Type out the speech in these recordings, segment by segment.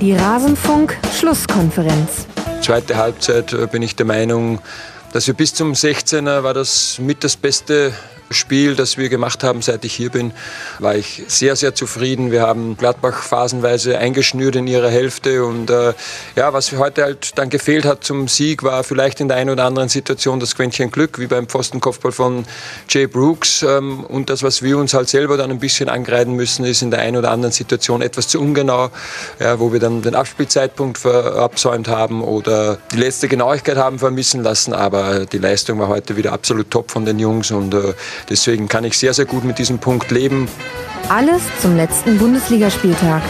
Die Rasenfunk-Schlusskonferenz. Zweite Halbzeit äh, bin ich der Meinung, dass wir bis zum 16er war das mit das beste Spiel, das wir gemacht haben, seit ich hier bin, war ich sehr, sehr zufrieden. Wir haben Gladbach phasenweise eingeschnürt in ihrer Hälfte und äh, ja, was heute halt dann gefehlt hat zum Sieg, war vielleicht in der einen oder anderen Situation das Quäntchen Glück, wie beim Pfostenkopfball von Jay Brooks. Ähm, und das, was wir uns halt selber dann ein bisschen angreifen müssen, ist in der einen oder anderen Situation etwas zu ungenau, ja, wo wir dann den Abspielzeitpunkt verabsäumt haben oder die letzte Genauigkeit haben vermissen lassen. Aber die Leistung war heute wieder absolut top von den Jungs und äh, Deswegen kann ich sehr, sehr gut mit diesem Punkt leben. Alles zum letzten Bundesligaspieltag.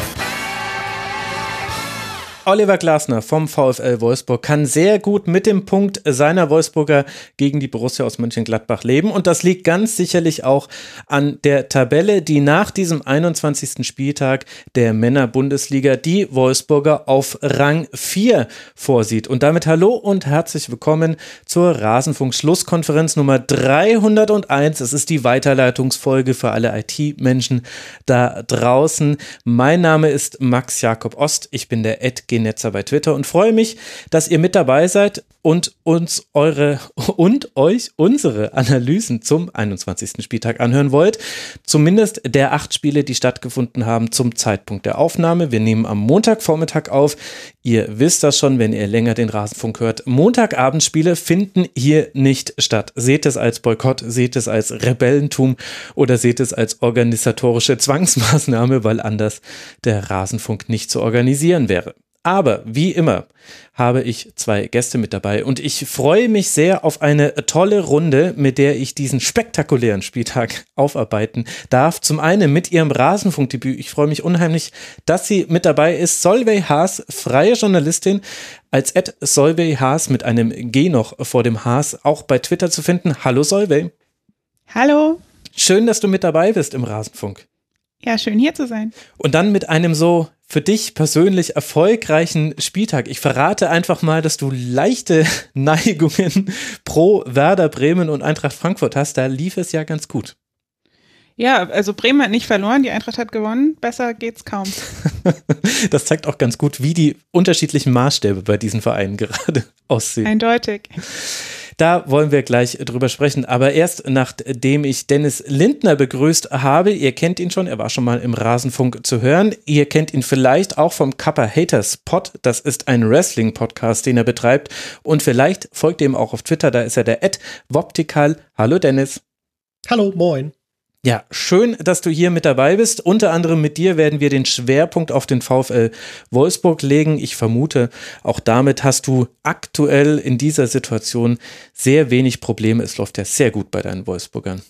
Oliver Glasner vom VfL Wolfsburg kann sehr gut mit dem Punkt seiner Wolfsburger gegen die Borussia aus Mönchengladbach leben. Und das liegt ganz sicherlich auch an der Tabelle, die nach diesem 21. Spieltag der Männer-Bundesliga die Wolfsburger auf Rang 4 vorsieht. Und damit hallo und herzlich willkommen zur Rasenfunk-Schlusskonferenz Nummer 301. Es ist die Weiterleitungsfolge für alle IT-Menschen da draußen. Mein Name ist Max Jakob Ost. Ich bin der Ed Netzer bei Twitter und freue mich, dass ihr mit dabei seid und uns eure und euch unsere Analysen zum 21. Spieltag anhören wollt. Zumindest der acht Spiele, die stattgefunden haben zum Zeitpunkt der Aufnahme. Wir nehmen am Montagvormittag auf. Ihr wisst das schon, wenn ihr länger den Rasenfunk hört. Montagabendspiele finden hier nicht statt. Seht es als Boykott, seht es als Rebellentum oder seht es als organisatorische Zwangsmaßnahme, weil anders der Rasenfunk nicht zu organisieren wäre. Aber wie immer habe ich zwei Gäste mit dabei und ich freue mich sehr auf eine tolle Runde, mit der ich diesen spektakulären Spieltag aufarbeiten darf. Zum einen mit ihrem Rasenfunkdebüt. Ich freue mich unheimlich, dass sie mit dabei ist. Solveig Haas, freie Journalistin, als Ed Solveig Haas mit einem G noch vor dem Haas auch bei Twitter zu finden. Hallo Solveig. Hallo. Schön, dass du mit dabei bist im Rasenfunk. Ja, schön hier zu sein. Und dann mit einem so für dich persönlich erfolgreichen Spieltag. Ich verrate einfach mal, dass du leichte Neigungen pro Werder Bremen und Eintracht Frankfurt hast. Da lief es ja ganz gut. Ja, also Bremen hat nicht verloren, die Eintracht hat gewonnen. Besser geht's kaum. das zeigt auch ganz gut, wie die unterschiedlichen Maßstäbe bei diesen Vereinen gerade aussehen. Eindeutig. Da wollen wir gleich drüber sprechen. Aber erst nachdem ich Dennis Lindner begrüßt habe, ihr kennt ihn schon, er war schon mal im Rasenfunk zu hören. Ihr kennt ihn vielleicht auch vom Kappa Haters Pod. Das ist ein Wrestling-Podcast, den er betreibt. Und vielleicht folgt ihr ihm auch auf Twitter, da ist er der Ed Woptikal. Hallo Dennis. Hallo, moin. Ja, schön, dass du hier mit dabei bist. Unter anderem mit dir werden wir den Schwerpunkt auf den VfL Wolfsburg legen. Ich vermute, auch damit hast du aktuell in dieser Situation sehr wenig Probleme. Es läuft ja sehr gut bei deinen Wolfsburgern.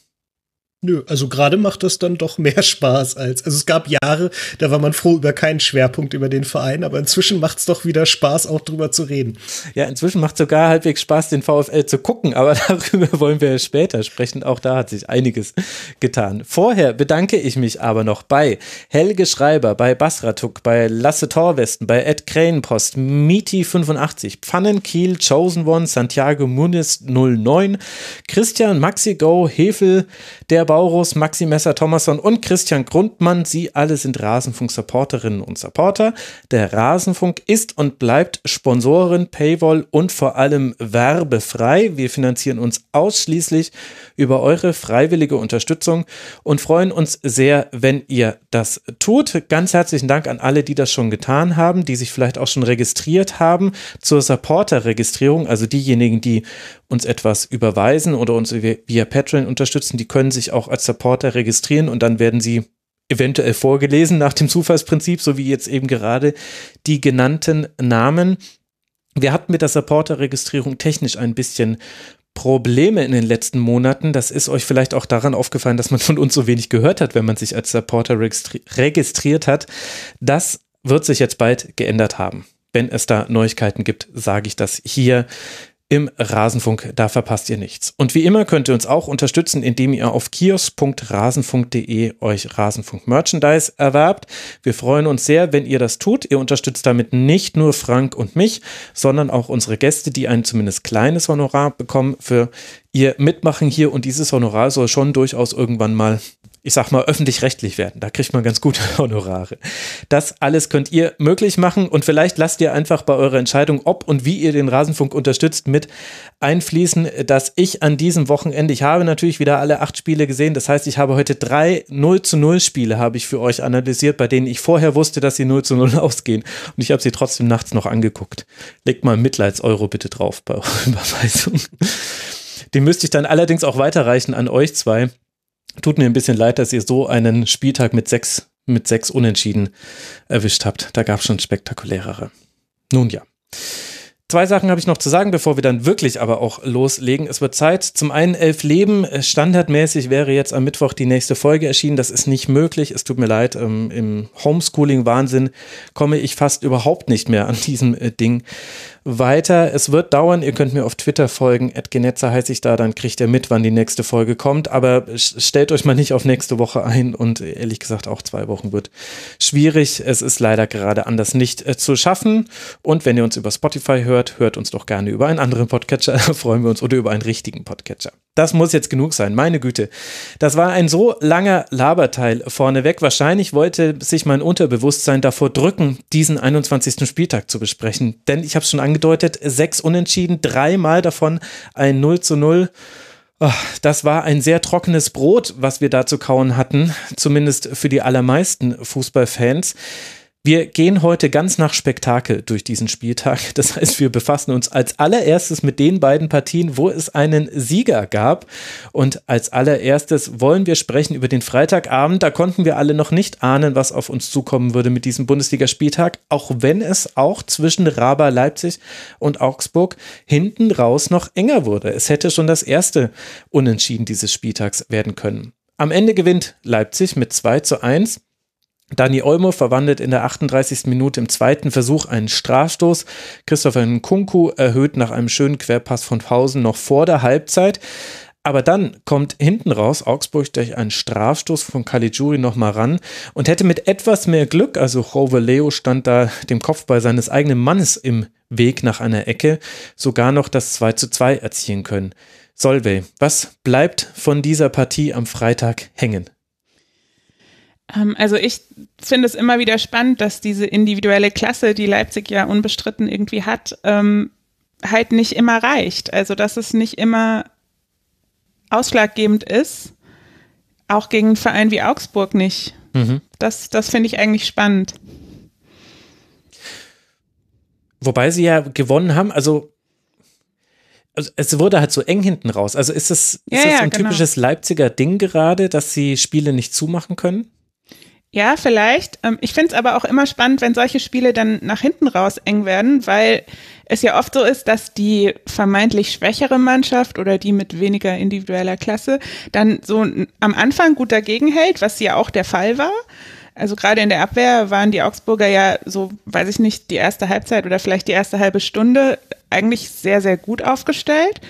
Nö, also gerade macht das dann doch mehr Spaß als. Also es gab Jahre, da war man froh über keinen Schwerpunkt über den Verein, aber inzwischen macht es doch wieder Spaß, auch drüber zu reden. Ja, inzwischen macht sogar halbwegs Spaß, den VfL zu gucken, aber darüber wollen wir später sprechen. Auch da hat sich einiges getan. Vorher bedanke ich mich aber noch bei Helge Schreiber, bei Basratuk, bei Lasse Torwesten, bei Ed Krähenpost, Miti85, Pfannenkiel, Chosen One, Santiago Muniz 09, Christian Maxi Go, Hefel, der Baurus, Maxi Messer Thomasson und Christian Grundmann. Sie alle sind Rasenfunk-Supporterinnen und Supporter. Der Rasenfunk ist und bleibt Sponsoren, Paywall und vor allem werbefrei. Wir finanzieren uns ausschließlich über eure freiwillige Unterstützung und freuen uns sehr, wenn ihr das tut. Ganz herzlichen Dank an alle, die das schon getan haben, die sich vielleicht auch schon registriert haben zur Supporter-Registrierung, also diejenigen, die uns etwas überweisen oder uns via Patreon unterstützen, die können sich auch als Supporter registrieren und dann werden sie eventuell vorgelesen nach dem Zufallsprinzip, so wie jetzt eben gerade die genannten Namen. Wir hatten mit der Supporter-Registrierung technisch ein bisschen Probleme in den letzten Monaten. Das ist euch vielleicht auch daran aufgefallen, dass man von uns so wenig gehört hat, wenn man sich als Supporter registri registriert hat. Das wird sich jetzt bald geändert haben. Wenn es da Neuigkeiten gibt, sage ich das hier im Rasenfunk. Da verpasst ihr nichts. Und wie immer könnt ihr uns auch unterstützen, indem ihr auf kios.rasenfunk.de euch Rasenfunk Merchandise erwerbt. Wir freuen uns sehr, wenn ihr das tut. Ihr unterstützt damit nicht nur Frank und mich, sondern auch unsere Gäste, die ein zumindest kleines Honorar bekommen für ihr Mitmachen hier. Und dieses Honorar soll schon durchaus irgendwann mal ich sag mal, öffentlich-rechtlich werden. Da kriegt man ganz gute Honorare. Das alles könnt ihr möglich machen und vielleicht lasst ihr einfach bei eurer Entscheidung, ob und wie ihr den Rasenfunk unterstützt, mit einfließen, dass ich an diesem Wochenende, ich habe natürlich wieder alle acht Spiele gesehen, das heißt, ich habe heute drei 0 zu 0 Spiele habe ich für euch analysiert, bei denen ich vorher wusste, dass sie 0 zu 0 ausgehen und ich habe sie trotzdem nachts noch angeguckt. Legt mal Mitleids-Euro bitte drauf bei eurer Überweisung. Den müsste ich dann allerdings auch weiterreichen an euch zwei Tut mir ein bisschen leid, dass ihr so einen Spieltag mit sechs, mit sechs Unentschieden erwischt habt. Da gab es schon spektakulärere. Nun ja. Zwei Sachen habe ich noch zu sagen, bevor wir dann wirklich aber auch loslegen. Es wird Zeit. Zum einen elf Leben. Standardmäßig wäre jetzt am Mittwoch die nächste Folge erschienen. Das ist nicht möglich. Es tut mir leid. Ähm, Im Homeschooling-Wahnsinn komme ich fast überhaupt nicht mehr an diesem äh, Ding weiter. Es wird dauern. Ihr könnt mir auf Twitter folgen. Edgenetzer heiße ich da. Dann kriegt ihr mit, wann die nächste Folge kommt. Aber stellt euch mal nicht auf nächste Woche ein. Und ehrlich gesagt, auch zwei Wochen wird schwierig. Es ist leider gerade anders nicht äh, zu schaffen. Und wenn ihr uns über Spotify hört, hört uns doch gerne über einen anderen Podcatcher. Freuen wir uns. Oder über einen richtigen Podcatcher. Das muss jetzt genug sein. Meine Güte. Das war ein so langer Laberteil vorneweg. Wahrscheinlich wollte sich mein Unterbewusstsein davor drücken, diesen 21. Spieltag zu besprechen. Denn ich habe es schon angedeutet, sechs Unentschieden, dreimal davon ein 0 zu 0. Oh, das war ein sehr trockenes Brot, was wir da zu kauen hatten, zumindest für die allermeisten Fußballfans. Wir gehen heute ganz nach Spektakel durch diesen Spieltag. Das heißt, wir befassen uns als allererstes mit den beiden Partien, wo es einen Sieger gab. Und als allererstes wollen wir sprechen über den Freitagabend. Da konnten wir alle noch nicht ahnen, was auf uns zukommen würde mit diesem Bundesligaspieltag, auch wenn es auch zwischen Raba Leipzig und Augsburg hinten raus noch enger wurde. Es hätte schon das erste Unentschieden dieses Spieltags werden können. Am Ende gewinnt Leipzig mit 2 zu 1. Dani Olmo verwandelt in der 38. Minute im zweiten Versuch einen Strafstoß. Christopher Nkunku erhöht nach einem schönen Querpass von Pausen noch vor der Halbzeit. Aber dann kommt hinten raus Augsburg durch einen Strafstoß von Caligiuri nochmal ran und hätte mit etwas mehr Glück, also Jove Leo stand da dem Kopfball seines eigenen Mannes im Weg nach einer Ecke, sogar noch das 2 zu 2 erzielen können. Solvay, was bleibt von dieser Partie am Freitag hängen? Ähm, also ich finde es immer wieder spannend, dass diese individuelle Klasse, die Leipzig ja unbestritten irgendwie hat, ähm, halt nicht immer reicht. Also dass es nicht immer ausschlaggebend ist, auch gegen einen Verein wie Augsburg nicht. Mhm. Das, das finde ich eigentlich spannend. Wobei sie ja gewonnen haben, also, also es wurde halt so eng hinten raus. Also ist es, ja, ist das ja, ein genau. typisches Leipziger Ding gerade, dass sie Spiele nicht zumachen können? Ja, vielleicht. Ähm, ich finde es aber auch immer spannend, wenn solche Spiele dann nach hinten raus eng werden, weil es ja oft so ist, dass die vermeintlich schwächere Mannschaft oder die mit weniger individueller Klasse dann so am Anfang gut dagegen hält, was ja auch der Fall war. Also gerade in der Abwehr waren die Augsburger ja so, weiß ich nicht, die erste Halbzeit oder vielleicht die erste halbe Stunde eigentlich sehr, sehr gut aufgestellt.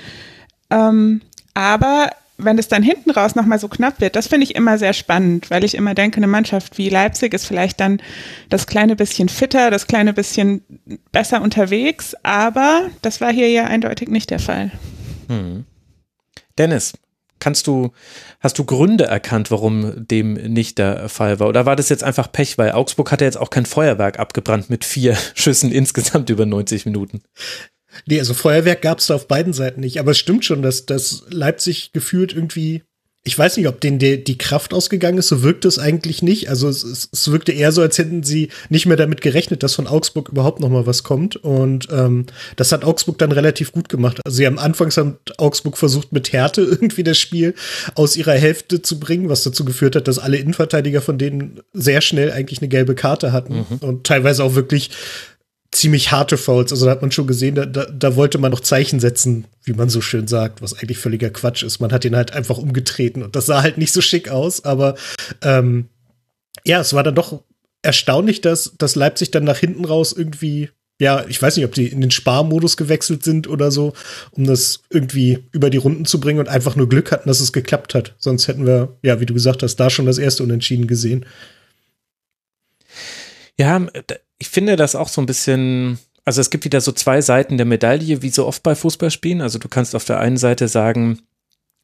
Ähm, aber wenn es dann hinten raus nochmal so knapp wird, das finde ich immer sehr spannend, weil ich immer denke, eine Mannschaft wie Leipzig ist vielleicht dann das kleine bisschen fitter, das kleine bisschen besser unterwegs, aber das war hier ja eindeutig nicht der Fall. Hm. Dennis, kannst du, hast du Gründe erkannt, warum dem nicht der Fall war? Oder war das jetzt einfach Pech, weil Augsburg hatte jetzt auch kein Feuerwerk abgebrannt mit vier Schüssen insgesamt über 90 Minuten? Nee, also Feuerwerk gab es da auf beiden Seiten nicht. Aber es stimmt schon, dass, dass Leipzig gefühlt irgendwie, ich weiß nicht, ob denen die, die Kraft ausgegangen ist, so wirkt es eigentlich nicht. Also es, es, wirkte eher so, als hätten sie nicht mehr damit gerechnet, dass von Augsburg überhaupt noch mal was kommt. Und ähm, das hat Augsburg dann relativ gut gemacht. Also sie haben anfangs hat Augsburg versucht, mit Härte irgendwie das Spiel aus ihrer Hälfte zu bringen, was dazu geführt hat, dass alle Innenverteidiger von denen sehr schnell eigentlich eine gelbe Karte hatten mhm. und teilweise auch wirklich ziemlich harte Fouls. Also da hat man schon gesehen, da, da, da, wollte man noch Zeichen setzen, wie man so schön sagt, was eigentlich völliger Quatsch ist. Man hat ihn halt einfach umgetreten und das sah halt nicht so schick aus, aber ähm, ja, es war dann doch erstaunlich, dass, dass Leipzig dann nach hinten raus irgendwie, ja, ich weiß nicht, ob die in den Sparmodus gewechselt sind oder so, um das irgendwie über die Runden zu bringen und einfach nur Glück hatten, dass es geklappt hat. Sonst hätten wir, ja, wie du gesagt hast, da schon das erste Unentschieden gesehen. Ja, ich finde das auch so ein bisschen, also es gibt wieder so zwei Seiten der Medaille, wie so oft bei Fußballspielen. Also du kannst auf der einen Seite sagen,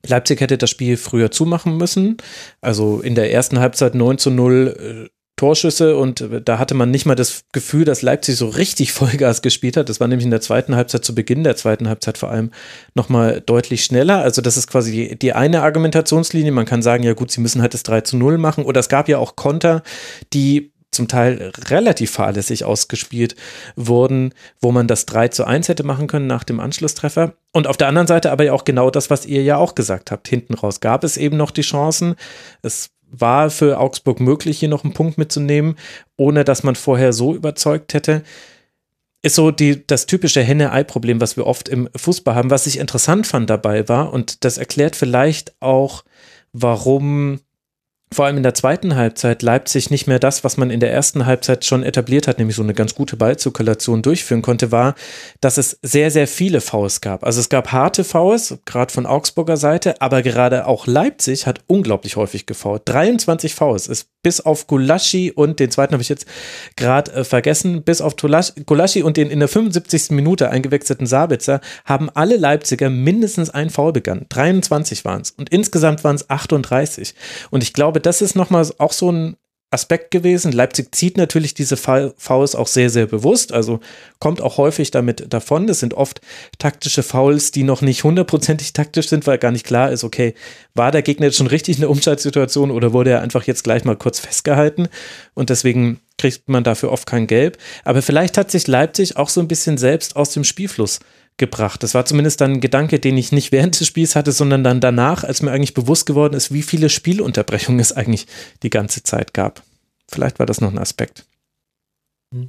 Leipzig hätte das Spiel früher zumachen müssen. Also in der ersten Halbzeit 9 zu 0 äh, Torschüsse und da hatte man nicht mal das Gefühl, dass Leipzig so richtig Vollgas gespielt hat. Das war nämlich in der zweiten Halbzeit zu Beginn der zweiten Halbzeit vor allem nochmal deutlich schneller. Also das ist quasi die, die eine Argumentationslinie. Man kann sagen, ja gut, sie müssen halt das 3 zu 0 machen. Oder es gab ja auch Konter, die zum Teil relativ fahrlässig ausgespielt wurden, wo man das 3 zu 1 hätte machen können nach dem Anschlusstreffer. Und auf der anderen Seite aber ja auch genau das, was ihr ja auch gesagt habt. Hinten raus gab es eben noch die Chancen. Es war für Augsburg möglich, hier noch einen Punkt mitzunehmen, ohne dass man vorher so überzeugt hätte. Ist so die, das typische Henne-Ei-Problem, was wir oft im Fußball haben. Was ich interessant fand dabei war, und das erklärt vielleicht auch, warum vor allem in der zweiten Halbzeit Leipzig nicht mehr das, was man in der ersten Halbzeit schon etabliert hat, nämlich so eine ganz gute Ballzirkulation durchführen konnte, war, dass es sehr, sehr viele Fouls gab. Also es gab harte Fouls, gerade von Augsburger Seite, aber gerade auch Leipzig hat unglaublich häufig gefoult. 23 Fouls ist bis auf Gulaschi und den zweiten habe ich jetzt gerade äh, vergessen, bis auf Gulaschi und den in der 75. Minute eingewechselten Sabitzer haben alle Leipziger mindestens ein Foul begangen. 23 waren es und insgesamt waren es 38. Und ich glaube, das ist nochmal auch so ein Aspekt gewesen. Leipzig zieht natürlich diese Fouls auch sehr, sehr bewusst, also kommt auch häufig damit davon. Das sind oft taktische Fouls, die noch nicht hundertprozentig taktisch sind, weil gar nicht klar ist, okay, war der Gegner jetzt schon richtig in der Umschaltsituation oder wurde er einfach jetzt gleich mal kurz festgehalten und deswegen kriegt man dafür oft kein Gelb. Aber vielleicht hat sich Leipzig auch so ein bisschen selbst aus dem Spielfluss gebracht. Das war zumindest dann ein Gedanke, den ich nicht während des Spiels hatte, sondern dann danach, als mir eigentlich bewusst geworden ist, wie viele Spielunterbrechungen es eigentlich die ganze Zeit gab. Vielleicht war das noch ein Aspekt.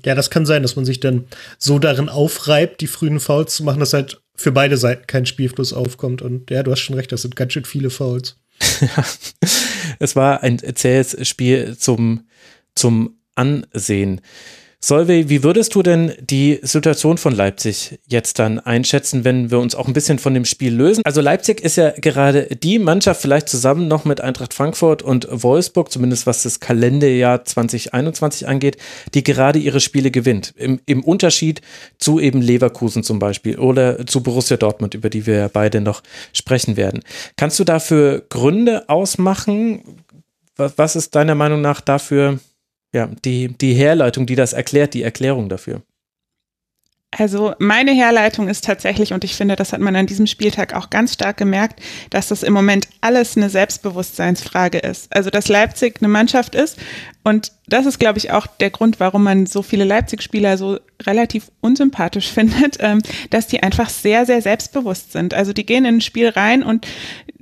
Ja, das kann sein, dass man sich dann so darin aufreibt, die frühen Fouls zu machen, dass halt für beide Seiten kein Spielfluss aufkommt. Und ja, du hast schon recht, das sind ganz schön viele Fouls. es war ein zähes Spiel zum, zum Ansehen. Solveig, wie würdest du denn die Situation von Leipzig jetzt dann einschätzen, wenn wir uns auch ein bisschen von dem Spiel lösen? Also Leipzig ist ja gerade die Mannschaft, vielleicht zusammen noch mit Eintracht Frankfurt und Wolfsburg, zumindest was das Kalenderjahr 2021 angeht, die gerade ihre Spiele gewinnt. Im, im Unterschied zu eben Leverkusen zum Beispiel oder zu Borussia Dortmund, über die wir ja beide noch sprechen werden. Kannst du dafür Gründe ausmachen? Was ist deiner Meinung nach dafür ja, die, die Herleitung, die das erklärt, die Erklärung dafür. Also meine Herleitung ist tatsächlich, und ich finde, das hat man an diesem Spieltag auch ganz stark gemerkt, dass das im Moment alles eine Selbstbewusstseinsfrage ist. Also dass Leipzig eine Mannschaft ist und das ist, glaube ich, auch der Grund, warum man so viele Leipzig-Spieler so relativ unsympathisch findet, ähm, dass die einfach sehr, sehr selbstbewusst sind. Also die gehen in ein Spiel rein und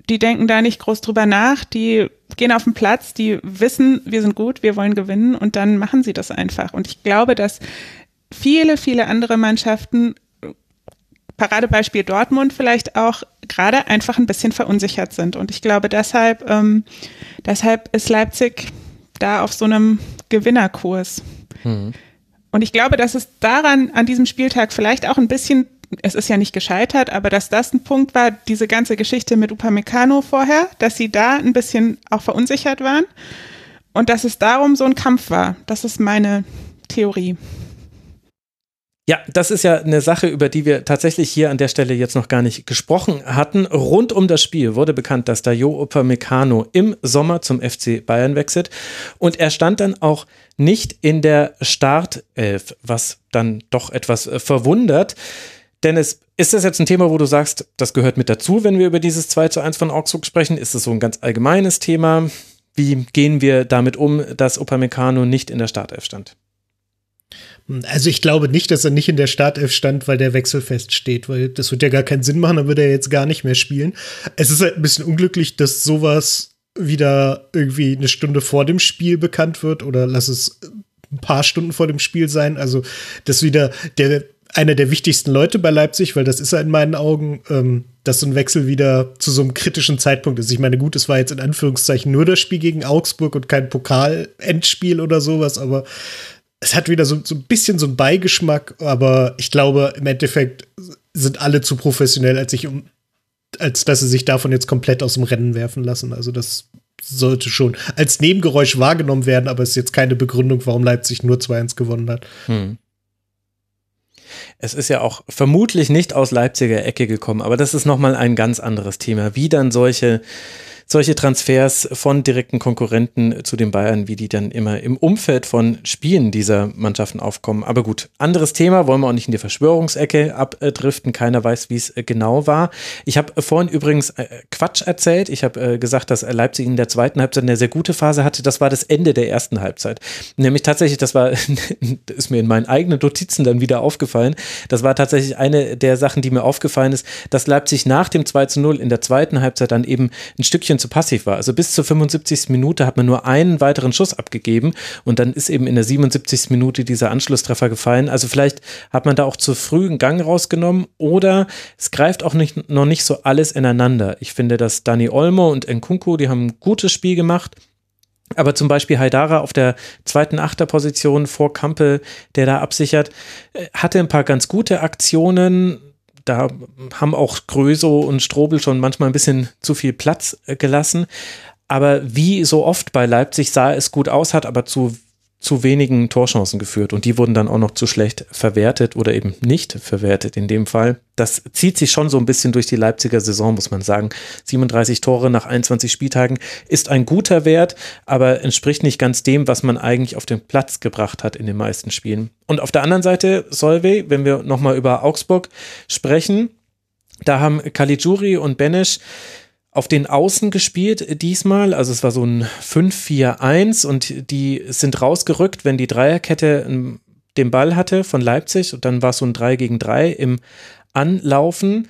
die denken da nicht groß drüber nach, die gehen auf den Platz, die wissen, wir sind gut, wir wollen gewinnen und dann machen sie das einfach. Und ich glaube, dass viele, viele andere Mannschaften, Paradebeispiel Dortmund vielleicht auch, gerade einfach ein bisschen verunsichert sind. Und ich glaube, deshalb, ähm, deshalb ist Leipzig da auf so einem Gewinnerkurs. Mhm. Und ich glaube, dass es daran an diesem Spieltag vielleicht auch ein bisschen es ist ja nicht gescheitert, aber dass das ein Punkt war, diese ganze Geschichte mit Upamecano vorher, dass sie da ein bisschen auch verunsichert waren und dass es darum so ein Kampf war. Das ist meine Theorie. Ja, das ist ja eine Sache, über die wir tatsächlich hier an der Stelle jetzt noch gar nicht gesprochen hatten. Rund um das Spiel wurde bekannt, dass Dayo Upamecano im Sommer zum FC Bayern wechselt und er stand dann auch nicht in der Startelf, was dann doch etwas verwundert. Dennis, ist das jetzt ein Thema, wo du sagst, das gehört mit dazu, wenn wir über dieses 2 zu 1 von Augsburg sprechen? Ist es so ein ganz allgemeines Thema? Wie gehen wir damit um, dass Upamecano nicht in der Startelf stand? Also ich glaube nicht, dass er nicht in der Startelf stand, weil der Wechsel feststeht, weil das wird ja gar keinen Sinn machen, dann würde er jetzt gar nicht mehr spielen. Es ist halt ein bisschen unglücklich, dass sowas wieder irgendwie eine Stunde vor dem Spiel bekannt wird oder lass es ein paar Stunden vor dem Spiel sein. Also, dass wieder der einer der wichtigsten Leute bei Leipzig, weil das ist er in meinen Augen, ähm, dass so ein Wechsel wieder zu so einem kritischen Zeitpunkt ist. Ich meine, gut, es war jetzt in Anführungszeichen nur das Spiel gegen Augsburg und kein Pokal-Endspiel oder sowas, aber es hat wieder so, so ein bisschen so einen Beigeschmack, aber ich glaube, im Endeffekt sind alle zu professionell, als, ich, als dass sie sich davon jetzt komplett aus dem Rennen werfen lassen. Also das sollte schon als Nebengeräusch wahrgenommen werden, aber es ist jetzt keine Begründung, warum Leipzig nur 2-1 gewonnen hat. Hm. Es ist ja auch vermutlich nicht aus Leipziger Ecke gekommen, aber das ist nochmal ein ganz anderes Thema, wie dann solche solche Transfers von direkten Konkurrenten zu den Bayern, wie die dann immer im Umfeld von Spielen dieser Mannschaften aufkommen. Aber gut, anderes Thema, wollen wir auch nicht in die Verschwörungsecke abdriften. Keiner weiß, wie es äh, genau war. Ich habe vorhin übrigens äh, Quatsch erzählt. Ich habe äh, gesagt, dass Leipzig in der zweiten Halbzeit eine sehr gute Phase hatte. Das war das Ende der ersten Halbzeit. Nämlich tatsächlich, das war, ist mir in meinen eigenen Notizen dann wieder aufgefallen. Das war tatsächlich eine der Sachen, die mir aufgefallen ist, dass Leipzig nach dem 2 zu 0 in der zweiten Halbzeit dann eben ein Stückchen bisschen zu passiv war. Also bis zur 75. Minute hat man nur einen weiteren Schuss abgegeben und dann ist eben in der 77. Minute dieser Anschlusstreffer gefallen. Also vielleicht hat man da auch zu früh einen Gang rausgenommen oder es greift auch nicht, noch nicht so alles ineinander. Ich finde, dass Dani Olmo und Nkunku, die haben ein gutes Spiel gemacht. Aber zum Beispiel Haidara auf der zweiten Achterposition vor Kampel, der da absichert, äh, hatte ein paar ganz gute Aktionen, da haben auch Gröso und Strobel schon manchmal ein bisschen zu viel Platz äh, gelassen. Aber wie so oft bei Leipzig sah es gut aus, hat aber zu zu wenigen Torchancen geführt und die wurden dann auch noch zu schlecht verwertet oder eben nicht verwertet in dem Fall. Das zieht sich schon so ein bisschen durch die Leipziger Saison, muss man sagen. 37 Tore nach 21 Spieltagen ist ein guter Wert, aber entspricht nicht ganz dem, was man eigentlich auf den Platz gebracht hat in den meisten Spielen. Und auf der anderen Seite, Solvay, wenn wir nochmal über Augsburg sprechen, da haben Caligiuri und Benesch auf den Außen gespielt diesmal. Also es war so ein 5-4-1 und die sind rausgerückt, wenn die Dreierkette ähm, den Ball hatte von Leipzig und dann war es so ein 3 gegen 3 im Anlaufen.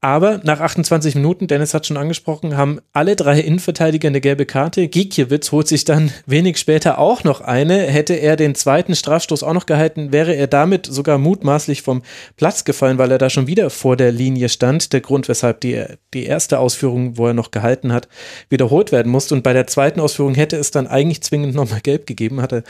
Aber nach 28 Minuten, Dennis hat schon angesprochen, haben alle drei Innenverteidiger eine gelbe Karte. Gikiewicz holt sich dann wenig später auch noch eine. Hätte er den zweiten Strafstoß auch noch gehalten, wäre er damit sogar mutmaßlich vom Platz gefallen, weil er da schon wieder vor der Linie stand. Der Grund, weshalb die, die erste Ausführung, wo er noch gehalten hat, wiederholt werden musste. Und bei der zweiten Ausführung hätte es dann eigentlich zwingend nochmal gelb gegeben. Hatte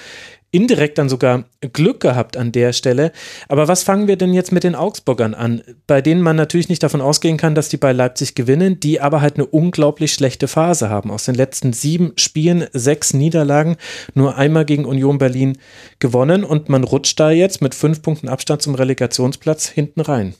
indirekt dann sogar Glück gehabt an der Stelle. Aber was fangen wir denn jetzt mit den Augsburgern an, bei denen man natürlich nicht davon ausgehen kann, dass die bei Leipzig gewinnen, die aber halt eine unglaublich schlechte Phase haben. Aus den letzten sieben Spielen sechs Niederlagen, nur einmal gegen Union Berlin gewonnen und man rutscht da jetzt mit fünf Punkten Abstand zum Relegationsplatz hinten rein.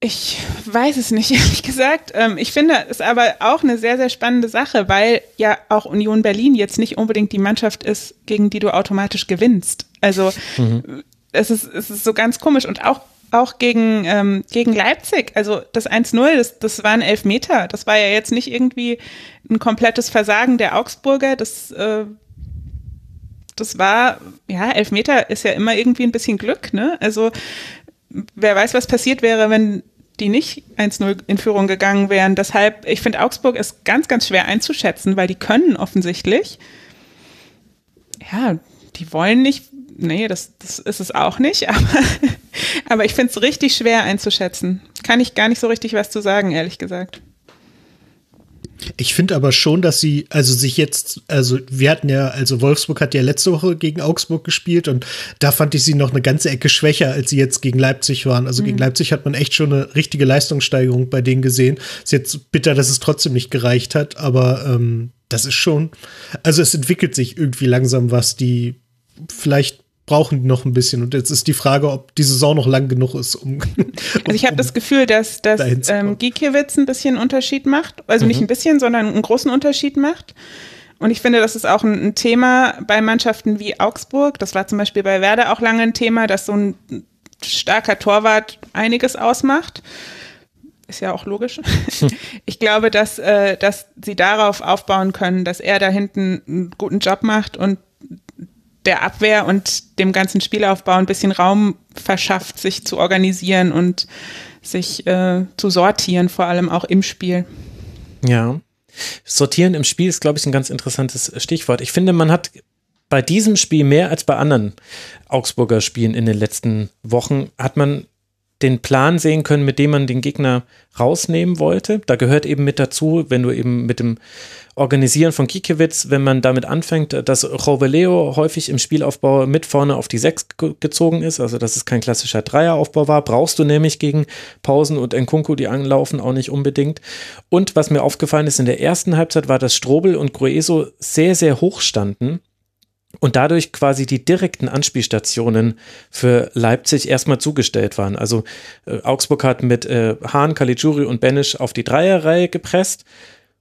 Ich weiß es nicht, ehrlich gesagt. Ähm, ich finde es aber auch eine sehr, sehr spannende Sache, weil ja auch Union Berlin jetzt nicht unbedingt die Mannschaft ist, gegen die du automatisch gewinnst. Also mhm. es, ist, es ist so ganz komisch und auch auch gegen, ähm, gegen Leipzig, also das 1-0, das, das waren Elfmeter. Das war ja jetzt nicht irgendwie ein komplettes Versagen der Augsburger. Das, äh, das war, ja, Elfmeter ist ja immer irgendwie ein bisschen Glück, ne? Also wer weiß, was passiert wäre, wenn die nicht 1-0 in Führung gegangen wären. Deshalb, ich finde, Augsburg ist ganz, ganz schwer einzuschätzen, weil die können offensichtlich. Ja, die wollen nicht. Nee, das, das ist es auch nicht, aber, aber ich finde es richtig schwer einzuschätzen. Kann ich gar nicht so richtig was zu sagen, ehrlich gesagt. Ich finde aber schon, dass sie, also sich jetzt, also wir hatten ja, also Wolfsburg hat ja letzte Woche gegen Augsburg gespielt und da fand ich sie noch eine ganze Ecke schwächer, als sie jetzt gegen Leipzig waren. Also mhm. gegen Leipzig hat man echt schon eine richtige Leistungssteigerung bei denen gesehen. Ist jetzt bitter, dass es trotzdem nicht gereicht hat, aber ähm, das ist schon, also es entwickelt sich irgendwie langsam was, die vielleicht brauchen die noch ein bisschen. Und jetzt ist die Frage, ob die Saison noch lang genug ist, um. also ich habe um das Gefühl, dass, dass ähm, Gikiewicz ein bisschen Unterschied macht. Also mhm. nicht ein bisschen, sondern einen großen Unterschied macht. Und ich finde, das ist auch ein, ein, Thema bei Mannschaften wie Augsburg. Das war zum Beispiel bei Werder auch lange ein Thema, dass so ein starker Torwart einiges ausmacht. Ist ja auch logisch. ich glaube, dass, äh, dass sie darauf aufbauen können, dass er da hinten einen guten Job macht und der Abwehr und dem ganzen Spielaufbau ein bisschen Raum verschafft, sich zu organisieren und sich äh, zu sortieren, vor allem auch im Spiel. Ja. Sortieren im Spiel ist, glaube ich, ein ganz interessantes Stichwort. Ich finde, man hat bei diesem Spiel mehr als bei anderen Augsburger Spielen in den letzten Wochen, hat man den Plan sehen können, mit dem man den Gegner rausnehmen wollte. Da gehört eben mit dazu, wenn du eben mit dem Organisieren von Kikiewicz, wenn man damit anfängt, dass Roveleo häufig im Spielaufbau mit vorne auf die Sechs gezogen ist, also dass es kein klassischer Dreieraufbau war, brauchst du nämlich gegen Pausen und Nkunku, die anlaufen, auch nicht unbedingt. Und was mir aufgefallen ist in der ersten Halbzeit, war, dass Strobel und Grueso sehr, sehr hoch standen und dadurch quasi die direkten Anspielstationen für Leipzig erstmal zugestellt waren. Also äh, Augsburg hat mit äh, Hahn, Caligiuri und Benisch auf die Dreierreihe gepresst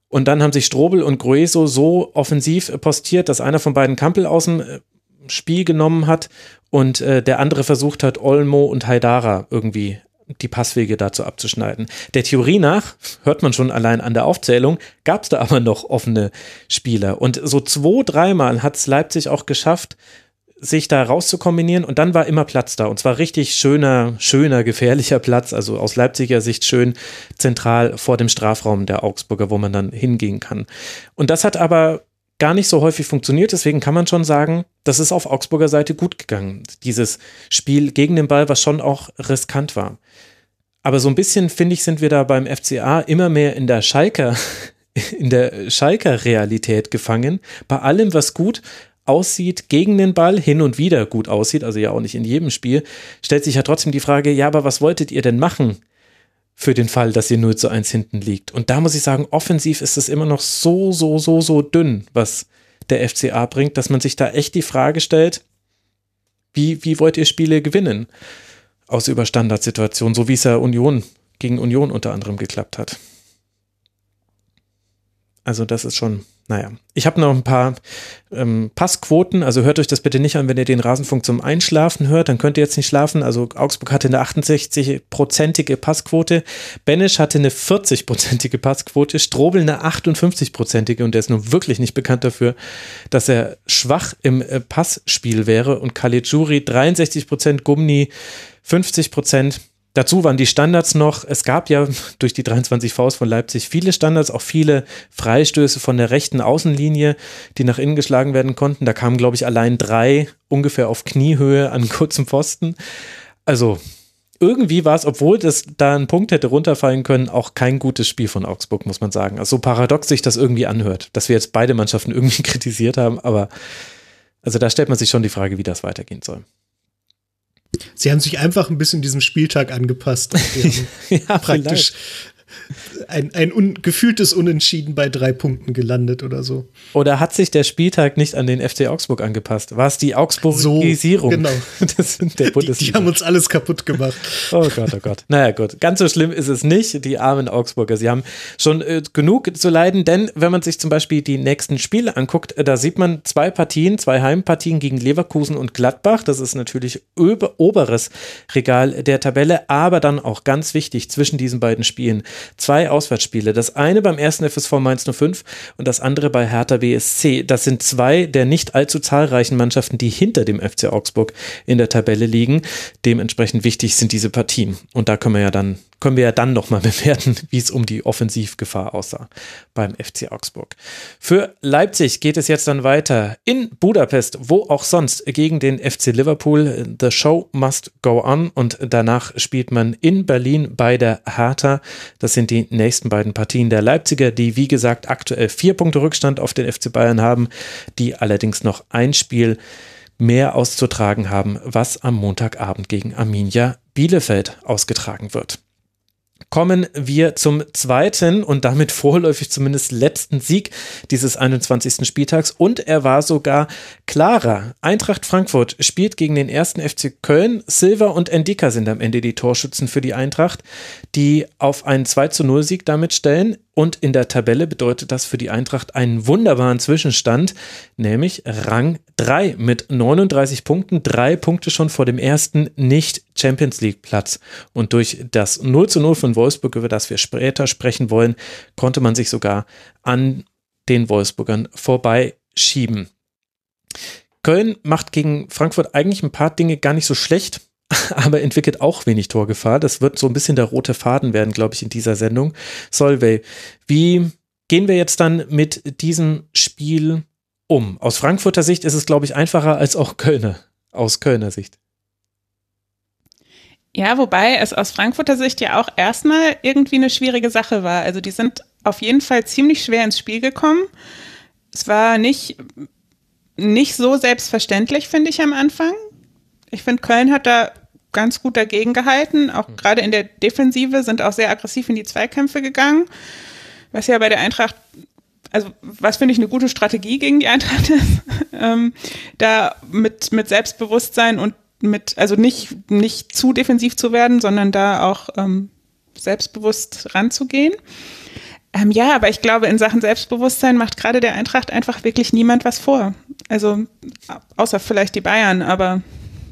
und dann haben sich Strobel und Grueso so offensiv postiert, dass einer von beiden Kampel aus dem äh, Spiel genommen hat und äh, der andere versucht hat, Olmo und Haidara irgendwie die Passwege dazu abzuschneiden. Der Theorie nach, hört man schon allein an der Aufzählung, gab es da aber noch offene Spieler. Und so zwei, dreimal hat es Leipzig auch geschafft, sich da rauszukombinieren und dann war immer Platz da und zwar richtig schöner, schöner, gefährlicher Platz, also aus Leipziger Sicht schön zentral vor dem Strafraum der Augsburger, wo man dann hingehen kann. Und das hat aber gar nicht so häufig funktioniert. Deswegen kann man schon sagen, das ist auf Augsburger Seite gut gegangen. Dieses Spiel gegen den Ball, was schon auch riskant war. Aber so ein bisschen, finde ich, sind wir da beim FCA immer mehr in der Schalker, in der Schalker Realität gefangen. Bei allem, was gut aussieht gegen den Ball, hin und wieder gut aussieht, also ja auch nicht in jedem Spiel, stellt sich ja trotzdem die Frage, ja, aber was wolltet ihr denn machen? für den Fall, dass ihr 0 zu 1 hinten liegt. Und da muss ich sagen, offensiv ist es immer noch so, so, so, so dünn, was der FCA bringt, dass man sich da echt die Frage stellt, wie, wie wollt ihr Spiele gewinnen? Aus über Standardsituationen, so wie es ja Union gegen Union unter anderem geklappt hat. Also das ist schon naja, ich habe noch ein paar ähm, Passquoten, also hört euch das bitte nicht an, wenn ihr den Rasenfunk zum Einschlafen hört, dann könnt ihr jetzt nicht schlafen. Also Augsburg hatte eine 68-prozentige Passquote, Benisch hatte eine 40-prozentige Passquote, Strobel eine 58-prozentige und der ist nun wirklich nicht bekannt dafür, dass er schwach im äh, Passspiel wäre und Caligiuri 63 Prozent, Gumni 50 Prozent. Dazu waren die Standards noch, es gab ja durch die 23 Vs von Leipzig viele Standards, auch viele Freistöße von der rechten Außenlinie, die nach innen geschlagen werden konnten. Da kamen, glaube ich, allein drei ungefähr auf Kniehöhe an kurzem Pfosten. Also irgendwie war es, obwohl das da ein Punkt hätte runterfallen können, auch kein gutes Spiel von Augsburg, muss man sagen. Also so paradox sich das irgendwie anhört, dass wir jetzt beide Mannschaften irgendwie kritisiert haben, aber also da stellt man sich schon die Frage, wie das weitergehen soll. Sie haben sich einfach ein bisschen diesem Spieltag angepasst. ja, praktisch ein, ein un, gefühltes Unentschieden bei drei Punkten gelandet oder so. Oder hat sich der Spieltag nicht an den FC Augsburg angepasst? War es die Augsburgisierung? So, genau. Das sind der die, die haben uns alles kaputt gemacht. Oh Gott, oh Gott. Naja, gut. Ganz so schlimm ist es nicht. Die armen Augsburger, sie haben schon äh, genug zu leiden, denn wenn man sich zum Beispiel die nächsten Spiele anguckt, äh, da sieht man zwei Partien, zwei Heimpartien gegen Leverkusen und Gladbach. Das ist natürlich ober oberes Regal der Tabelle, aber dann auch ganz wichtig zwischen diesen beiden Spielen zwei Auswärtsspiele. Das eine beim ersten FSV Mainz 05 und das andere bei Hertha BSC. Das sind zwei der nicht allzu zahlreichen Mannschaften, die hinter dem FC Augsburg in der Tabelle liegen. Dementsprechend wichtig sind diese Partien. Und da können wir ja dann können wir ja dann nochmal bewerten, wie es um die Offensivgefahr aussah beim FC Augsburg. Für Leipzig geht es jetzt dann weiter in Budapest, wo auch sonst, gegen den FC Liverpool. The show must go on und danach spielt man in Berlin bei der Hertha. Das sind die nächsten beiden Partien der Leipziger, die wie gesagt aktuell vier Punkte Rückstand auf den FC Bayern haben, die allerdings noch ein Spiel mehr auszutragen haben, was am Montagabend gegen Arminia Bielefeld ausgetragen wird kommen wir zum zweiten und damit vorläufig zumindest letzten Sieg dieses 21. Spieltags und er war sogar klarer. Eintracht Frankfurt spielt gegen den ersten FC Köln. Silva und Endika sind am Ende die Torschützen für die Eintracht, die auf einen 2 zu 0 Sieg damit stellen. Und in der Tabelle bedeutet das für die Eintracht einen wunderbaren Zwischenstand, nämlich Rang 3 mit 39 Punkten, drei Punkte schon vor dem ersten Nicht-Champions League-Platz. Und durch das 0 zu 0 von Wolfsburg, über das wir später sprechen wollen, konnte man sich sogar an den Wolfsburgern vorbeischieben. Köln macht gegen Frankfurt eigentlich ein paar Dinge gar nicht so schlecht aber entwickelt auch wenig Torgefahr. Das wird so ein bisschen der rote Faden werden, glaube ich, in dieser Sendung. Solvay, wie gehen wir jetzt dann mit diesem Spiel um? Aus Frankfurter Sicht ist es, glaube ich, einfacher als auch Kölner, aus Kölner Sicht. Ja, wobei es aus Frankfurter Sicht ja auch erstmal irgendwie eine schwierige Sache war. Also die sind auf jeden Fall ziemlich schwer ins Spiel gekommen. Es war nicht, nicht so selbstverständlich, finde ich, am Angang. Ich finde, Köln hat da ganz gut dagegen gehalten. Auch mhm. gerade in der Defensive sind auch sehr aggressiv in die Zweikämpfe gegangen, was ja bei der Eintracht also was finde ich eine gute Strategie gegen die Eintracht ist, ähm, da mit, mit Selbstbewusstsein und mit, also nicht, nicht zu defensiv zu werden, sondern da auch ähm, selbstbewusst ranzugehen. Ähm, ja, aber ich glaube, in Sachen Selbstbewusstsein macht gerade der Eintracht einfach wirklich niemand was vor. Also außer vielleicht die Bayern, aber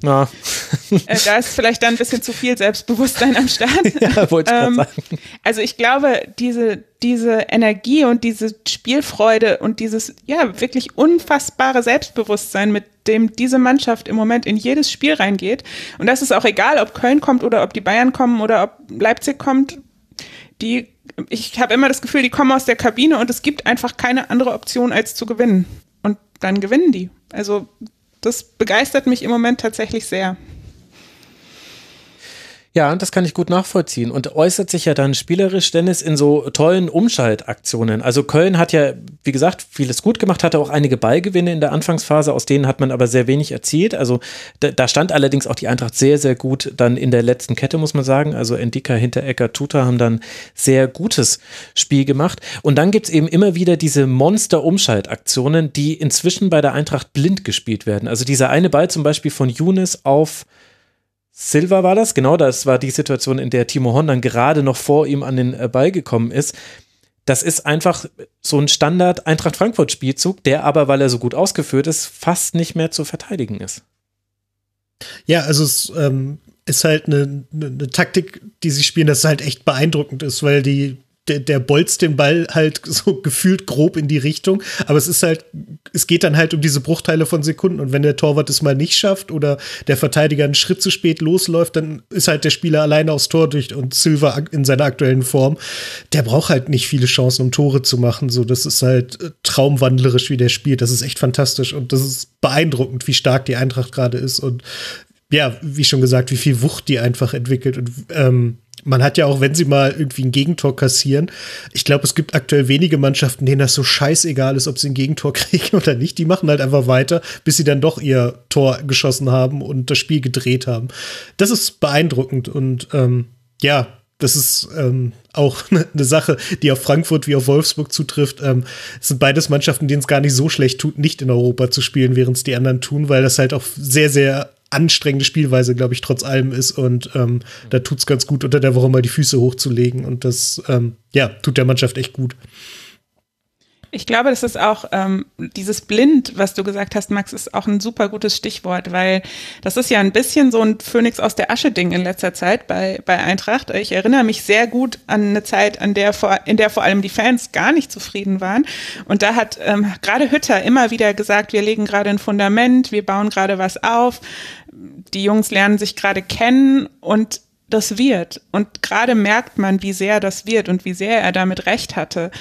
ja. äh, da ist vielleicht dann ein bisschen zu viel Selbstbewusstsein am Start. ja, wollte ich ähm, sagen. Also ich glaube, diese, diese Energie und diese Spielfreude und dieses ja wirklich unfassbare Selbstbewusstsein, mit dem diese Mannschaft im Moment in jedes Spiel reingeht. Und das ist auch egal, ob Köln kommt oder ob die Bayern kommen oder ob Leipzig kommt. Die, ich habe immer das Gefühl, die kommen aus der Kabine und es gibt einfach keine andere Option als zu gewinnen. Und dann gewinnen die. Also das begeistert mich im Moment tatsächlich sehr. Ja, das kann ich gut nachvollziehen und äußert sich ja dann spielerisch, Dennis, in so tollen Umschaltaktionen. Also Köln hat ja, wie gesagt, vieles gut gemacht, hatte auch einige Ballgewinne in der Anfangsphase, aus denen hat man aber sehr wenig erzielt. Also da, da stand allerdings auch die Eintracht sehr, sehr gut dann in der letzten Kette, muss man sagen. Also Endika, Hinterecker, Tuta haben dann sehr gutes Spiel gemacht. Und dann gibt's eben immer wieder diese Monster-Umschaltaktionen, die inzwischen bei der Eintracht blind gespielt werden. Also dieser eine Ball zum Beispiel von Younes auf Silva war das, genau, das war die Situation, in der Timo Horn dann gerade noch vor ihm an den äh, Ball gekommen ist. Das ist einfach so ein Standard Eintracht Frankfurt Spielzug, der aber, weil er so gut ausgeführt ist, fast nicht mehr zu verteidigen ist. Ja, also es ähm, ist halt eine, eine, eine Taktik, die sie spielen, das halt echt beeindruckend ist, weil die der, der bolzt den Ball halt so gefühlt grob in die Richtung. Aber es ist halt, es geht dann halt um diese Bruchteile von Sekunden. Und wenn der Torwart es mal nicht schafft oder der Verteidiger einen Schritt zu spät losläuft, dann ist halt der Spieler alleine aufs Tor durch und Silva in seiner aktuellen Form, der braucht halt nicht viele Chancen, um Tore zu machen. So, das ist halt äh, traumwandlerisch, wie der spielt. Das ist echt fantastisch und das ist beeindruckend, wie stark die Eintracht gerade ist und ja, wie schon gesagt, wie viel Wucht die einfach entwickelt und ähm, man hat ja auch, wenn sie mal irgendwie ein Gegentor kassieren, ich glaube, es gibt aktuell wenige Mannschaften, denen das so scheißegal ist, ob sie ein Gegentor kriegen oder nicht. Die machen halt einfach weiter, bis sie dann doch ihr Tor geschossen haben und das Spiel gedreht haben. Das ist beeindruckend und ähm, ja, das ist ähm, auch eine Sache, die auf Frankfurt wie auf Wolfsburg zutrifft. Ähm, es sind beides Mannschaften, denen es gar nicht so schlecht tut, nicht in Europa zu spielen, während es die anderen tun, weil das halt auch sehr, sehr anstrengende Spielweise, glaube ich, trotz allem ist. Und ähm, da tut es ganz gut, unter der Woche mal die Füße hochzulegen. Und das, ähm, ja, tut der Mannschaft echt gut. Ich glaube, das ist auch ähm, dieses Blind, was du gesagt hast, Max, ist auch ein super gutes Stichwort, weil das ist ja ein bisschen so ein Phönix aus der Asche-Ding in letzter Zeit bei, bei Eintracht. Ich erinnere mich sehr gut an eine Zeit, an der vor, in der vor allem die Fans gar nicht zufrieden waren. Und da hat ähm, gerade Hütter immer wieder gesagt, wir legen gerade ein Fundament, wir bauen gerade was auf, die Jungs lernen sich gerade kennen und das wird. Und gerade merkt man, wie sehr das wird und wie sehr er damit recht hatte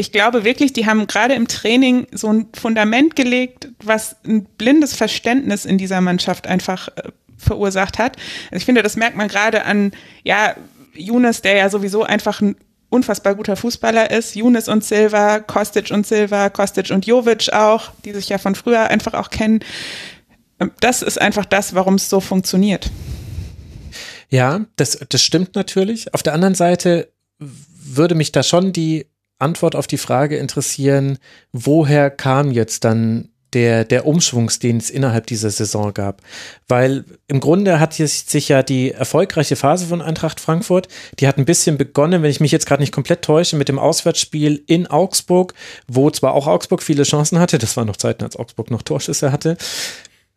ich glaube wirklich, die haben gerade im Training so ein Fundament gelegt, was ein blindes Verständnis in dieser Mannschaft einfach äh, verursacht hat. Also ich finde, das merkt man gerade an, ja, Younes, der ja sowieso einfach ein unfassbar guter Fußballer ist. Younes und Silva, Kostic und Silva, Kostic und Jovic auch, die sich ja von früher einfach auch kennen. Ähm, das ist einfach das, warum es so funktioniert. Ja, das, das stimmt natürlich. Auf der anderen Seite würde mich da schon die Antwort auf die Frage interessieren, woher kam jetzt dann der, der Umschwungs, den es innerhalb dieser Saison gab. Weil im Grunde hat sich ja die erfolgreiche Phase von Eintracht Frankfurt, die hat ein bisschen begonnen, wenn ich mich jetzt gerade nicht komplett täusche, mit dem Auswärtsspiel in Augsburg, wo zwar auch Augsburg viele Chancen hatte, das war noch Zeiten, als Augsburg noch Torschüsse hatte.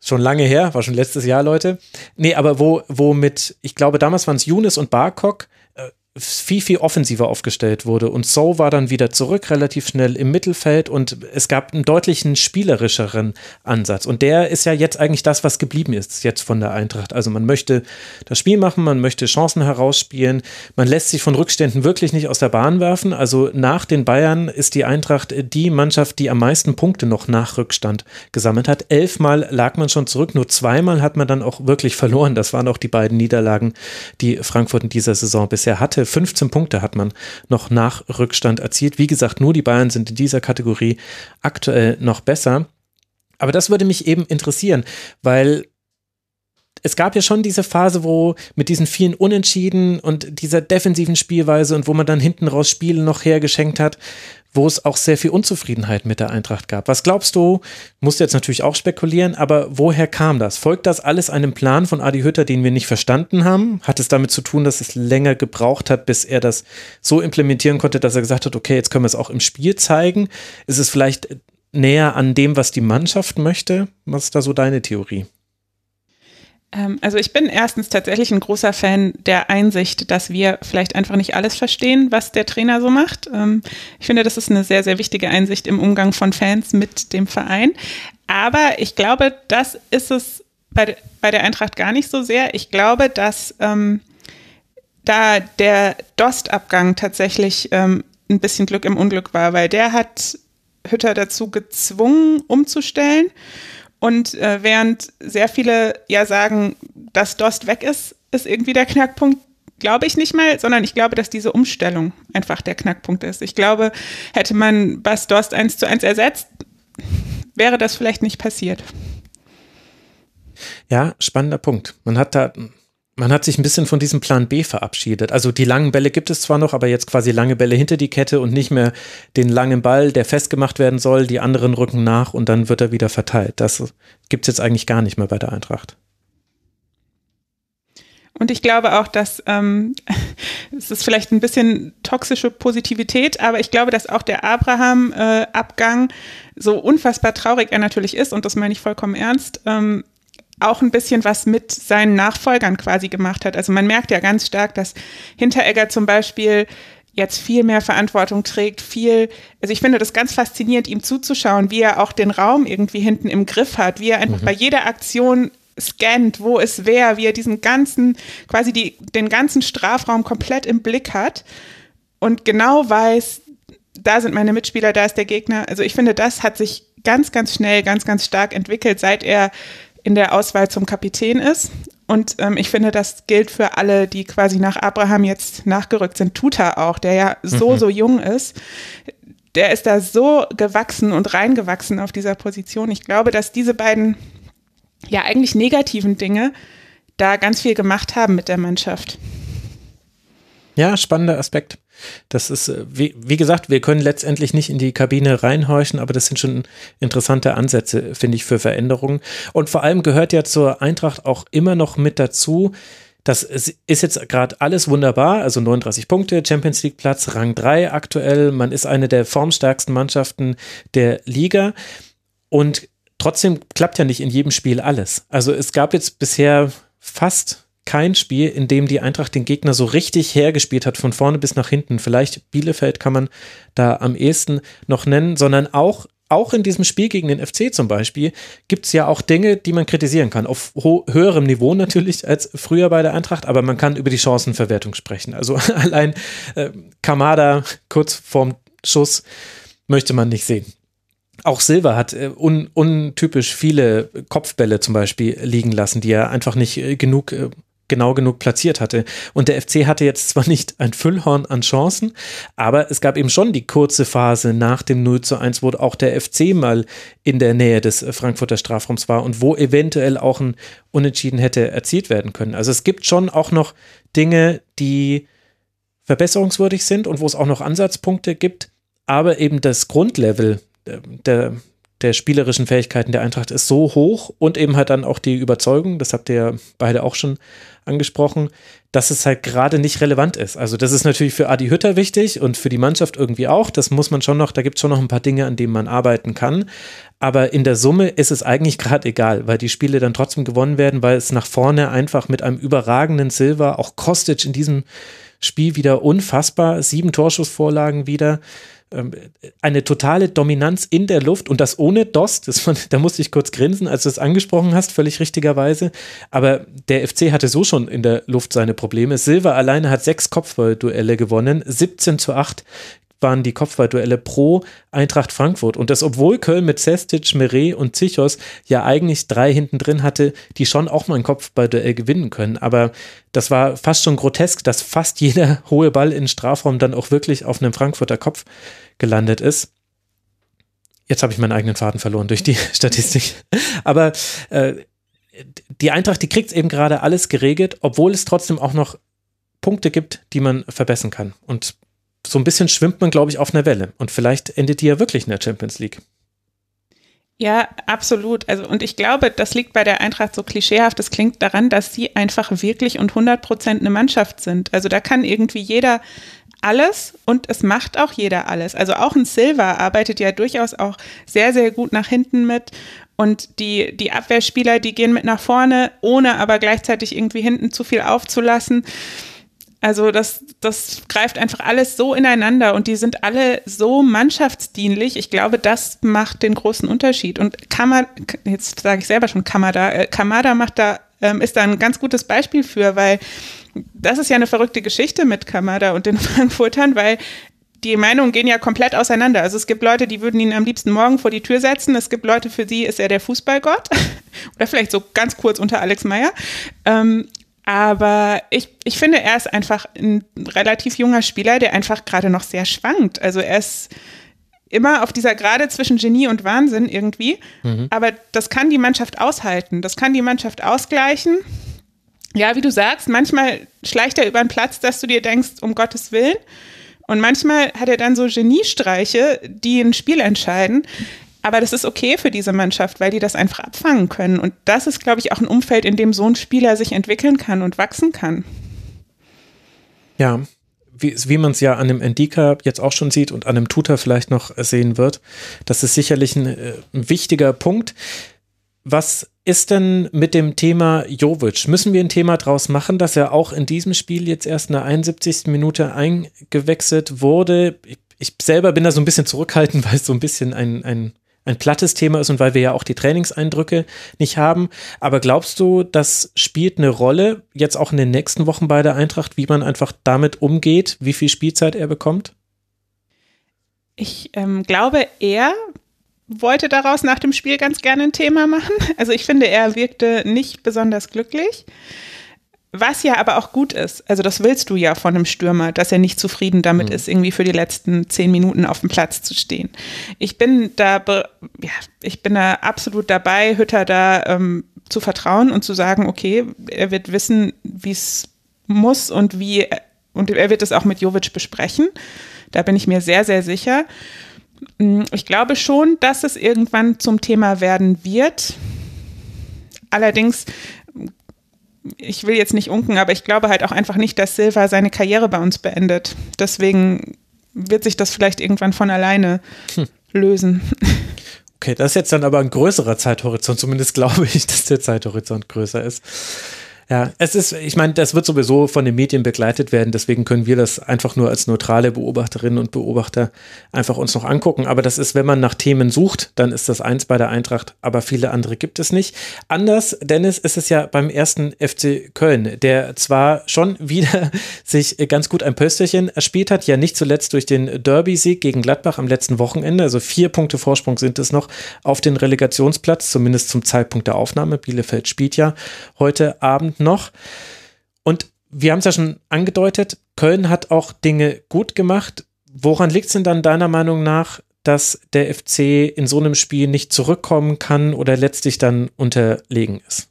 Schon lange her, war schon letztes Jahr, Leute. Nee, aber wo, wo mit, ich glaube, damals waren es Younes und Barkok, viel, viel offensiver aufgestellt wurde. Und So war dann wieder zurück, relativ schnell im Mittelfeld und es gab einen deutlichen spielerischeren Ansatz. Und der ist ja jetzt eigentlich das, was geblieben ist jetzt von der Eintracht. Also man möchte das Spiel machen, man möchte Chancen herausspielen, man lässt sich von Rückständen wirklich nicht aus der Bahn werfen. Also nach den Bayern ist die Eintracht die Mannschaft, die am meisten Punkte noch nach Rückstand gesammelt hat. Elfmal lag man schon zurück, nur zweimal hat man dann auch wirklich verloren. Das waren auch die beiden Niederlagen, die Frankfurt in dieser Saison bisher hatte. 15 Punkte hat man noch nach Rückstand erzielt. Wie gesagt, nur die Bayern sind in dieser Kategorie aktuell noch besser. Aber das würde mich eben interessieren, weil es gab ja schon diese Phase, wo mit diesen vielen Unentschieden und dieser defensiven Spielweise und wo man dann hinten raus Spiele noch hergeschenkt hat, wo es auch sehr viel Unzufriedenheit mit der Eintracht gab. Was glaubst du, musst jetzt natürlich auch spekulieren, aber woher kam das? Folgt das alles einem Plan von Adi Hütter, den wir nicht verstanden haben? Hat es damit zu tun, dass es länger gebraucht hat, bis er das so implementieren konnte, dass er gesagt hat, okay, jetzt können wir es auch im Spiel zeigen? Ist es vielleicht näher an dem, was die Mannschaft möchte? Was ist da so deine Theorie? Ähm, also ich bin erstens tatsächlich ein großer Fan der Einsicht, dass wir vielleicht einfach nicht alles verstehen, was der Trainer so macht. Ähm, ich finde, das ist eine sehr, sehr wichtige Einsicht im Umgang von Fans mit dem Verein. Aber ich glaube, das ist es bei, bei der Eintracht gar nicht so sehr. Ich glaube, dass ähm, da der Dost-Abgang tatsächlich ähm, ein bisschen Glück im Unglück war, weil der hat Hütter dazu gezwungen, umzustellen. Und äh, während sehr viele ja sagen, dass Dost weg ist, ist irgendwie der Knackpunkt, glaube ich nicht mal, sondern ich glaube, dass diese Umstellung einfach der Knackpunkt ist. Ich glaube, hätte man Bas Dost eins zu eins ersetzt, wäre das vielleicht nicht passiert. Ja, spannender Punkt. Man hat da man hat sich ein bisschen von diesem Plan B verabschiedet. Also die langen Bälle gibt es zwar noch, aber jetzt quasi lange Bälle hinter die Kette und nicht mehr den langen Ball, der festgemacht werden soll, die anderen rücken nach und dann wird er wieder verteilt. Das gibt es jetzt eigentlich gar nicht mehr bei der Eintracht. Und ich glaube auch, dass ähm, es ist vielleicht ein bisschen toxische Positivität, aber ich glaube, dass auch der Abraham-Abgang äh, so unfassbar traurig er natürlich ist, und das meine ich vollkommen ernst, ähm, auch ein bisschen was mit seinen Nachfolgern quasi gemacht hat. Also man merkt ja ganz stark, dass Hinteregger zum Beispiel jetzt viel mehr Verantwortung trägt, viel, also ich finde das ganz faszinierend, ihm zuzuschauen, wie er auch den Raum irgendwie hinten im Griff hat, wie er einfach mhm. bei jeder Aktion scannt, wo es wer, wie er diesen ganzen, quasi die, den ganzen Strafraum komplett im Blick hat und genau weiß, da sind meine Mitspieler, da ist der Gegner. Also ich finde, das hat sich ganz, ganz schnell, ganz, ganz stark entwickelt, seit er in der Auswahl zum Kapitän ist. Und ähm, ich finde, das gilt für alle, die quasi nach Abraham jetzt nachgerückt sind. Tuta auch, der ja so, mhm. so jung ist. Der ist da so gewachsen und reingewachsen auf dieser Position. Ich glaube, dass diese beiden ja eigentlich negativen Dinge da ganz viel gemacht haben mit der Mannschaft. Ja, spannender Aspekt. Das ist, äh, wie, wie gesagt, wir können letztendlich nicht in die Kabine reinhorchen, aber das sind schon interessante Ansätze, finde ich, für Veränderungen. Und vor allem gehört ja zur Eintracht auch immer noch mit dazu, das ist jetzt gerade alles wunderbar, also 39 Punkte, Champions League Platz, Rang 3 aktuell. Man ist eine der formstärksten Mannschaften der Liga und trotzdem klappt ja nicht in jedem Spiel alles. Also es gab jetzt bisher fast kein Spiel, in dem die Eintracht den Gegner so richtig hergespielt hat, von vorne bis nach hinten. Vielleicht Bielefeld kann man da am ehesten noch nennen, sondern auch auch in diesem Spiel gegen den FC zum Beispiel gibt es ja auch Dinge, die man kritisieren kann. Auf höherem Niveau natürlich als früher bei der Eintracht, aber man kann über die Chancenverwertung sprechen. Also allein äh, Kamada kurz vorm Schuss möchte man nicht sehen. Auch Silva hat äh, un, untypisch viele Kopfbälle zum Beispiel liegen lassen, die er einfach nicht äh, genug äh, genau genug platziert hatte. Und der FC hatte jetzt zwar nicht ein Füllhorn an Chancen, aber es gab eben schon die kurze Phase nach dem 0 zu 1, wo auch der FC mal in der Nähe des Frankfurter Strafraums war und wo eventuell auch ein Unentschieden hätte erzielt werden können. Also es gibt schon auch noch Dinge, die verbesserungswürdig sind und wo es auch noch Ansatzpunkte gibt, aber eben das Grundlevel der, der spielerischen Fähigkeiten der Eintracht ist so hoch und eben halt dann auch die Überzeugung, das habt ihr beide auch schon angesprochen, dass es halt gerade nicht relevant ist. Also das ist natürlich für Adi Hütter wichtig und für die Mannschaft irgendwie auch. Das muss man schon noch, da gibt es schon noch ein paar Dinge, an denen man arbeiten kann. Aber in der Summe ist es eigentlich gerade egal, weil die Spiele dann trotzdem gewonnen werden, weil es nach vorne einfach mit einem überragenden Silver, auch Kostic in diesem Spiel wieder unfassbar, sieben Torschussvorlagen wieder. Ähm, eine totale Dominanz in der Luft und das ohne Dost. Das, da musste ich kurz grinsen, als du es angesprochen hast, völlig richtigerweise. Aber der FC hatte so schon in der Luft seine Probleme. Silva alleine hat sechs Kopfballduelle gewonnen, 17 zu 8 waren die Kopfballduelle pro Eintracht Frankfurt. Und das, obwohl Köln mit Sestic, Meret und Zichos ja eigentlich drei hinten drin hatte, die schon auch mal ein Kopfballduell gewinnen können. Aber das war fast schon grotesk, dass fast jeder hohe Ball in Strafraum dann auch wirklich auf einem Frankfurter Kopf gelandet ist. Jetzt habe ich meinen eigenen Faden verloren durch die Statistik. Aber äh, die Eintracht, die kriegt eben gerade alles geregelt, obwohl es trotzdem auch noch Punkte gibt, die man verbessern kann. Und so ein bisschen schwimmt man, glaube ich, auf einer Welle. Und vielleicht endet die ja wirklich in der Champions League. Ja, absolut. Also, und ich glaube, das liegt bei der Eintracht so klischeehaft. Das klingt daran, dass sie einfach wirklich und 100 Prozent eine Mannschaft sind. Also, da kann irgendwie jeder alles und es macht auch jeder alles. Also, auch ein Silva arbeitet ja durchaus auch sehr, sehr gut nach hinten mit. Und die, die Abwehrspieler, die gehen mit nach vorne, ohne aber gleichzeitig irgendwie hinten zu viel aufzulassen. Also das, das greift einfach alles so ineinander und die sind alle so mannschaftsdienlich. Ich glaube, das macht den großen Unterschied. Und Kamada, jetzt sage ich selber schon Kamada, äh, Kamada macht da, ähm, ist da ein ganz gutes Beispiel für, weil das ist ja eine verrückte Geschichte mit Kamada und den Frankfurtern, weil die Meinungen gehen ja komplett auseinander. Also es gibt Leute, die würden ihn am liebsten morgen vor die Tür setzen. Es gibt Leute, für sie ist er der Fußballgott. Oder vielleicht so ganz kurz unter Alex Meyer. Ähm, aber ich, ich finde, er ist einfach ein relativ junger Spieler, der einfach gerade noch sehr schwankt. Also er ist immer auf dieser Gerade zwischen Genie und Wahnsinn irgendwie. Mhm. Aber das kann die Mannschaft aushalten. Das kann die Mannschaft ausgleichen. Ja, wie du sagst, manchmal schleicht er über den Platz, dass du dir denkst, um Gottes Willen. Und manchmal hat er dann so Geniestreiche, die ein Spiel entscheiden. Aber das ist okay für diese Mannschaft, weil die das einfach abfangen können. Und das ist, glaube ich, auch ein Umfeld, in dem so ein Spieler sich entwickeln kann und wachsen kann. Ja, wie, wie man es ja an dem Endika jetzt auch schon sieht und an dem Tutor vielleicht noch sehen wird. Das ist sicherlich ein, äh, ein wichtiger Punkt. Was ist denn mit dem Thema Jovic? Müssen wir ein Thema draus machen, dass er auch in diesem Spiel jetzt erst in der 71. Minute eingewechselt wurde? Ich, selber bin da so ein bisschen zurückhaltend, weil es so ein bisschen ein, ein ein plattes Thema ist und weil wir ja auch die Trainingseindrücke nicht haben. Aber glaubst du, das spielt eine Rolle jetzt auch in den nächsten Wochen bei der Eintracht, wie man einfach damit umgeht, wie viel Spielzeit er bekommt? Ich ähm, glaube, er wollte daraus nach dem Spiel ganz gerne ein Thema machen. Also ich finde, er wirkte nicht besonders glücklich. Was ja aber auch gut ist, also das willst du ja von einem Stürmer, dass er nicht zufrieden damit mhm. ist, irgendwie für die letzten zehn Minuten auf dem Platz zu stehen. Ich bin da, ja, ich bin da absolut dabei, Hütter da ähm, zu vertrauen und zu sagen, okay, er wird wissen, wie es muss und wie, und er wird es auch mit Jovic besprechen. Da bin ich mir sehr, sehr sicher. Mm, ich glaube schon, dass es irgendwann zum Thema werden wird. Allerdings ich will jetzt nicht unken, aber ich glaube halt auch einfach nicht, dass Silva seine Karriere bei uns beendet. Deswegen wird sich das vielleicht irgendwann von alleine hm. lösen. Okay, das ist jetzt dann aber ein größerer Zeithorizont. Zumindest glaube ich, dass der Zeithorizont größer ist. Ja, es ist, ich meine, das wird sowieso von den Medien begleitet werden, deswegen können wir das einfach nur als neutrale Beobachterinnen und Beobachter einfach uns noch angucken. Aber das ist, wenn man nach Themen sucht, dann ist das eins bei der Eintracht, aber viele andere gibt es nicht. Anders, Dennis, ist es ja beim ersten FC Köln, der zwar schon wieder sich ganz gut ein Pösterchen erspielt hat, ja nicht zuletzt durch den Derby-Sieg gegen Gladbach am letzten Wochenende, also vier Punkte Vorsprung sind es noch auf den Relegationsplatz, zumindest zum Zeitpunkt der Aufnahme. Bielefeld spielt ja heute Abend noch. Und wir haben es ja schon angedeutet, Köln hat auch Dinge gut gemacht. Woran liegt es denn dann deiner Meinung nach, dass der FC in so einem Spiel nicht zurückkommen kann oder letztlich dann unterlegen ist?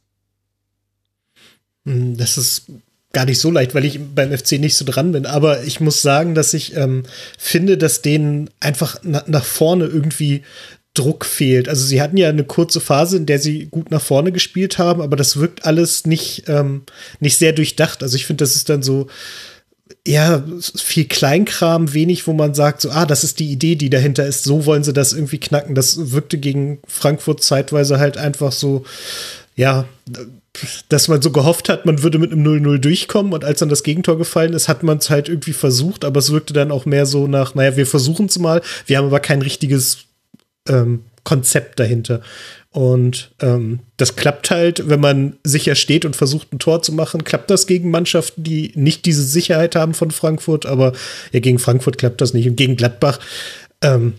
Hm, das ist gar nicht so leicht, weil ich beim FC nicht so dran bin. Aber ich muss sagen, dass ich ähm, finde, dass denen einfach na nach vorne irgendwie Druck fehlt. Also sie hatten ja eine kurze Phase, in der sie gut nach vorne gespielt haben, aber das wirkt alles nicht, ähm, nicht sehr durchdacht. Also ich finde, das ist dann so, ja, viel Kleinkram, wenig, wo man sagt, so, ah, das ist die Idee, die dahinter ist, so wollen sie das irgendwie knacken. Das wirkte gegen Frankfurt zeitweise halt einfach so, ja, dass man so gehofft hat, man würde mit einem 0-0 durchkommen und als dann das Gegentor gefallen ist, hat man es halt irgendwie versucht, aber es wirkte dann auch mehr so nach, naja, wir versuchen es mal, wir haben aber kein richtiges ähm, Konzept dahinter. Und ähm, das klappt halt, wenn man sicher steht und versucht, ein Tor zu machen, klappt das gegen Mannschaften, die nicht diese Sicherheit haben von Frankfurt, aber ja, gegen Frankfurt klappt das nicht. Und gegen Gladbach, ähm,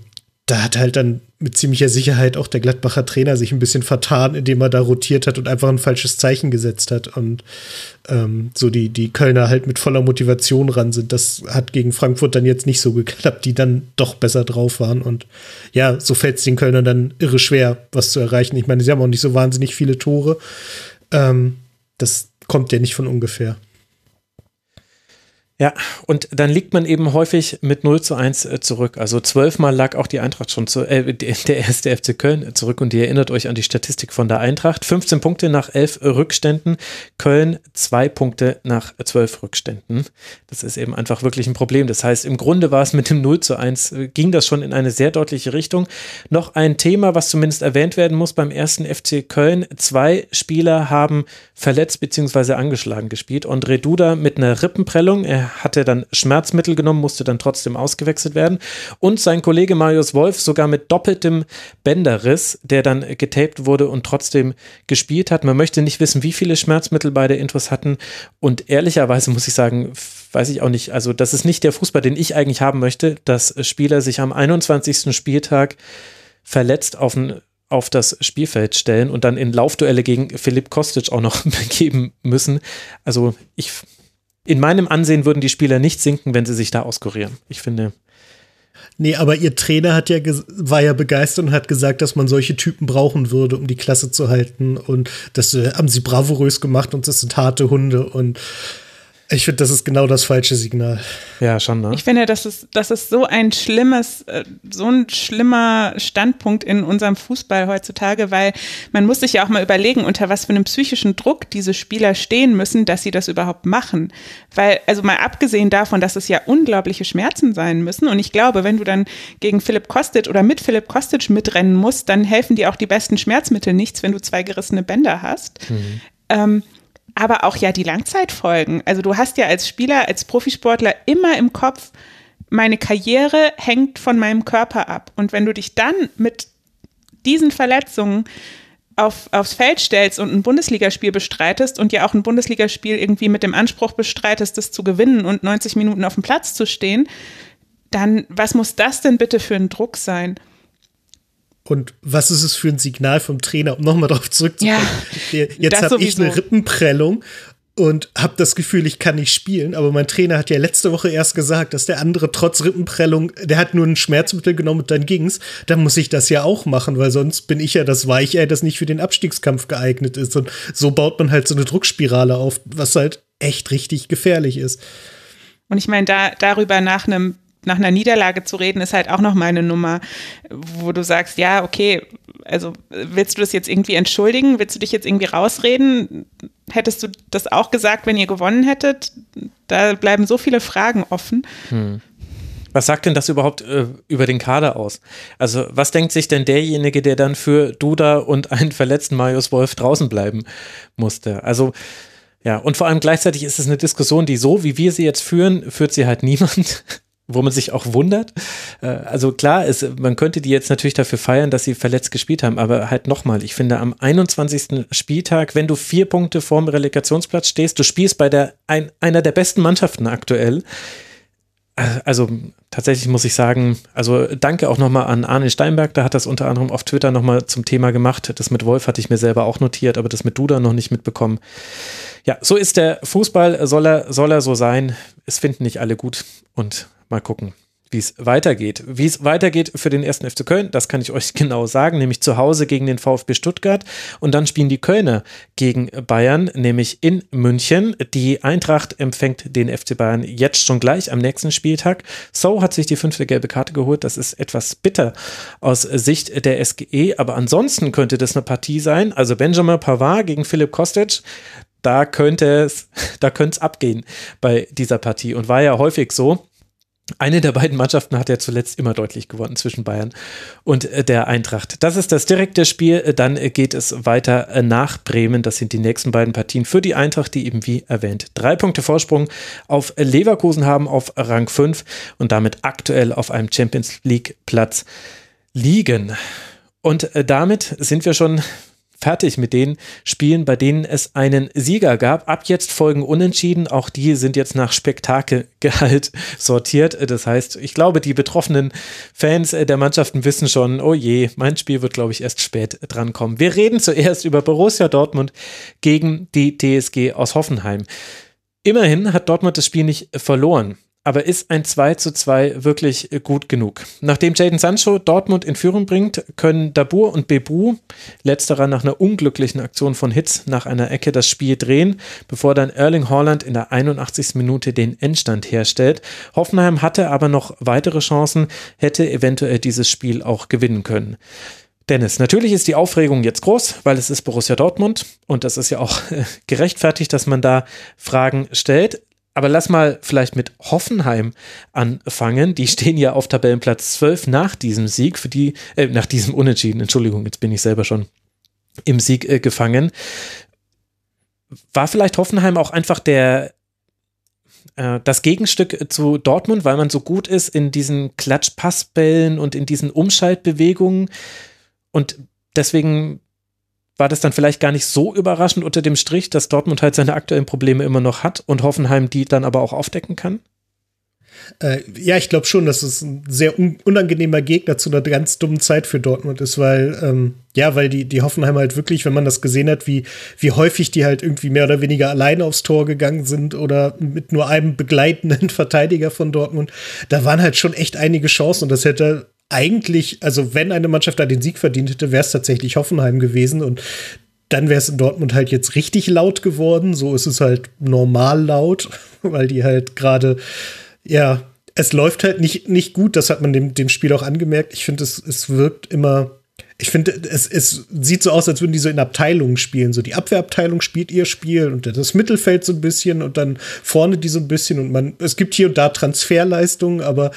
da hat halt dann mit ziemlicher Sicherheit auch der Gladbacher Trainer sich ein bisschen vertan, indem er da rotiert hat und einfach ein falsches Zeichen gesetzt hat und ähm, so die, die Kölner halt mit voller Motivation ran sind. Das hat gegen Frankfurt dann jetzt nicht so geklappt, die dann doch besser drauf waren und ja, so fällt es den Kölnern dann irre schwer, was zu erreichen. Ich meine, sie haben auch nicht so wahnsinnig viele Tore. Ähm, das kommt ja nicht von ungefähr. Ja, und dann liegt man eben häufig mit 0 zu 1 äh, zurück. Also zwölfmal lag auch die Eintracht schon zu, äh, der erste FC Köln zurück und ihr erinnert euch an die Statistik von der Eintracht. 15 Punkte nach 11 Rückständen, Köln zwei Punkte nach 12 Rückständen. Das ist eben einfach wirklich ein Problem. Das heißt, im Grunde war es mit dem 0 zu 1, äh, ging das schon in eine sehr deutliche Richtung. Noch ein Thema, was zumindest erwähnt werden muss beim ersten FC Köln. Zwei Spieler haben verletzt bzw. angeschlagen gespielt. André Duda mit einer Rippenprellung. Er hatte dann Schmerzmittel genommen, musste dann trotzdem ausgewechselt werden. Und sein Kollege Marius Wolf sogar mit doppeltem Bänderriss, der dann getaped wurde und trotzdem gespielt hat. Man möchte nicht wissen, wie viele Schmerzmittel beide Intros hatten. Und ehrlicherweise muss ich sagen, weiß ich auch nicht. Also, das ist nicht der Fußball, den ich eigentlich haben möchte, dass Spieler sich am 21. Spieltag verletzt auf ein auf das Spielfeld stellen und dann in Laufduelle gegen Philipp Kostic auch noch begeben müssen. Also ich in meinem Ansehen würden die Spieler nicht sinken, wenn sie sich da auskurieren. Ich finde. Nee, aber ihr Trainer hat ja war ja begeistert und hat gesagt, dass man solche Typen brauchen würde, um die Klasse zu halten. Und das äh, haben sie bravourös gemacht und das sind harte Hunde. Und ich finde, das ist genau das falsche Signal. Ja, schon, ne? Ich finde, das ist, das ist so ein schlimmes, äh, so ein schlimmer Standpunkt in unserem Fußball heutzutage, weil man muss sich ja auch mal überlegen, unter was für einem psychischen Druck diese Spieler stehen müssen, dass sie das überhaupt machen. Weil, also mal abgesehen davon, dass es ja unglaubliche Schmerzen sein müssen. Und ich glaube, wenn du dann gegen Philipp Kostic oder mit Philipp Kostic mitrennen musst, dann helfen dir auch die besten Schmerzmittel nichts, wenn du zwei gerissene Bänder hast. Mhm. Ähm, aber auch ja die Langzeitfolgen. Also du hast ja als Spieler, als Profisportler immer im Kopf, meine Karriere hängt von meinem Körper ab. Und wenn du dich dann mit diesen Verletzungen auf, aufs Feld stellst und ein Bundesligaspiel bestreitest und ja auch ein Bundesligaspiel irgendwie mit dem Anspruch bestreitest, das zu gewinnen und 90 Minuten auf dem Platz zu stehen, dann was muss das denn bitte für ein Druck sein? Und was ist es für ein Signal vom Trainer, um nochmal darauf zurückzukommen? Ja, Jetzt habe ich eine Rippenprellung und habe das Gefühl, ich kann nicht spielen. Aber mein Trainer hat ja letzte Woche erst gesagt, dass der andere trotz Rippenprellung, der hat nur ein Schmerzmittel genommen und dann ging's. Dann muss ich das ja auch machen, weil sonst bin ich ja das Weichei, das nicht für den Abstiegskampf geeignet ist. Und so baut man halt so eine Druckspirale auf, was halt echt richtig gefährlich ist. Und ich meine, da, darüber nach einem nach einer Niederlage zu reden, ist halt auch noch mal eine Nummer, wo du sagst, ja, okay, also willst du das jetzt irgendwie entschuldigen? Willst du dich jetzt irgendwie rausreden? Hättest du das auch gesagt, wenn ihr gewonnen hättet? Da bleiben so viele Fragen offen. Hm. Was sagt denn das überhaupt äh, über den Kader aus? Also, was denkt sich denn derjenige, der dann für Duda und einen verletzten Marius Wolf draußen bleiben musste? Also, ja, und vor allem gleichzeitig ist es eine Diskussion, die so, wie wir sie jetzt führen, führt sie halt niemand wo man sich auch wundert. Äh, also klar, es, man könnte die jetzt natürlich dafür feiern, dass sie verletzt gespielt haben, aber halt nochmal, ich finde am 21. Spieltag, wenn du vier Punkte vorm Relegationsplatz stehst, du spielst bei der ein, einer der besten Mannschaften aktuell. Äh, also tatsächlich muss ich sagen, also danke auch nochmal an Arne Steinberg, der hat das unter anderem auf Twitter nochmal zum Thema gemacht. Das mit Wolf hatte ich mir selber auch notiert, aber das mit Duda noch nicht mitbekommen. Ja, so ist der Fußball, soll er, soll er so sein. Es finden nicht alle gut und Mal gucken, wie es weitergeht. Wie es weitergeht für den ersten FC Köln, das kann ich euch genau sagen, nämlich zu Hause gegen den VfB Stuttgart und dann spielen die Kölner gegen Bayern, nämlich in München. Die Eintracht empfängt den FC Bayern jetzt schon gleich am nächsten Spieltag. So hat sich die fünfte gelbe Karte geholt. Das ist etwas bitter aus Sicht der SGE, aber ansonsten könnte das eine Partie sein. Also Benjamin Pavard gegen Philipp Kostic da könnte es, da könnte es abgehen bei dieser Partie und war ja häufig so, eine der beiden Mannschaften hat ja zuletzt immer deutlich gewonnen zwischen Bayern und äh, der Eintracht. Das ist das direkte Spiel. Äh, dann äh, geht es weiter nach Bremen. Das sind die nächsten beiden Partien für die Eintracht, die eben wie erwähnt drei Punkte Vorsprung auf Leverkusen haben, auf Rang 5 und damit aktuell auf einem Champions League Platz liegen. Und damit sind wir schon fertig mit den Spielen, bei denen es einen Sieger gab. Ab jetzt folgen Unentschieden. Auch die sind jetzt nach Spektakelgehalt sortiert. Das heißt, ich glaube, die betroffenen Fans der Mannschaften wissen schon, oh je, mein Spiel wird, glaube ich, erst spät drankommen. Wir reden zuerst über Borussia Dortmund gegen die TSG aus Hoffenheim. Immerhin hat Dortmund das Spiel nicht verloren. Aber ist ein 2 zu 2 wirklich gut genug? Nachdem Jaden Sancho Dortmund in Führung bringt, können Dabur und Bebu, letzterer nach einer unglücklichen Aktion von Hitz nach einer Ecke das Spiel drehen, bevor dann Erling Haaland in der 81. Minute den Endstand herstellt. Hoffenheim hatte aber noch weitere Chancen, hätte eventuell dieses Spiel auch gewinnen können. Dennis, natürlich ist die Aufregung jetzt groß, weil es ist Borussia Dortmund und das ist ja auch gerechtfertigt, dass man da Fragen stellt. Aber lass mal vielleicht mit Hoffenheim anfangen. Die stehen ja auf Tabellenplatz 12 nach diesem Sieg, für die, äh, nach diesem Unentschieden, Entschuldigung, jetzt bin ich selber schon im Sieg äh, gefangen. War vielleicht Hoffenheim auch einfach der, äh, das Gegenstück zu Dortmund, weil man so gut ist in diesen Klatschpassbällen und in diesen Umschaltbewegungen und deswegen war das dann vielleicht gar nicht so überraschend unter dem Strich, dass Dortmund halt seine aktuellen Probleme immer noch hat und Hoffenheim die dann aber auch aufdecken kann? Äh, ja, ich glaube schon, dass es ein sehr un unangenehmer Gegner zu einer ganz dummen Zeit für Dortmund ist, weil, ähm, ja, weil die, die Hoffenheim halt wirklich, wenn man das gesehen hat, wie, wie häufig die halt irgendwie mehr oder weniger alleine aufs Tor gegangen sind oder mit nur einem begleitenden Verteidiger von Dortmund, da waren halt schon echt einige Chancen und das hätte eigentlich, also wenn eine Mannschaft da den Sieg verdient hätte, wäre es tatsächlich Hoffenheim gewesen und dann wäre es in Dortmund halt jetzt richtig laut geworden. So ist es halt normal laut, weil die halt gerade, ja, es läuft halt nicht, nicht gut. Das hat man dem, dem Spiel auch angemerkt. Ich finde, es, es wirkt immer ich finde, es, es sieht so aus, als würden die so in Abteilungen spielen. So die Abwehrabteilung spielt ihr Spiel und das Mittelfeld so ein bisschen und dann vorne die so ein bisschen und man, es gibt hier und da Transferleistungen, aber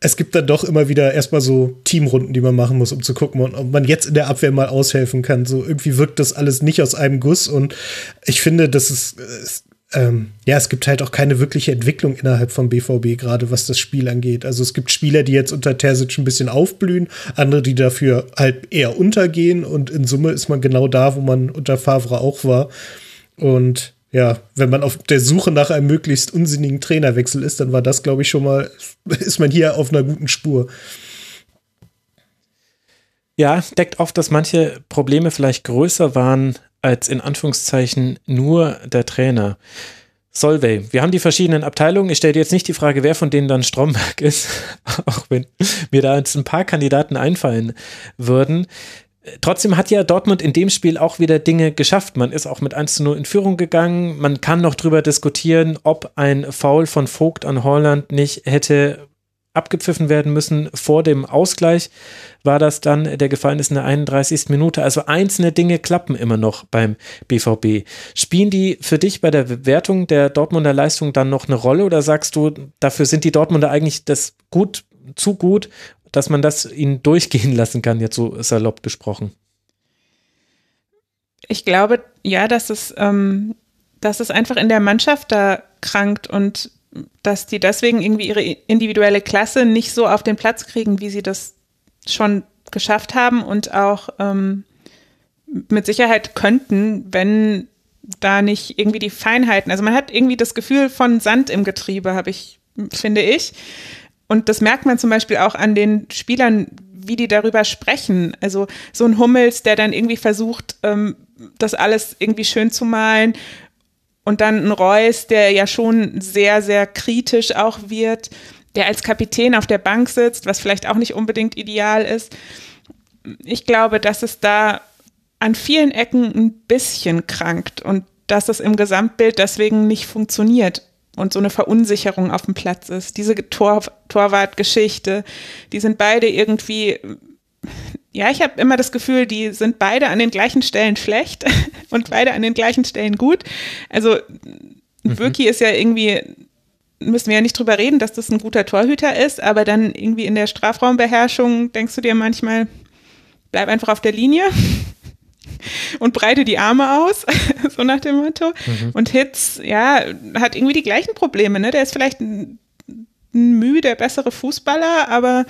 es gibt dann doch immer wieder erstmal so Teamrunden, die man machen muss, um zu gucken, ob man jetzt in der Abwehr mal aushelfen kann. So irgendwie wirkt das alles nicht aus einem Guss und ich finde, das ist, ähm, ja, es gibt halt auch keine wirkliche Entwicklung innerhalb vom BVB, gerade was das Spiel angeht. Also es gibt Spieler, die jetzt unter Terzic ein bisschen aufblühen, andere, die dafür halt eher untergehen und in Summe ist man genau da, wo man unter Favre auch war. Und ja, wenn man auf der Suche nach einem möglichst unsinnigen Trainerwechsel ist, dann war das, glaube ich, schon mal, ist man hier auf einer guten Spur. Ja, deckt auf, dass manche Probleme vielleicht größer waren als in Anführungszeichen nur der Trainer. Solvay, wir haben die verschiedenen Abteilungen. Ich stelle dir jetzt nicht die Frage, wer von denen dann Stromberg ist, auch wenn mir da jetzt ein paar Kandidaten einfallen würden. Trotzdem hat ja Dortmund in dem Spiel auch wieder Dinge geschafft. Man ist auch mit 1 zu 0 in Führung gegangen. Man kann noch drüber diskutieren, ob ein Foul von Vogt an Holland nicht hätte abgepfiffen werden müssen. Vor dem Ausgleich war das dann, der gefallen ist in der 31. Minute. Also einzelne Dinge klappen immer noch beim BVB. Spielen die für dich bei der Bewertung der Dortmunder Leistung dann noch eine Rolle oder sagst du, dafür sind die Dortmunder eigentlich das gut, zu gut, dass man das ihnen durchgehen lassen kann, jetzt so salopp gesprochen? Ich glaube, ja, dass es, ähm, dass es einfach in der Mannschaft da krankt und dass die deswegen irgendwie ihre individuelle Klasse nicht so auf den Platz kriegen, wie sie das schon geschafft haben und auch ähm, mit Sicherheit könnten, wenn da nicht irgendwie die Feinheiten, also man hat irgendwie das Gefühl von Sand im Getriebe, habe ich, finde ich. Und das merkt man zum Beispiel auch an den Spielern, wie die darüber sprechen. Also so ein Hummels, der dann irgendwie versucht, ähm, das alles irgendwie schön zu malen und dann ein Reus, der ja schon sehr, sehr kritisch auch wird, der als Kapitän auf der Bank sitzt, was vielleicht auch nicht unbedingt ideal ist. Ich glaube, dass es da an vielen Ecken ein bisschen krankt und dass es im Gesamtbild deswegen nicht funktioniert und so eine Verunsicherung auf dem Platz ist. Diese Tor Torwartgeschichte, die sind beide irgendwie ja, ich habe immer das Gefühl, die sind beide an den gleichen Stellen schlecht und beide an den gleichen Stellen gut. Also mhm. Birki ist ja irgendwie, müssen wir ja nicht drüber reden, dass das ein guter Torhüter ist, aber dann irgendwie in der Strafraumbeherrschung denkst du dir manchmal, bleib einfach auf der Linie und breite die Arme aus, so nach dem Motto. Mhm. Und Hitz, ja, hat irgendwie die gleichen Probleme, ne? Der ist vielleicht ein, ein Mühe der bessere Fußballer, aber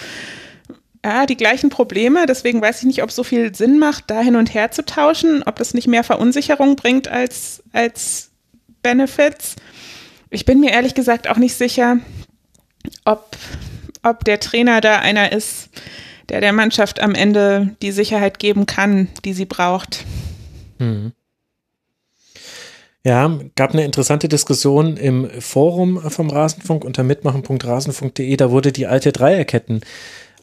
ja, die gleichen Probleme. Deswegen weiß ich nicht, ob es so viel Sinn macht, da hin und her zu tauschen, ob das nicht mehr Verunsicherung bringt als, als Benefits. Ich bin mir ehrlich gesagt auch nicht sicher, ob, ob der Trainer da einer ist, der der Mannschaft am Ende die Sicherheit geben kann, die sie braucht. Mhm. Ja, gab eine interessante Diskussion im Forum vom Rasenfunk unter mitmachen.rasenfunk.de. Da wurde die alte Dreierketten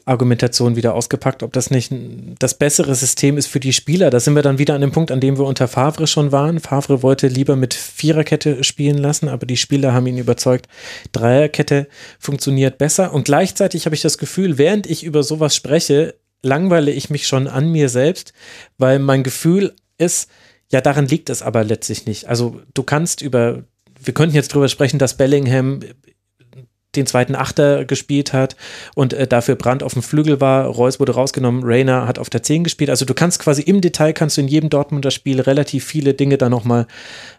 Argumentation wieder ausgepackt, ob das nicht das bessere System ist für die Spieler. Da sind wir dann wieder an dem Punkt, an dem wir unter Favre schon waren. Favre wollte lieber mit Viererkette spielen lassen, aber die Spieler haben ihn überzeugt, Dreierkette funktioniert besser. Und gleichzeitig habe ich das Gefühl, während ich über sowas spreche, langweile ich mich schon an mir selbst, weil mein Gefühl ist, ja, daran liegt es aber letztlich nicht. Also du kannst über, wir könnten jetzt drüber sprechen, dass Bellingham den zweiten Achter gespielt hat und äh, dafür Brandt auf dem Flügel war. Reus wurde rausgenommen, Rainer hat auf der 10 gespielt. Also du kannst quasi im Detail, kannst du in jedem Dortmunder Spiel relativ viele Dinge da nochmal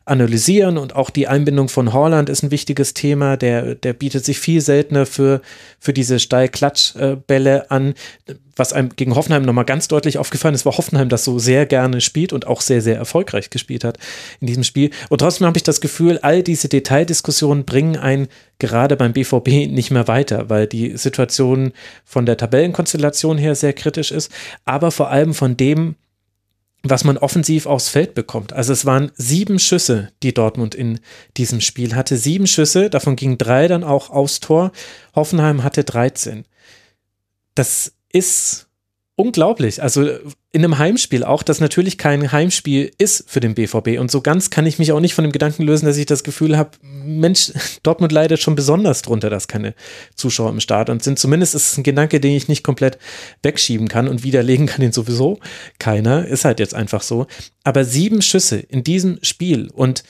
analysieren und auch die Einbindung von Horland ist ein wichtiges Thema. Der, der bietet sich viel seltener für, für diese Steil-Klatsch-Bälle an. Was einem gegen Hoffenheim nochmal ganz deutlich aufgefallen ist, war Hoffenheim, das so sehr gerne spielt und auch sehr, sehr erfolgreich gespielt hat in diesem Spiel. Und trotzdem habe ich das Gefühl, all diese Detaildiskussionen bringen einen gerade beim BVB nicht mehr weiter, weil die Situation von der Tabellenkonstellation her sehr kritisch ist, aber vor allem von dem, was man offensiv aufs Feld bekommt. Also es waren sieben Schüsse, die Dortmund in diesem Spiel hatte. Sieben Schüsse, davon gingen drei dann auch aufs Tor. Hoffenheim hatte 13. Das ist unglaublich. Also in einem Heimspiel auch, das natürlich kein Heimspiel ist für den BVB. Und so ganz kann ich mich auch nicht von dem Gedanken lösen, dass ich das Gefühl habe, Mensch, Dortmund leidet schon besonders drunter, dass keine Zuschauer im Stadion sind. Zumindest ist es ein Gedanke, den ich nicht komplett wegschieben kann und widerlegen kann ihn sowieso keiner. Ist halt jetzt einfach so. Aber sieben Schüsse in diesem Spiel und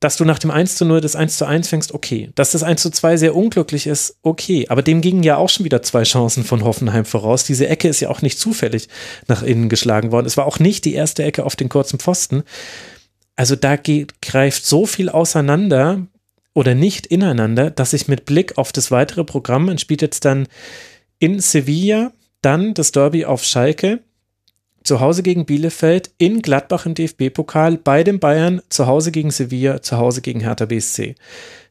dass du nach dem 1 zu 0 das 1 zu 1 fängst, okay. Dass das 1 zu 2 sehr unglücklich ist, okay. Aber dem gingen ja auch schon wieder zwei Chancen von Hoffenheim voraus. Diese Ecke ist ja auch nicht zufällig nach innen geschlagen worden. Es war auch nicht die erste Ecke auf den kurzen Pfosten. Also da geht, greift so viel auseinander oder nicht ineinander, dass ich mit Blick auf das weitere Programm, man spielt jetzt dann in Sevilla, dann das Derby auf Schalke, zu Hause gegen Bielefeld, in Gladbach im DFB-Pokal, bei den Bayern, zu Hause gegen Sevilla, zu Hause gegen Hertha BSC.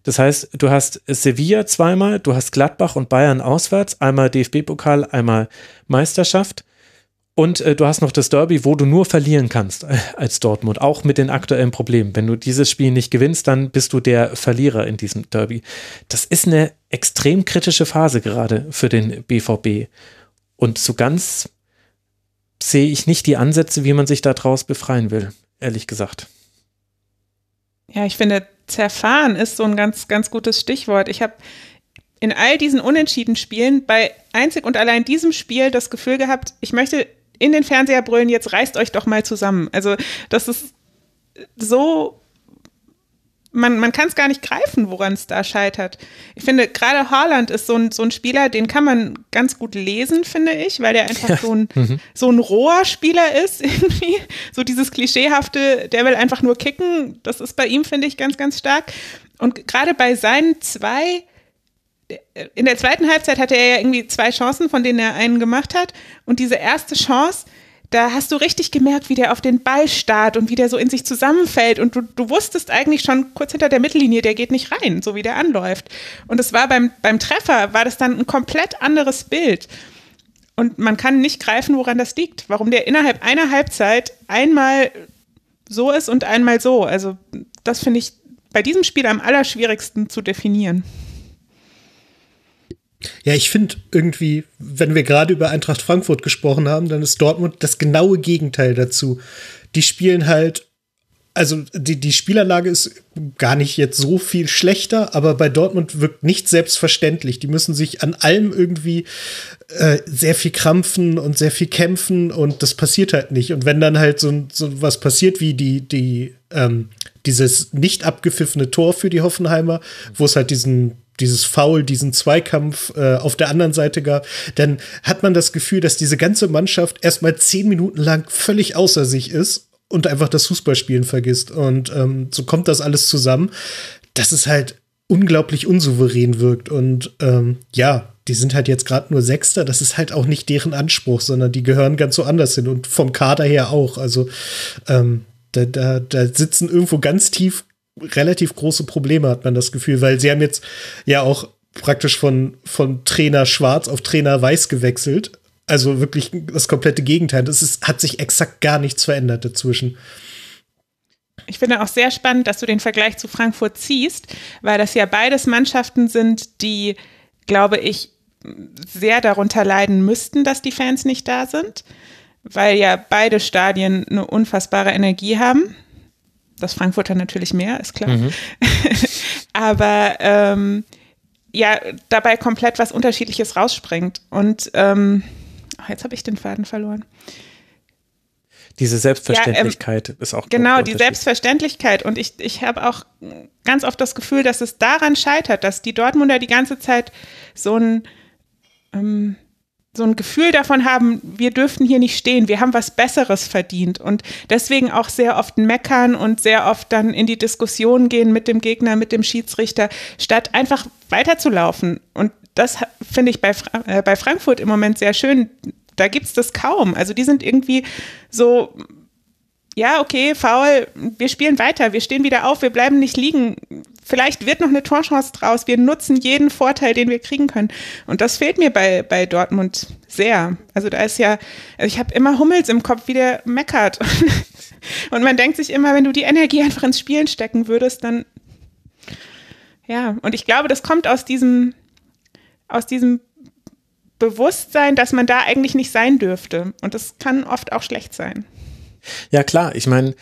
Das heißt, du hast Sevilla zweimal, du hast Gladbach und Bayern auswärts, einmal DFB-Pokal, einmal Meisterschaft. Und äh, du hast noch das Derby, wo du nur verlieren kannst äh, als Dortmund, auch mit den aktuellen Problemen. Wenn du dieses Spiel nicht gewinnst, dann bist du der Verlierer in diesem Derby. Das ist eine extrem kritische Phase gerade für den BVB. Und so ganz sehe ich nicht die Ansätze, wie man sich daraus befreien will, ehrlich gesagt. Ja, ich finde, zerfahren ist so ein ganz, ganz gutes Stichwort. Ich habe in all diesen unentschieden Spielen bei einzig und allein diesem Spiel das Gefühl gehabt, ich möchte in den Fernseher brüllen, jetzt reißt euch doch mal zusammen. Also das ist so man, man kann es gar nicht greifen, woran es da scheitert. Ich finde, gerade Haaland ist so ein, so ein Spieler, den kann man ganz gut lesen, finde ich, weil der einfach so ein, mhm. so ein roher Spieler ist, irgendwie. So dieses klischeehafte, der will einfach nur kicken. Das ist bei ihm, finde ich, ganz, ganz stark. Und gerade bei seinen zwei, in der zweiten Halbzeit hatte er ja irgendwie zwei Chancen, von denen er einen gemacht hat. Und diese erste Chance, da hast du richtig gemerkt, wie der auf den Ball starrt und wie der so in sich zusammenfällt. Und du, du wusstest eigentlich schon kurz hinter der Mittellinie, der geht nicht rein, so wie der anläuft. Und es war beim, beim Treffer, war das dann ein komplett anderes Bild. Und man kann nicht greifen, woran das liegt. Warum der innerhalb einer Halbzeit einmal so ist und einmal so. Also, das finde ich bei diesem Spiel am allerschwierigsten zu definieren. Ja, ich finde irgendwie, wenn wir gerade über Eintracht Frankfurt gesprochen haben, dann ist Dortmund das genaue Gegenteil dazu. Die spielen halt, also die, die Spielerlage ist gar nicht jetzt so viel schlechter, aber bei Dortmund wirkt nicht selbstverständlich. Die müssen sich an allem irgendwie äh, sehr viel krampfen und sehr viel kämpfen und das passiert halt nicht. Und wenn dann halt so, so was passiert wie die, die, ähm, dieses nicht abgepfiffene Tor für die Hoffenheimer, wo es halt diesen dieses Foul, diesen Zweikampf äh, auf der anderen Seite gab, dann hat man das Gefühl, dass diese ganze Mannschaft erstmal zehn Minuten lang völlig außer sich ist und einfach das Fußballspielen vergisst. Und ähm, so kommt das alles zusammen, dass es halt unglaublich unsouverän wirkt. Und ähm, ja, die sind halt jetzt gerade nur Sechster. Das ist halt auch nicht deren Anspruch, sondern die gehören ganz woanders hin und vom Kader her auch. Also ähm, da, da, da sitzen irgendwo ganz tief relativ große Probleme, hat man das Gefühl, weil sie haben jetzt ja auch praktisch von, von Trainer Schwarz auf Trainer Weiß gewechselt. Also wirklich das komplette Gegenteil. Ist, hat sich exakt gar nichts verändert dazwischen. ich finde auch sehr spannend, dass du den Vergleich zu Frankfurt ziehst, weil das ja beides Mannschaften sind, die, glaube ich, sehr darunter leiden müssten, dass die Fans nicht da sind, weil ja beide Stadien eine unfassbare Energie haben. Das Frankfurter natürlich mehr, ist klar. Mhm. Aber ähm, ja, dabei komplett was Unterschiedliches rausspringt. Und ähm, oh, jetzt habe ich den Faden verloren. Diese Selbstverständlichkeit ja, ähm, ist auch. Genau, die Selbstverständlichkeit. Und ich, ich habe auch ganz oft das Gefühl, dass es daran scheitert, dass die Dortmunder die ganze Zeit so ein, ähm, so ein Gefühl davon haben, wir dürften hier nicht stehen, wir haben was Besseres verdient und deswegen auch sehr oft meckern und sehr oft dann in die Diskussion gehen mit dem Gegner, mit dem Schiedsrichter, statt einfach weiterzulaufen. Und das finde ich bei, äh, bei Frankfurt im Moment sehr schön da gibt es das kaum. Also die sind irgendwie so, ja, okay, faul, wir spielen weiter, wir stehen wieder auf, wir bleiben nicht liegen. Vielleicht wird noch eine Torchance draus. Wir nutzen jeden Vorteil, den wir kriegen können. Und das fehlt mir bei, bei Dortmund sehr. Also da ist ja, also ich habe immer Hummels im Kopf, wie der meckert. Und man denkt sich immer, wenn du die Energie einfach ins Spielen stecken würdest, dann ja. Und ich glaube, das kommt aus diesem, aus diesem Bewusstsein, dass man da eigentlich nicht sein dürfte. Und das kann oft auch schlecht sein. Ja, klar. Ich meine,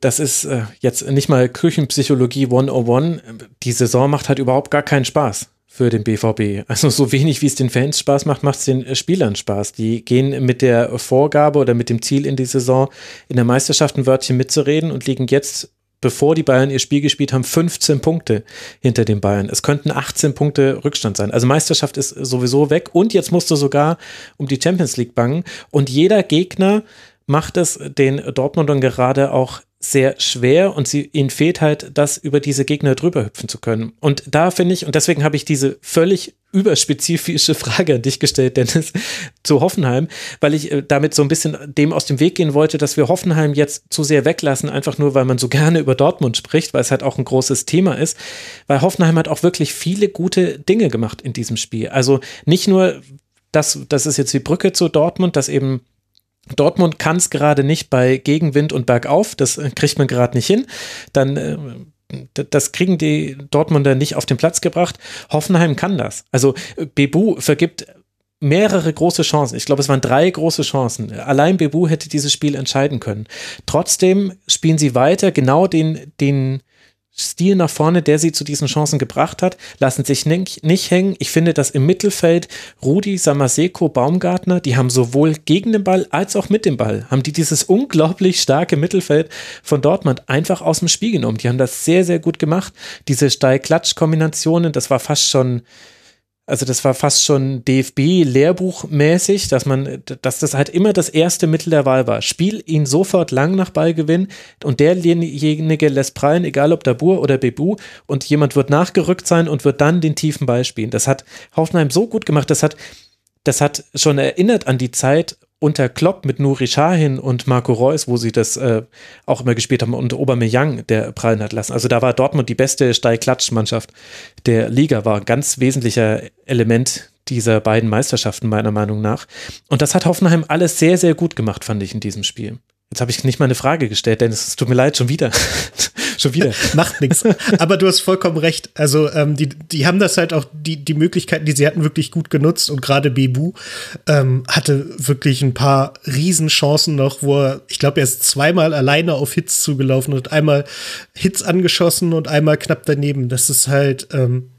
das ist äh, jetzt nicht mal Küchenpsychologie 101. Die Saison macht halt überhaupt gar keinen Spaß für den BVB. Also so wenig wie es den Fans Spaß macht, macht es den äh, Spielern Spaß. Die gehen mit der Vorgabe oder mit dem Ziel in die Saison, in der Meisterschaft ein Wörtchen mitzureden und liegen jetzt bevor die Bayern ihr Spiel gespielt haben, 15 Punkte hinter den Bayern. Es könnten 18 Punkte Rückstand sein. Also Meisterschaft ist sowieso weg und jetzt musst du sogar um die Champions League bangen. Und jeder Gegner macht es den Dortmundern gerade auch sehr schwer und sie, ihnen fehlt halt, das über diese Gegner drüber hüpfen zu können. Und da finde ich, und deswegen habe ich diese völlig überspezifische Frage an dich gestellt, Dennis, zu Hoffenheim, weil ich äh, damit so ein bisschen dem aus dem Weg gehen wollte, dass wir Hoffenheim jetzt zu sehr weglassen, einfach nur, weil man so gerne über Dortmund spricht, weil es halt auch ein großes Thema ist, weil Hoffenheim hat auch wirklich viele gute Dinge gemacht in diesem Spiel. Also nicht nur, das, das ist jetzt die Brücke zu Dortmund, dass eben Dortmund kann es gerade nicht bei Gegenwind und Bergauf, das äh, kriegt man gerade nicht hin. Dann äh, das kriegen die Dortmunder nicht auf den Platz gebracht. Hoffenheim kann das. Also äh, Bebu vergibt mehrere große Chancen. Ich glaube, es waren drei große Chancen. Allein Bebu hätte dieses Spiel entscheiden können. Trotzdem spielen sie weiter genau den, den Stil nach vorne, der sie zu diesen Chancen gebracht hat, lassen sich nicht, nicht hängen. Ich finde, dass im Mittelfeld Rudi, Samaseko, Baumgartner, die haben sowohl gegen den Ball als auch mit dem Ball, haben die dieses unglaublich starke Mittelfeld von Dortmund einfach aus dem Spiel genommen. Die haben das sehr, sehr gut gemacht. Diese Steil-Klatsch-Kombinationen, das war fast schon also das war fast schon DFB-Lehrbuchmäßig, dass man, dass das halt immer das erste Mittel der Wahl war. Spiel ihn sofort lang nach Ballgewinn und derjenige lässt prallen, egal ob Dabur oder Bebu und jemand wird nachgerückt sein und wird dann den tiefen Ball spielen. Das hat Hoffenheim so gut gemacht, das hat das hat schon erinnert an die Zeit unter Klopp mit Nuri Sahin und Marco Reus, wo sie das äh, auch immer gespielt haben und Aubameyang, der prallen hat lassen. Also da war Dortmund die beste Steilklatschmannschaft der Liga, war ein ganz wesentlicher Element dieser beiden Meisterschaften meiner Meinung nach. Und das hat Hoffenheim alles sehr, sehr gut gemacht, fand ich in diesem Spiel. Jetzt habe ich nicht mal eine Frage gestellt, denn es tut mir leid, schon wieder. schon wieder. Macht nichts. Aber du hast vollkommen recht. Also ähm, die, die haben das halt auch, die, die Möglichkeiten, die sie hatten, wirklich gut genutzt. Und gerade Bebu ähm, hatte wirklich ein paar Riesenchancen noch, wo er, ich glaube, er ist zweimal alleine auf Hits zugelaufen und einmal Hits angeschossen und einmal knapp daneben. Das ist halt, ähm,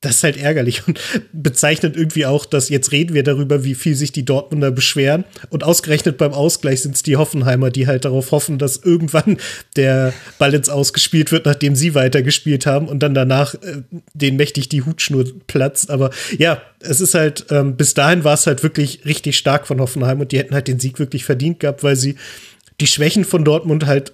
das ist halt ärgerlich und bezeichnet irgendwie auch, dass jetzt reden wir darüber, wie viel sich die Dortmunder beschweren. Und ausgerechnet beim Ausgleich sind es die Hoffenheimer, die halt darauf hoffen, dass irgendwann der Ball ins Ausgespielt wird, nachdem sie weitergespielt haben und dann danach äh, den mächtig die Hutschnur platzt. Aber ja, es ist halt, ähm, bis dahin war es halt wirklich richtig stark von Hoffenheim und die hätten halt den Sieg wirklich verdient gehabt, weil sie die Schwächen von Dortmund halt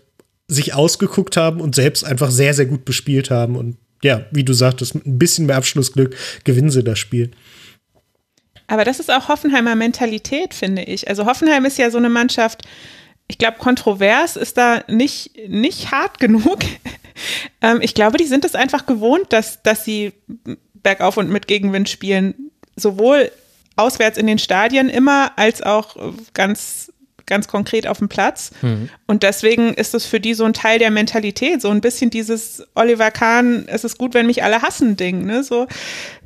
sich ausgeguckt haben und selbst einfach sehr, sehr gut bespielt haben. Und ja, wie du sagtest, mit ein bisschen mehr Abschlussglück gewinnen sie das Spiel. Aber das ist auch Hoffenheimer Mentalität, finde ich. Also Hoffenheim ist ja so eine Mannschaft, ich glaube, kontrovers ist da nicht, nicht hart genug. ähm, ich glaube, die sind es einfach gewohnt, dass, dass sie bergauf und mit Gegenwind spielen. Sowohl auswärts in den Stadien immer, als auch ganz ganz konkret auf dem Platz. Mhm. Und deswegen ist es für die so ein Teil der Mentalität, so ein bisschen dieses Oliver Kahn, es ist gut, wenn mich alle hassen Ding, ne? So,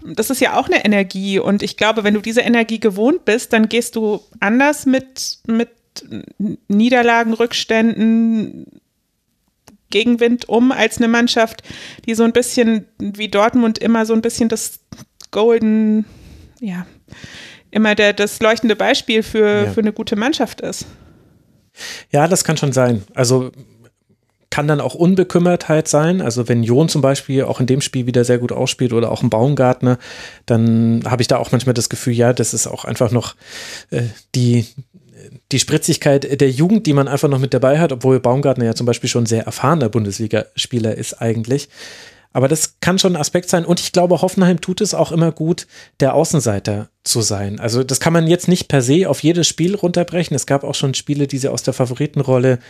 das ist ja auch eine Energie. Und ich glaube, wenn du diese Energie gewohnt bist, dann gehst du anders mit, mit Niederlagen, Rückständen, Gegenwind um als eine Mannschaft, die so ein bisschen wie Dortmund immer so ein bisschen das Golden, ja, immer der, das leuchtende Beispiel für, ja. für eine gute Mannschaft ist. Ja, das kann schon sein. Also kann dann auch Unbekümmertheit sein. Also wenn Jon zum Beispiel auch in dem Spiel wieder sehr gut ausspielt oder auch ein Baumgartner, dann habe ich da auch manchmal das Gefühl, ja, das ist auch einfach noch äh, die, die Spritzigkeit der Jugend, die man einfach noch mit dabei hat, obwohl Baumgartner ja zum Beispiel schon sehr erfahrener Bundesligaspieler ist eigentlich. Aber das kann schon ein Aspekt sein. Und ich glaube, Hoffenheim tut es auch immer gut, der Außenseiter zu sein. Also das kann man jetzt nicht per se auf jedes Spiel runterbrechen. Es gab auch schon Spiele, die sie aus der Favoritenrolle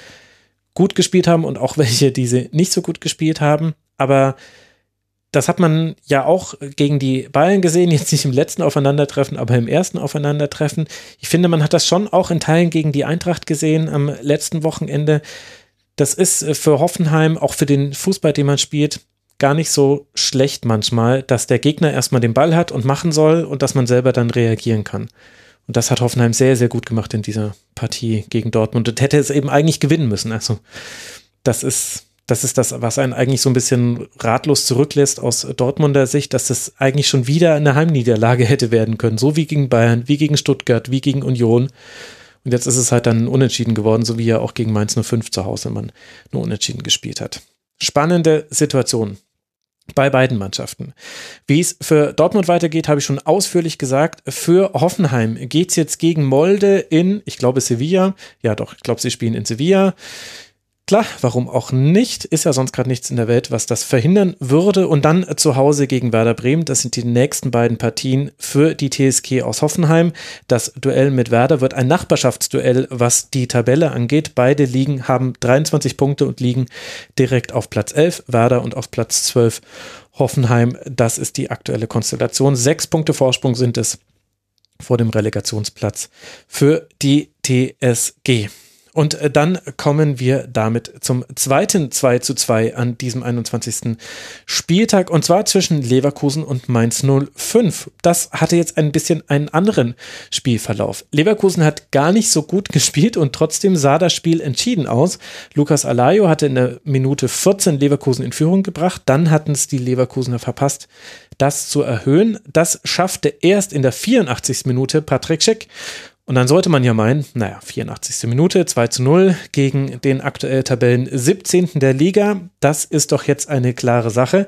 gut gespielt haben und auch welche, die sie nicht so gut gespielt haben. Aber das hat man ja auch gegen die Bayern gesehen, jetzt nicht im letzten Aufeinandertreffen, aber im ersten Aufeinandertreffen. Ich finde, man hat das schon auch in Teilen gegen die Eintracht gesehen am letzten Wochenende. Das ist für Hoffenheim, auch für den Fußball, den man spielt, gar nicht so schlecht manchmal, dass der Gegner erstmal den Ball hat und machen soll und dass man selber dann reagieren kann. Und das hat Hoffenheim sehr, sehr gut gemacht in dieser Partie gegen Dortmund und hätte es eben eigentlich gewinnen müssen. Also, das ist, das ist das, was einen eigentlich so ein bisschen ratlos zurücklässt aus Dortmunder Sicht, dass es eigentlich schon wieder eine Heimniederlage hätte werden können. So wie gegen Bayern, wie gegen Stuttgart, wie gegen Union. Und jetzt ist es halt dann unentschieden geworden, so wie ja auch gegen Mainz 05 zu Hause man nur unentschieden gespielt hat. Spannende Situation bei beiden Mannschaften. Wie es für Dortmund weitergeht, habe ich schon ausführlich gesagt. Für Hoffenheim geht es jetzt gegen Molde in, ich glaube, Sevilla. Ja, doch, ich glaube, sie spielen in Sevilla. Klar, warum auch nicht? Ist ja sonst gerade nichts in der Welt, was das verhindern würde. Und dann zu Hause gegen Werder Bremen. Das sind die nächsten beiden Partien für die TSG aus Hoffenheim. Das Duell mit Werder wird ein Nachbarschaftsduell, was die Tabelle angeht. Beide liegen, haben 23 Punkte und liegen direkt auf Platz 11. Werder und auf Platz 12 Hoffenheim. Das ist die aktuelle Konstellation. Sechs Punkte Vorsprung sind es vor dem Relegationsplatz für die TSG. Und äh, dann kommen wir damit zum zweiten 2 zu 2 an diesem 21. Spieltag und zwar zwischen Leverkusen und Mainz 05. Das hatte jetzt ein bisschen einen anderen Spielverlauf. Leverkusen hat gar nicht so gut gespielt und trotzdem sah das Spiel entschieden aus. Lukas Alayo hatte in der Minute 14 Leverkusen in Führung gebracht, dann hatten es die Leverkusener verpasst, das zu erhöhen. Das schaffte erst in der 84. Minute Patrick Schick und dann sollte man ja meinen, naja, 84. Minute, 2 zu 0 gegen den aktuell Tabellen 17. der Liga. Das ist doch jetzt eine klare Sache.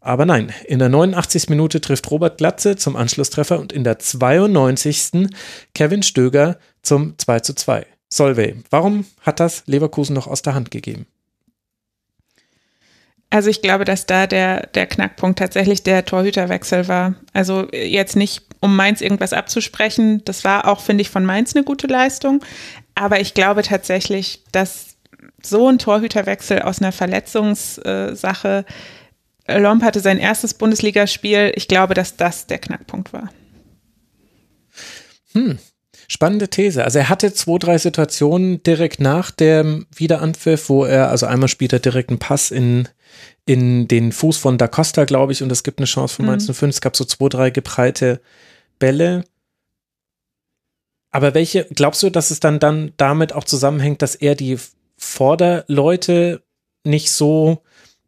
Aber nein, in der 89. Minute trifft Robert Glatze zum Anschlusstreffer und in der 92. Kevin Stöger zum 2 zu 2. Solvay, warum hat das Leverkusen noch aus der Hand gegeben? Also ich glaube, dass da der, der Knackpunkt tatsächlich der Torhüterwechsel war. Also jetzt nicht, um Mainz irgendwas abzusprechen. Das war auch, finde ich, von Mainz eine gute Leistung. Aber ich glaube tatsächlich, dass so ein Torhüterwechsel aus einer Verletzungssache, Lomp hatte sein erstes Bundesligaspiel. Ich glaube, dass das der Knackpunkt war. Hm. Spannende These. Also er hatte zwei, drei Situationen direkt nach dem Wiederanpfiff, wo er, also einmal spielt er direkt einen Pass in in den Fuß von Da Costa, glaube ich, und es gibt eine Chance von Mainz mhm. 05. Es gab so zwei, drei gebreite Bälle. Aber welche, glaubst du, dass es dann, dann damit auch zusammenhängt, dass er die Vorderleute nicht so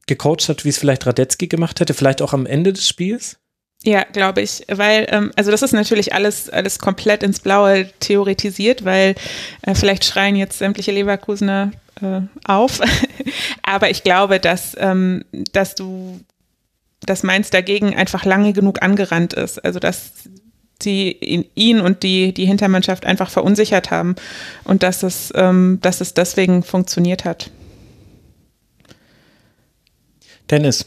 gecoacht hat, wie es vielleicht Radetzky gemacht hätte, vielleicht auch am Ende des Spiels? Ja, glaube ich, weil ähm, also das ist natürlich alles alles komplett ins Blaue theoretisiert, weil äh, vielleicht schreien jetzt sämtliche Leverkusener äh, auf, aber ich glaube, dass ähm, dass du dass Mainz dagegen einfach lange genug angerannt ist, also dass sie ihn und die die Hintermannschaft einfach verunsichert haben und dass es ähm, dass es deswegen funktioniert hat. Dennis,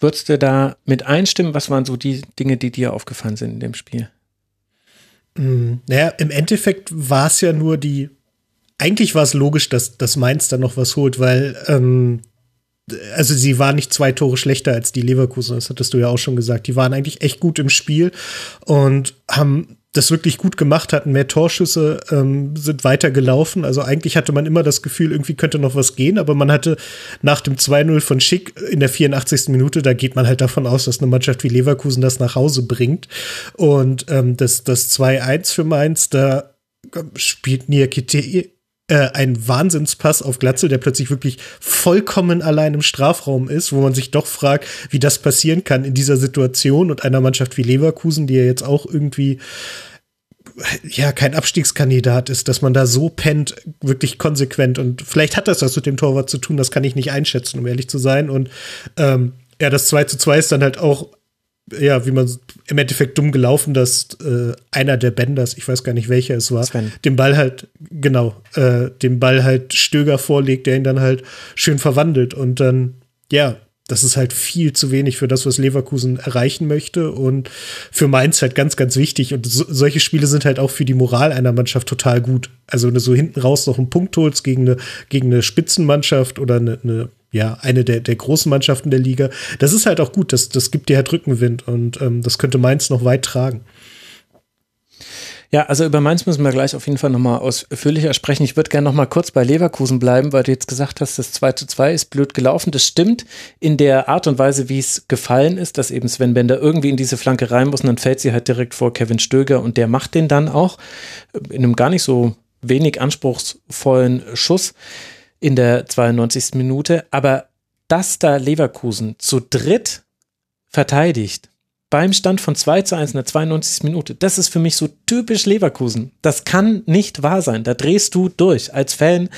Würdest du da mit einstimmen? Was waren so die Dinge, die dir aufgefallen sind in dem Spiel? Mm, naja, im Endeffekt war es ja nur die. Eigentlich war es logisch, dass, dass Mainz da noch was holt, weil ähm, also sie war nicht zwei Tore schlechter als die Leverkusen, das hattest du ja auch schon gesagt. Die waren eigentlich echt gut im Spiel und haben das wirklich gut gemacht hatten. Mehr Torschüsse ähm, sind weiter gelaufen. Also eigentlich hatte man immer das Gefühl, irgendwie könnte noch was gehen, aber man hatte nach dem 2-0 von Schick in der 84. Minute, da geht man halt davon aus, dass eine Mannschaft wie Leverkusen das nach Hause bringt. Und ähm, das, das 2-1 für Mainz, da spielt Niakite äh, ein Wahnsinnspass auf Glatzel, der plötzlich wirklich vollkommen allein im Strafraum ist, wo man sich doch fragt, wie das passieren kann in dieser Situation und einer Mannschaft wie Leverkusen, die ja jetzt auch irgendwie ja kein Abstiegskandidat ist, dass man da so pennt, wirklich konsequent. Und vielleicht hat das was mit dem Torwart zu tun, das kann ich nicht einschätzen, um ehrlich zu sein. Und ähm, ja, das 2 zu 2 ist dann halt auch, ja, wie man im Endeffekt dumm gelaufen, dass äh, einer der Benders, ich weiß gar nicht welcher es war, Sven. den Ball halt, genau, äh, den Ball halt Stöger vorlegt, der ihn dann halt schön verwandelt. Und dann, ja, das ist halt viel zu wenig für das, was Leverkusen erreichen möchte und für Mainz halt ganz, ganz wichtig. Und so, solche Spiele sind halt auch für die Moral einer Mannschaft total gut. Also wenn du so hinten raus noch einen Punkt holst gegen eine, gegen eine Spitzenmannschaft oder eine, eine ja, eine der, der großen Mannschaften der Liga, das ist halt auch gut. Das, das gibt dir halt Rückenwind und ähm, das könnte Mainz noch weit tragen. Ja, also über Mainz müssen wir gleich auf jeden Fall nochmal ausführlicher sprechen. Ich würde gerne nochmal kurz bei Leverkusen bleiben, weil du jetzt gesagt hast, das 2 zu 2 ist blöd gelaufen. Das stimmt in der Art und Weise, wie es gefallen ist, dass eben Sven Bender irgendwie in diese Flanke rein muss und dann fällt sie halt direkt vor Kevin Stöger und der macht den dann auch in einem gar nicht so wenig anspruchsvollen Schuss in der 92. Minute. Aber dass da Leverkusen zu dritt verteidigt, beim Stand von 2 zu 1 in der 92. Minute. Das ist für mich so typisch Leverkusen. Das kann nicht wahr sein. Da drehst du durch. Als Fan,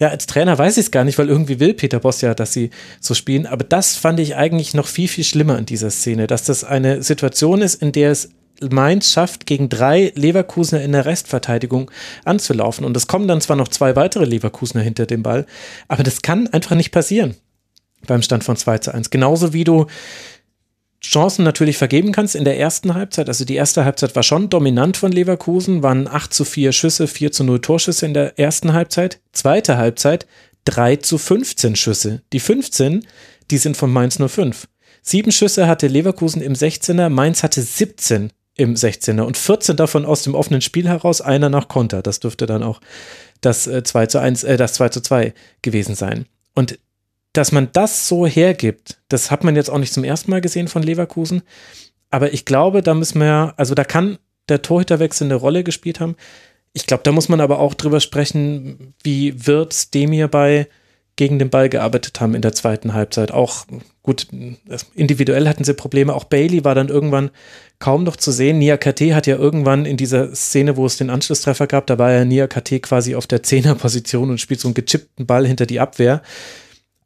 ja, als Trainer weiß ich es gar nicht, weil irgendwie will Peter Boss ja, dass sie so spielen. Aber das fand ich eigentlich noch viel, viel schlimmer in dieser Szene, dass das eine Situation ist, in der es Mainz schafft, gegen drei Leverkusener in der Restverteidigung anzulaufen. Und es kommen dann zwar noch zwei weitere Leverkusener hinter dem Ball, aber das kann einfach nicht passieren beim Stand von 2 zu 1. Genauso wie du Chancen natürlich vergeben kannst in der ersten Halbzeit. Also die erste Halbzeit war schon dominant von Leverkusen, waren 8 zu 4 Schüsse, 4 zu 0 Torschüsse in der ersten Halbzeit. Zweite Halbzeit 3 zu 15 Schüsse. Die 15, die sind von Mainz 05. Sieben Schüsse hatte Leverkusen im 16er, Mainz hatte 17 im 16er und 14 davon aus dem offenen Spiel heraus, einer nach Konter. Das dürfte dann auch das 2 äh, zu 1, äh, das 2 zu 2 gewesen sein. Und dass man das so hergibt, das hat man jetzt auch nicht zum ersten Mal gesehen von Leverkusen. Aber ich glaube, da müssen wir, also da kann der Torhüterwechsel eine Rolle gespielt haben. Ich glaube, da muss man aber auch drüber sprechen, wie Wirtz dem hierbei gegen den Ball gearbeitet haben in der zweiten Halbzeit. Auch gut, individuell hatten sie Probleme. Auch Bailey war dann irgendwann kaum noch zu sehen. Nia KT hat ja irgendwann in dieser Szene, wo es den Anschlusstreffer gab, da war ja Nia KT quasi auf der Zehnerposition und spielt so einen gechippten Ball hinter die Abwehr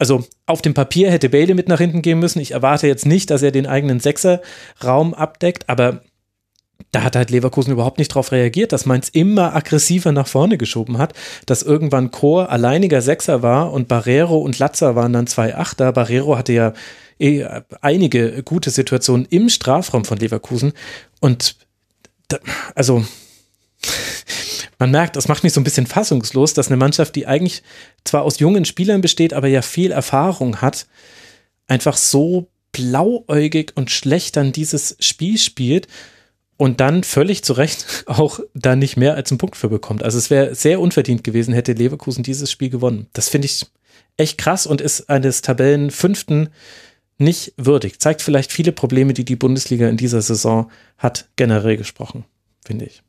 also auf dem Papier hätte Bailey mit nach hinten gehen müssen. Ich erwarte jetzt nicht, dass er den eigenen Sechser-Raum abdeckt, aber da hat halt Leverkusen überhaupt nicht darauf reagiert, dass Mainz immer aggressiver nach vorne geschoben hat, dass irgendwann Chor alleiniger Sechser war und Barrero und Latzer waren dann zwei Achter. Barrero hatte ja eh einige gute Situationen im Strafraum von Leverkusen und da, also man merkt, das macht mich so ein bisschen fassungslos, dass eine Mannschaft, die eigentlich zwar aus jungen Spielern besteht, aber ja viel Erfahrung hat, einfach so blauäugig und schlecht dann dieses Spiel spielt und dann völlig zu Recht auch da nicht mehr als einen Punkt für bekommt. Also es wäre sehr unverdient gewesen, hätte Leverkusen dieses Spiel gewonnen. Das finde ich echt krass und ist eines Tabellenfünften nicht würdig. Zeigt vielleicht viele Probleme, die die Bundesliga in dieser Saison hat, generell gesprochen, finde ich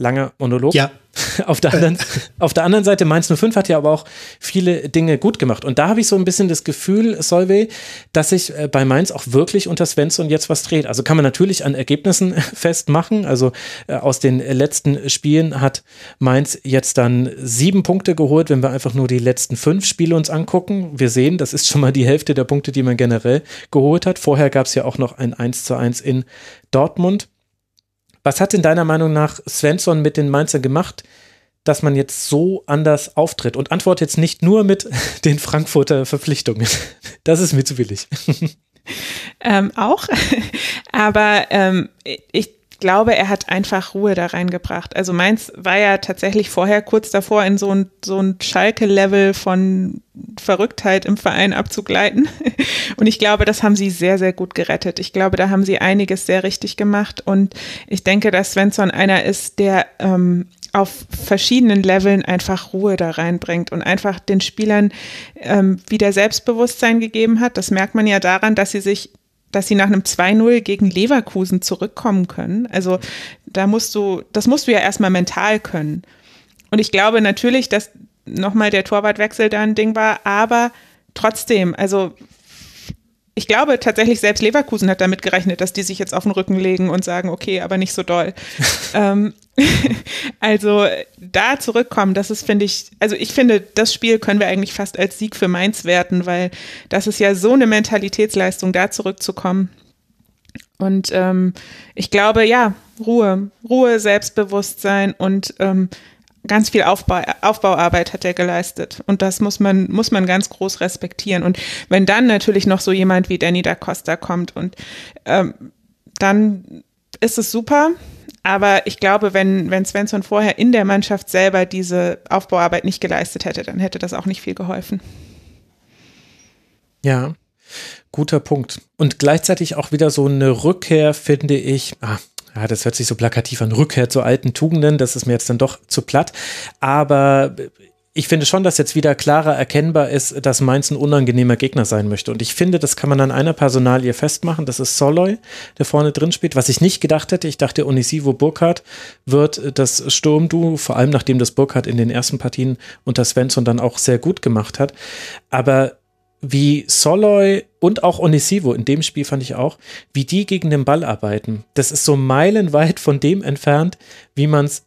langer Monolog. Ja. Auf der, anderen, auf der anderen Seite, Mainz 05 hat ja aber auch viele Dinge gut gemacht. Und da habe ich so ein bisschen das Gefühl, Solvay, dass sich äh, bei Mainz auch wirklich unter Svensson jetzt was dreht. Also kann man natürlich an Ergebnissen festmachen. Also äh, aus den letzten Spielen hat Mainz jetzt dann sieben Punkte geholt, wenn wir einfach nur die letzten fünf Spiele uns angucken. Wir sehen, das ist schon mal die Hälfte der Punkte, die man generell geholt hat. Vorher gab es ja auch noch ein 1 zu 1 in Dortmund. Was hat denn deiner Meinung nach Svensson mit den Mainzern gemacht, dass man jetzt so anders auftritt? Und antworte jetzt nicht nur mit den Frankfurter Verpflichtungen. Das ist mir zu billig. Ähm, auch. Aber ähm, ich glaube, er hat einfach Ruhe da reingebracht. Also Mainz war ja tatsächlich vorher kurz davor, in so ein, so ein Schalke-Level von Verrücktheit im Verein abzugleiten. Und ich glaube, das haben sie sehr, sehr gut gerettet. Ich glaube, da haben sie einiges sehr richtig gemacht. Und ich denke, dass Svensson einer ist, der ähm, auf verschiedenen Leveln einfach Ruhe da reinbringt und einfach den Spielern ähm, wieder Selbstbewusstsein gegeben hat. Das merkt man ja daran, dass sie sich dass sie nach einem 2-0 gegen Leverkusen zurückkommen können. Also da musst du, das musst du ja erstmal mental können. Und ich glaube natürlich, dass nochmal der Torwartwechsel da ein Ding war, aber trotzdem, also ich glaube tatsächlich, selbst Leverkusen hat damit gerechnet, dass die sich jetzt auf den Rücken legen und sagen, okay, aber nicht so doll. ähm, also da zurückkommen, das ist, finde ich, also ich finde, das Spiel können wir eigentlich fast als Sieg für Mainz werten, weil das ist ja so eine Mentalitätsleistung, da zurückzukommen. Und ähm, ich glaube, ja, Ruhe, Ruhe, Selbstbewusstsein und ähm, ganz viel Aufbau, Aufbauarbeit hat er geleistet. Und das muss man, muss man ganz groß respektieren. Und wenn dann natürlich noch so jemand wie Danny da Costa kommt und ähm, dann ist es super. Aber ich glaube, wenn, wenn Svensson vorher in der Mannschaft selber diese Aufbauarbeit nicht geleistet hätte, dann hätte das auch nicht viel geholfen. Ja, guter Punkt. Und gleichzeitig auch wieder so eine Rückkehr, finde ich. Ah, ja, das hört sich so plakativ an, Rückkehr zu alten Tugenden, das ist mir jetzt dann doch zu platt. Aber ich finde schon, dass jetzt wieder klarer erkennbar ist, dass Mainz ein unangenehmer Gegner sein möchte. Und ich finde, das kann man an einer Personalie festmachen. Das ist Soloy, der vorne drin spielt. Was ich nicht gedacht hätte, ich dachte, Onisivo Burkhardt wird das Sturmduo, vor allem nachdem das Burkhardt in den ersten Partien unter Svensson dann auch sehr gut gemacht hat. Aber wie Soloy und auch Onisivo in dem Spiel fand ich auch, wie die gegen den Ball arbeiten. Das ist so meilenweit von dem entfernt, wie man es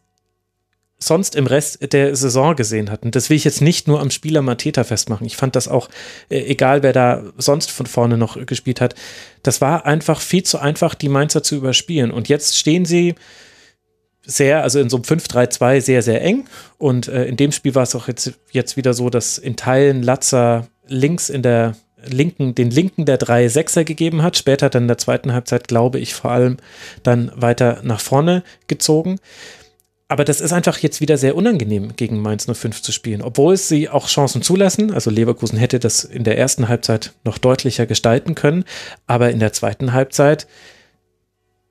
sonst im Rest der Saison gesehen hat. Und das will ich jetzt nicht nur am Spieler Mateta festmachen. Ich fand das auch, äh, egal wer da sonst von vorne noch gespielt hat, das war einfach viel zu einfach, die Mainzer zu überspielen. Und jetzt stehen sie sehr, also in so einem 5-3-2 sehr, sehr eng. Und äh, in dem Spiel war es auch jetzt, jetzt wieder so, dass in Teilen Latzer links in der linken, den linken der drei Sechser gegeben hat. Später dann in der zweiten Halbzeit, glaube ich, vor allem dann weiter nach vorne gezogen. Aber das ist einfach jetzt wieder sehr unangenehm, gegen Mainz 05 zu spielen, obwohl sie auch Chancen zulassen. Also Leverkusen hätte das in der ersten Halbzeit noch deutlicher gestalten können, aber in der zweiten Halbzeit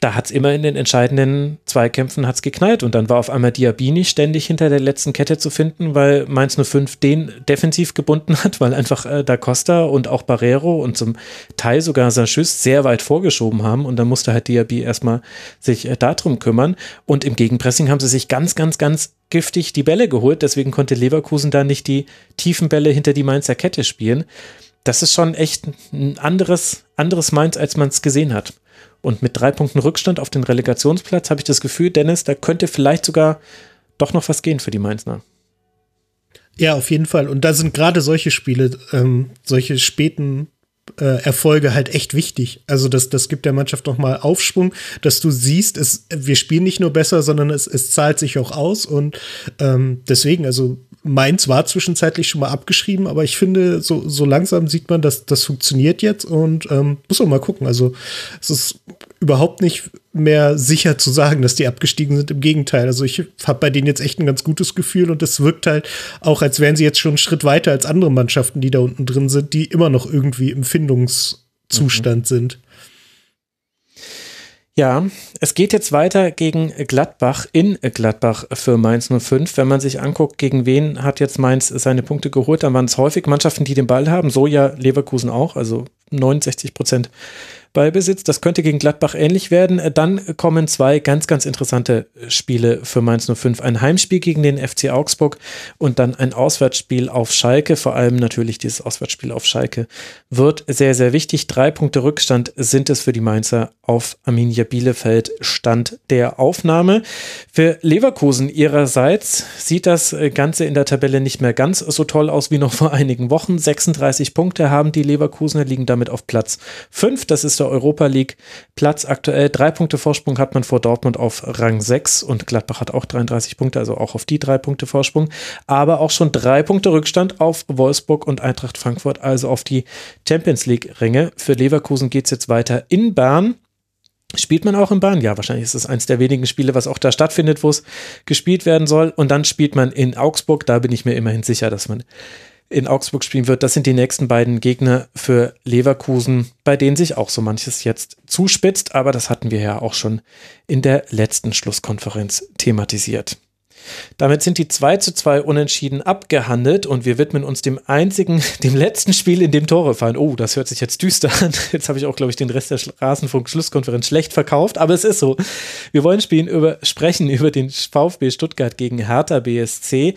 da hat es immer in den entscheidenden Zweikämpfen hat's geknallt und dann war auf einmal Diabini ständig hinter der letzten Kette zu finden, weil Mainz 05 den defensiv gebunden hat, weil einfach äh, Da Costa und auch Barrero und zum Teil sogar Sanchus sehr weit vorgeschoben haben und dann musste halt Diaby erstmal sich äh, darum kümmern und im Gegenpressing haben sie sich ganz, ganz, ganz giftig die Bälle geholt, deswegen konnte Leverkusen da nicht die tiefen Bälle hinter die Mainzer Kette spielen. Das ist schon echt ein anderes, anderes Mainz, als man es gesehen hat. Und mit drei Punkten Rückstand auf den Relegationsplatz habe ich das Gefühl, Dennis, da könnte vielleicht sogar doch noch was gehen für die Mainzner. Ja, auf jeden Fall. Und da sind gerade solche Spiele, ähm, solche späten Erfolge halt echt wichtig. Also das, das gibt der Mannschaft nochmal Aufschwung, dass du siehst, es, wir spielen nicht nur besser, sondern es, es zahlt sich auch aus. Und ähm, deswegen, also Mainz war zwischenzeitlich schon mal abgeschrieben, aber ich finde, so, so langsam sieht man, dass das funktioniert jetzt und ähm, muss man mal gucken. Also es ist überhaupt nicht mehr sicher zu sagen, dass die abgestiegen sind. Im Gegenteil. Also ich habe bei denen jetzt echt ein ganz gutes Gefühl und es wirkt halt auch, als wären sie jetzt schon einen Schritt weiter als andere Mannschaften, die da unten drin sind, die immer noch irgendwie im Findungszustand mhm. sind. Ja, es geht jetzt weiter gegen Gladbach in Gladbach für Mainz 05. Wenn man sich anguckt, gegen wen hat jetzt Mainz seine Punkte geholt, dann waren es häufig Mannschaften, die den Ball haben. So ja Leverkusen auch, also 69 Prozent Ballbesitz. Das könnte gegen Gladbach ähnlich werden. Dann kommen zwei ganz, ganz interessante Spiele für Mainz 05. Ein Heimspiel gegen den FC Augsburg und dann ein Auswärtsspiel auf Schalke. Vor allem natürlich dieses Auswärtsspiel auf Schalke wird sehr, sehr wichtig. Drei Punkte Rückstand sind es für die Mainzer auf Arminia Bielefeld. Stand der Aufnahme. Für Leverkusen ihrerseits sieht das Ganze in der Tabelle nicht mehr ganz so toll aus wie noch vor einigen Wochen. 36 Punkte haben die Leverkusener, liegen damit auf Platz 5. Das ist der Europa League Platz aktuell. Drei Punkte Vorsprung hat man vor Dortmund auf Rang 6 und Gladbach hat auch 33 Punkte, also auch auf die drei Punkte Vorsprung. Aber auch schon drei Punkte Rückstand auf Wolfsburg und Eintracht Frankfurt, also auf die Champions League Ränge. Für Leverkusen geht es jetzt weiter in Bern Spielt man auch in Bahn? Ja, wahrscheinlich ist es eins der wenigen Spiele, was auch da stattfindet, wo es gespielt werden soll. Und dann spielt man in Augsburg. Da bin ich mir immerhin sicher, dass man in Augsburg spielen wird. Das sind die nächsten beiden Gegner für Leverkusen, bei denen sich auch so manches jetzt zuspitzt. Aber das hatten wir ja auch schon in der letzten Schlusskonferenz thematisiert. Damit sind die 2 zu 2 Unentschieden abgehandelt und wir widmen uns dem einzigen, dem letzten Spiel, in dem Tore fallen. Oh, das hört sich jetzt düster an. Jetzt habe ich auch, glaube ich, den Rest der Rasenfunk-Schlusskonferenz schlecht verkauft, aber es ist so. Wir wollen spielen über, sprechen über den VfB Stuttgart gegen Hertha BSC.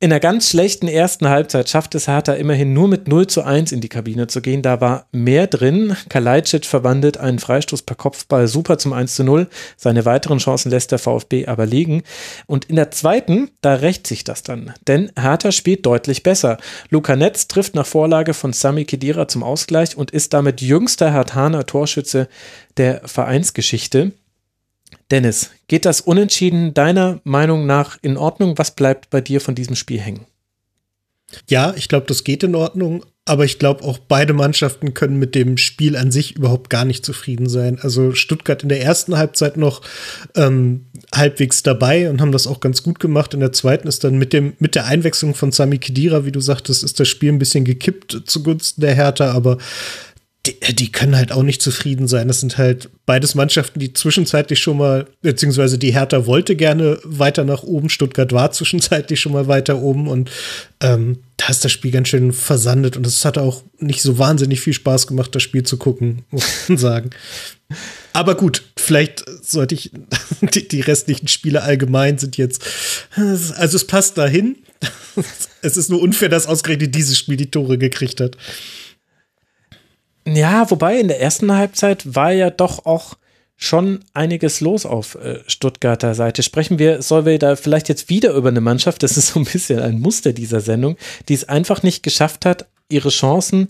In einer ganz schlechten ersten Halbzeit schafft es Hertha immerhin nur mit 0 zu 1 in die Kabine zu gehen. Da war mehr drin. Kalajdzic verwandelt einen Freistoß per Kopfball super zum 1 zu 0. Seine weiteren Chancen lässt der VfB aber liegen. Und in der zweiten, da rächt sich das dann. Denn Hertha spielt deutlich besser. Luca Netz trifft nach Vorlage von Sami Kedira zum Ausgleich und ist damit jüngster Hertaner Torschütze der Vereinsgeschichte. Dennis, geht das Unentschieden deiner Meinung nach in Ordnung? Was bleibt bei dir von diesem Spiel hängen? Ja, ich glaube, das geht in Ordnung, aber ich glaube auch beide Mannschaften können mit dem Spiel an sich überhaupt gar nicht zufrieden sein. Also Stuttgart in der ersten Halbzeit noch ähm, halbwegs dabei und haben das auch ganz gut gemacht. In der zweiten ist dann mit dem mit der Einwechslung von Sami Khedira, wie du sagtest, ist das Spiel ein bisschen gekippt zugunsten der Hertha, aber die, die, können halt auch nicht zufrieden sein. Das sind halt beides Mannschaften, die zwischenzeitlich schon mal, beziehungsweise die Hertha wollte gerne weiter nach oben. Stuttgart war zwischenzeitlich schon mal weiter oben und ähm, da ist das Spiel ganz schön versandet und es hat auch nicht so wahnsinnig viel Spaß gemacht, das Spiel zu gucken, muss man sagen. Aber gut, vielleicht sollte ich, die, die restlichen Spiele allgemein sind jetzt, also es passt dahin. Es ist nur unfair, dass ausgerechnet dieses Spiel die Tore gekriegt hat. Ja, wobei in der ersten Halbzeit war ja doch auch schon einiges los auf äh, Stuttgarter Seite. Sprechen wir, sollen wir da vielleicht jetzt wieder über eine Mannschaft, das ist so ein bisschen ein Muster dieser Sendung, die es einfach nicht geschafft hat, ihre Chancen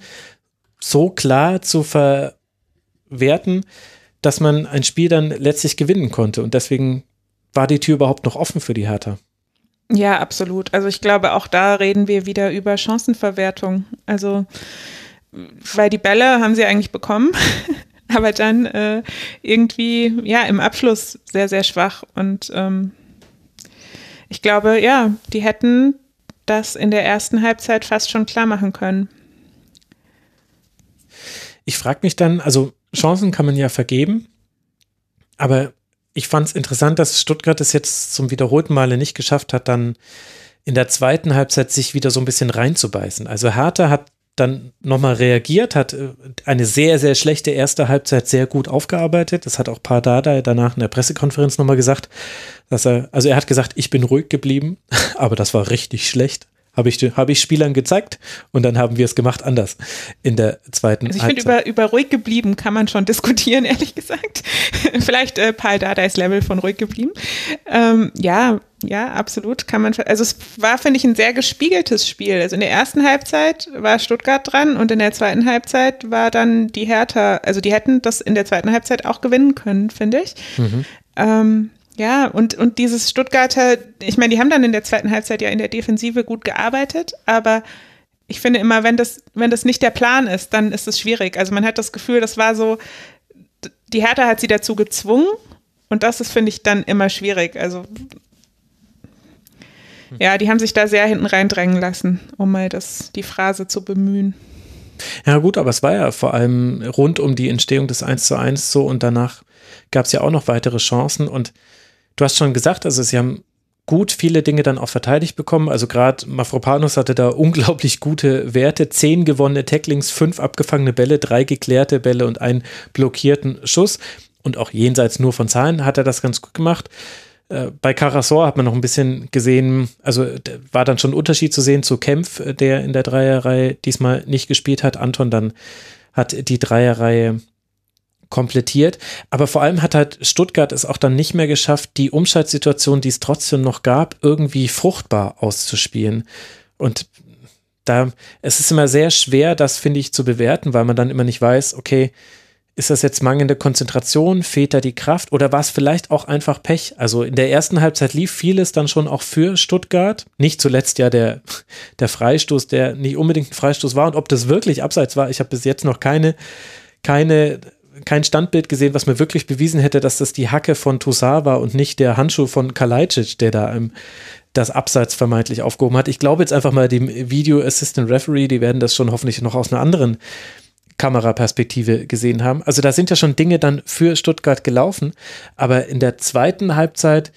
so klar zu verwerten, dass man ein Spiel dann letztlich gewinnen konnte. Und deswegen war die Tür überhaupt noch offen für die Hertha. Ja, absolut. Also ich glaube, auch da reden wir wieder über Chancenverwertung. Also weil die Bälle haben sie eigentlich bekommen, aber dann äh, irgendwie, ja, im Abschluss sehr, sehr schwach. Und ähm, ich glaube, ja, die hätten das in der ersten Halbzeit fast schon klar machen können. Ich frage mich dann, also Chancen kann man ja vergeben, aber ich fand es interessant, dass Stuttgart es jetzt zum wiederholten Male nicht geschafft hat, dann in der zweiten Halbzeit sich wieder so ein bisschen reinzubeißen. Also Hertha hat dann nochmal reagiert, hat äh, eine sehr, sehr schlechte erste Halbzeit sehr gut aufgearbeitet. Das hat auch Pardada danach in der Pressekonferenz nochmal gesagt, dass er, also er hat gesagt, ich bin ruhig geblieben, aber das war richtig schlecht habe ich, hab ich Spielern gezeigt und dann haben wir es gemacht anders in der zweiten also ich finde, über, über ruhig geblieben kann man schon diskutieren, ehrlich gesagt. Vielleicht äh, Paul Dardais Level von ruhig geblieben. Ähm, ja, ja, absolut kann man. Also es war, finde ich, ein sehr gespiegeltes Spiel. Also in der ersten Halbzeit war Stuttgart dran und in der zweiten Halbzeit war dann die Hertha. Also die hätten das in der zweiten Halbzeit auch gewinnen können, finde ich. Mhm. Ähm, ja, und, und dieses Stuttgarter, ich meine, die haben dann in der zweiten Halbzeit ja in der Defensive gut gearbeitet, aber ich finde immer, wenn das, wenn das nicht der Plan ist, dann ist es schwierig. Also man hat das Gefühl, das war so, die Hertha hat sie dazu gezwungen und das ist, finde ich, dann immer schwierig. Also ja, die haben sich da sehr hinten reindrängen lassen, um mal das, die Phrase zu bemühen. Ja, gut, aber es war ja vor allem rund um die Entstehung des 1 zu 1 so und danach gab es ja auch noch weitere Chancen und Du hast schon gesagt, also sie haben gut viele Dinge dann auch verteidigt bekommen. Also gerade Mafropanos hatte da unglaublich gute Werte. Zehn gewonnene Tacklings, fünf abgefangene Bälle, drei geklärte Bälle und einen blockierten Schuss. Und auch jenseits nur von Zahlen hat er das ganz gut gemacht. Äh, bei Carasor hat man noch ein bisschen gesehen, also war dann schon ein Unterschied zu sehen zu Kempf, der in der Dreierreihe diesmal nicht gespielt hat. Anton dann hat die Dreierreihe komplettiert. Aber vor allem hat halt Stuttgart es auch dann nicht mehr geschafft, die Umschaltsituation, die es trotzdem noch gab, irgendwie fruchtbar auszuspielen. Und da, es ist immer sehr schwer, das finde ich zu bewerten, weil man dann immer nicht weiß, okay, ist das jetzt mangelnde Konzentration, fehlt da die Kraft oder war es vielleicht auch einfach Pech? Also in der ersten Halbzeit lief vieles dann schon auch für Stuttgart. Nicht zuletzt ja der, der Freistoß, der nicht unbedingt ein Freistoß war und ob das wirklich abseits war. Ich habe bis jetzt noch keine, keine kein Standbild gesehen, was mir wirklich bewiesen hätte, dass das die Hacke von Toussaint war und nicht der Handschuh von Kalajdzic, der da im, das Abseits vermeintlich aufgehoben hat. Ich glaube jetzt einfach mal dem Video Assistant Referee, die werden das schon hoffentlich noch aus einer anderen Kameraperspektive gesehen haben. Also da sind ja schon Dinge dann für Stuttgart gelaufen, aber in der zweiten Halbzeit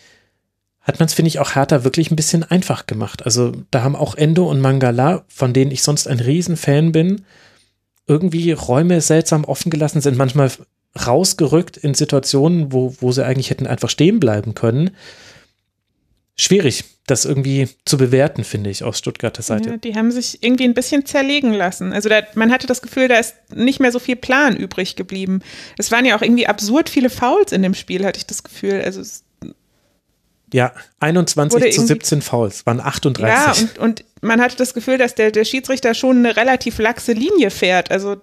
hat man es, finde ich, auch Hertha wirklich ein bisschen einfach gemacht. Also da haben auch Endo und Mangala, von denen ich sonst ein Riesenfan bin, irgendwie Räume seltsam offen gelassen, sind manchmal rausgerückt in Situationen, wo, wo sie eigentlich hätten einfach stehen bleiben können schwierig, das irgendwie zu bewerten, finde ich, aus Stuttgarter Seite. Ja, die haben sich irgendwie ein bisschen zerlegen lassen. Also da, man hatte das Gefühl, da ist nicht mehr so viel Plan übrig geblieben. Es waren ja auch irgendwie absurd viele Fouls in dem Spiel, hatte ich das Gefühl. Also ja, 21 zu 17 Fouls, waren 38. Ja, und, und man hatte das Gefühl, dass der, der Schiedsrichter schon eine relativ laxe Linie fährt. Also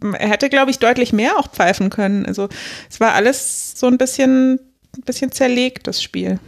er hätte, glaube ich, deutlich mehr auch pfeifen können. Also es war alles so ein bisschen, ein bisschen zerlegt, das Spiel.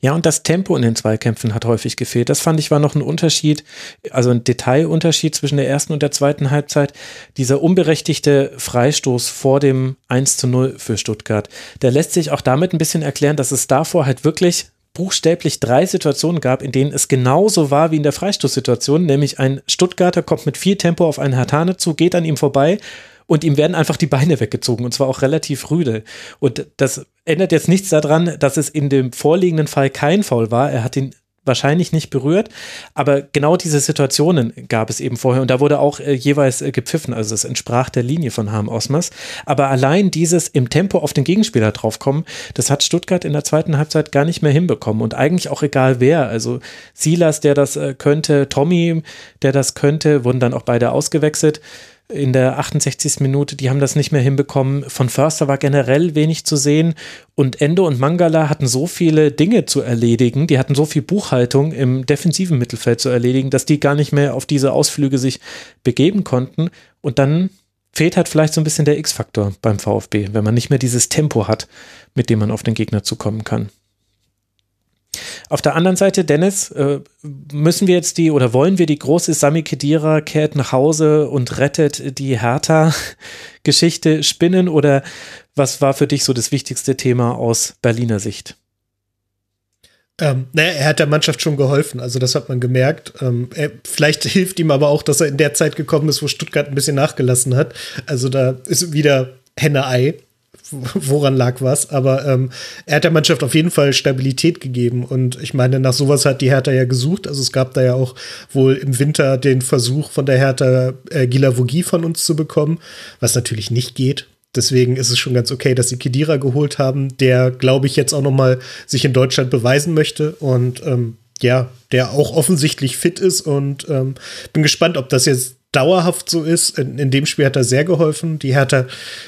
Ja, und das Tempo in den Zweikämpfen hat häufig gefehlt. Das fand ich war noch ein Unterschied, also ein Detailunterschied zwischen der ersten und der zweiten Halbzeit. Dieser unberechtigte Freistoß vor dem 1 zu 0 für Stuttgart, der lässt sich auch damit ein bisschen erklären, dass es davor halt wirklich buchstäblich drei Situationen gab, in denen es genauso war wie in der Freistoßsituation, nämlich ein Stuttgarter kommt mit viel Tempo auf einen Hertane zu, geht an ihm vorbei und ihm werden einfach die Beine weggezogen und zwar auch relativ rüde. Und das ändert jetzt nichts daran, dass es in dem vorliegenden Fall kein Foul war. Er hat ihn wahrscheinlich nicht berührt, aber genau diese Situationen gab es eben vorher und da wurde auch äh, jeweils äh, gepfiffen, also es entsprach der Linie von Harm Osmas. Aber allein dieses im Tempo auf den Gegenspieler draufkommen, das hat Stuttgart in der zweiten Halbzeit gar nicht mehr hinbekommen und eigentlich auch egal wer, also Silas, der das äh, könnte, Tommy, der das könnte, wurden dann auch beide ausgewechselt in der 68. Minute, die haben das nicht mehr hinbekommen. Von Förster war generell wenig zu sehen und Endo und Mangala hatten so viele Dinge zu erledigen, die hatten so viel Buchhaltung im defensiven Mittelfeld zu erledigen, dass die gar nicht mehr auf diese Ausflüge sich begeben konnten und dann fehlt halt vielleicht so ein bisschen der X-Faktor beim VfB, wenn man nicht mehr dieses Tempo hat, mit dem man auf den Gegner zukommen kann. Auf der anderen Seite, Dennis, äh, müssen wir jetzt die oder wollen wir die große Sami Kedira kehrt nach Hause und rettet die Hertha-Geschichte spinnen oder was war für dich so das wichtigste Thema aus Berliner Sicht? Ähm, naja, er hat der Mannschaft schon geholfen, also das hat man gemerkt. Ähm, er, vielleicht hilft ihm aber auch, dass er in der Zeit gekommen ist, wo Stuttgart ein bisschen nachgelassen hat. Also da ist wieder Henne-Ei woran lag was, aber ähm, er hat der Mannschaft auf jeden Fall Stabilität gegeben und ich meine, nach sowas hat die Hertha ja gesucht. Also es gab da ja auch wohl im Winter den Versuch von der Hertha äh, Gilavogi von uns zu bekommen, was natürlich nicht geht. Deswegen ist es schon ganz okay, dass sie Kedira geholt haben, der, glaube ich, jetzt auch noch mal sich in Deutschland beweisen möchte und ähm, ja, der auch offensichtlich fit ist und ähm, bin gespannt, ob das jetzt dauerhaft so ist. In, in, dem Spiel hat er sehr geholfen. Die Hertha,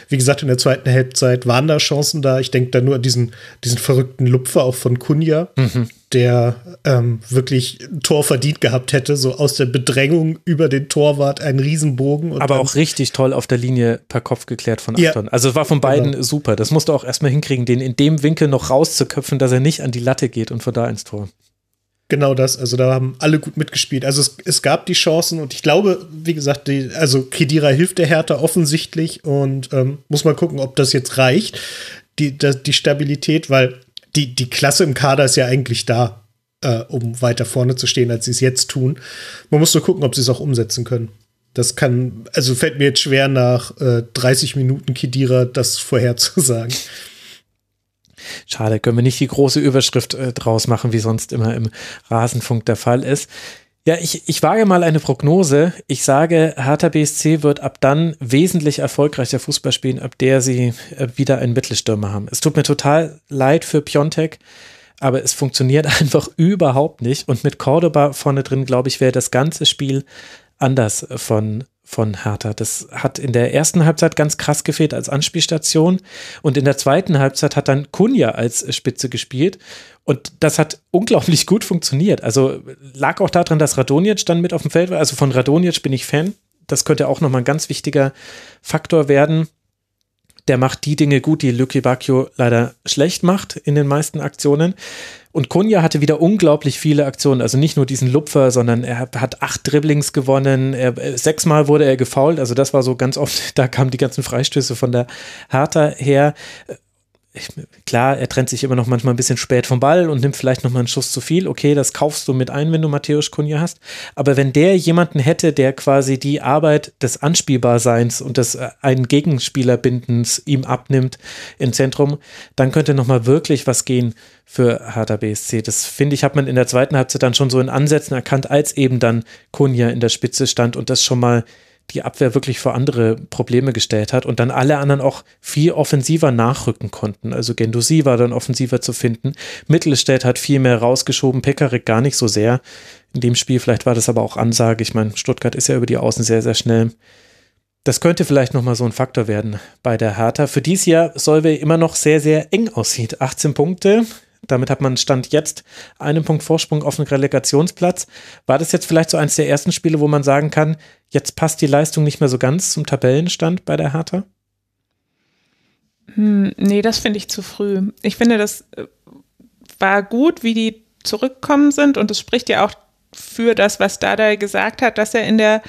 wie gesagt, in der zweiten Halbzeit waren da Chancen da. Ich denke da nur an diesen, diesen verrückten Lupfer auch von Kunja, mhm. der ähm, wirklich ein Tor verdient gehabt hätte, so aus der Bedrängung über den Torwart einen Riesenbogen. Aber auch richtig toll auf der Linie per Kopf geklärt von Anton. Ja, also es war von beiden genau. super. Das musst du auch erstmal hinkriegen, den in dem Winkel noch rauszuköpfen, dass er nicht an die Latte geht und von da ins Tor. Genau das, also da haben alle gut mitgespielt. Also es, es gab die Chancen und ich glaube, wie gesagt, die, also Kedira hilft der Hertha offensichtlich und ähm, muss mal gucken, ob das jetzt reicht, die, die, die Stabilität, weil die, die Klasse im Kader ist ja eigentlich da, äh, um weiter vorne zu stehen, als sie es jetzt tun. Man muss nur gucken, ob sie es auch umsetzen können. Das kann, also fällt mir jetzt schwer nach äh, 30 Minuten Kedira das vorherzusagen. Schade, können wir nicht die große Überschrift äh, draus machen, wie sonst immer im Rasenfunk der Fall ist. Ja, ich, ich wage mal eine Prognose. Ich sage, Hertha BSC wird ab dann wesentlich erfolgreicher Fußball spielen, ab der sie äh, wieder einen Mittelstürmer haben. Es tut mir total leid für Piontek, aber es funktioniert einfach überhaupt nicht. Und mit Cordoba vorne drin, glaube ich, wäre das ganze Spiel anders von von Hertha. Das hat in der ersten Halbzeit ganz krass gefehlt als Anspielstation und in der zweiten Halbzeit hat dann Kunja als Spitze gespielt und das hat unglaublich gut funktioniert. Also lag auch daran, dass Radonjic dann mit auf dem Feld war. Also von Radonjic bin ich Fan. Das könnte auch nochmal ein ganz wichtiger Faktor werden. Der macht die Dinge gut, die Lucky Bacchio leider schlecht macht in den meisten Aktionen. Und Kunja hatte wieder unglaublich viele Aktionen, also nicht nur diesen Lupfer, sondern er hat acht Dribblings gewonnen, er, äh, sechsmal wurde er gefault, also das war so ganz oft, da kamen die ganzen Freistöße von der Hertha her ich, klar, er trennt sich immer noch manchmal ein bisschen spät vom Ball und nimmt vielleicht noch mal einen Schuss zu viel. Okay, das kaufst du mit ein, wenn du Matthäus Kunja hast. Aber wenn der jemanden hätte, der quasi die Arbeit des Anspielbarseins und des äh, einen Gegenspielerbindens ihm abnimmt im Zentrum, dann könnte noch mal wirklich was gehen für Hertha BSC. Das finde ich, hat man in der zweiten Halbzeit dann schon so in Ansätzen erkannt, als eben dann Kunja in der Spitze stand und das schon mal die Abwehr wirklich vor andere Probleme gestellt hat und dann alle anderen auch viel offensiver nachrücken konnten. Also Gendusi war dann offensiver zu finden. Mittelstädt hat viel mehr rausgeschoben, Pekarik gar nicht so sehr. In dem Spiel, vielleicht war das aber auch Ansage. Ich meine, Stuttgart ist ja über die Außen sehr, sehr schnell. Das könnte vielleicht nochmal so ein Faktor werden bei der Hertha. Für dieses Jahr soll wir immer noch sehr, sehr eng aussieht. 18 Punkte, damit hat man Stand jetzt einen Punkt Vorsprung auf den Relegationsplatz. War das jetzt vielleicht so eines der ersten Spiele, wo man sagen kann, jetzt passt die Leistung nicht mehr so ganz zum Tabellenstand bei der Hertha? Hm, nee, das finde ich zu früh. Ich finde, das äh, war gut, wie die zurückgekommen sind und es spricht ja auch für das, was Dada gesagt hat, dass er in der,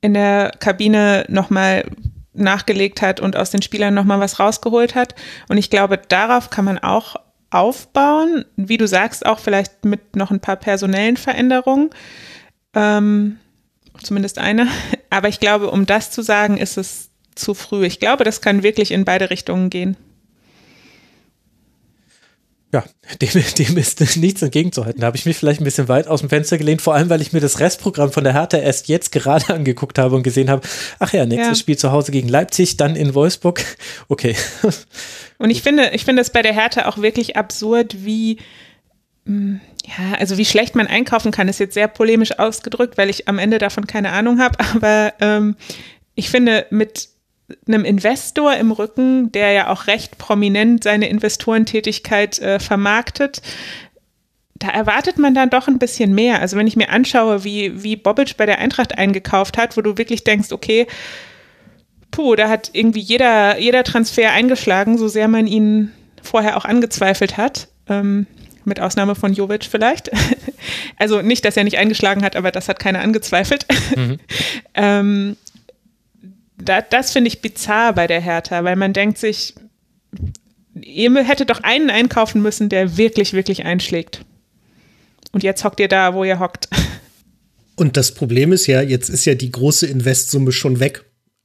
in der Kabine nochmal nachgelegt hat und aus den Spielern nochmal was rausgeholt hat. Und ich glaube, darauf kann man auch aufbauen. Wie du sagst, auch vielleicht mit noch ein paar personellen Veränderungen. Ähm, zumindest eine. Aber ich glaube, um das zu sagen, ist es zu früh. Ich glaube, das kann wirklich in beide Richtungen gehen. Ja, dem, dem ist nichts entgegenzuhalten. Da habe ich mich vielleicht ein bisschen weit aus dem Fenster gelehnt, vor allem, weil ich mir das Restprogramm von der Hertha erst jetzt gerade angeguckt habe und gesehen habe, ach ja, nächstes ja. Spiel zu Hause gegen Leipzig, dann in Wolfsburg. Okay. Und ich finde, ich finde es bei der Hertha auch wirklich absurd, wie, hm, ja, also wie schlecht man einkaufen kann, ist jetzt sehr polemisch ausgedrückt, weil ich am Ende davon keine Ahnung habe, aber ähm, ich finde, mit einem Investor im Rücken, der ja auch recht prominent seine Investorentätigkeit äh, vermarktet, da erwartet man dann doch ein bisschen mehr. Also wenn ich mir anschaue, wie, wie Bobic bei der Eintracht eingekauft hat, wo du wirklich denkst, okay, puh, da hat irgendwie jeder, jeder Transfer eingeschlagen, so sehr man ihn vorher auch angezweifelt hat. Ähm, mit Ausnahme von Jovic vielleicht. also nicht, dass er nicht eingeschlagen hat, aber das hat keiner angezweifelt. Mhm. ähm, da, das finde ich bizarr bei der Hertha, weil man denkt sich, ihr hättet doch einen einkaufen müssen, der wirklich, wirklich einschlägt. Und jetzt hockt ihr da, wo ihr hockt. Und das Problem ist ja, jetzt ist ja die große Investsumme schon weg.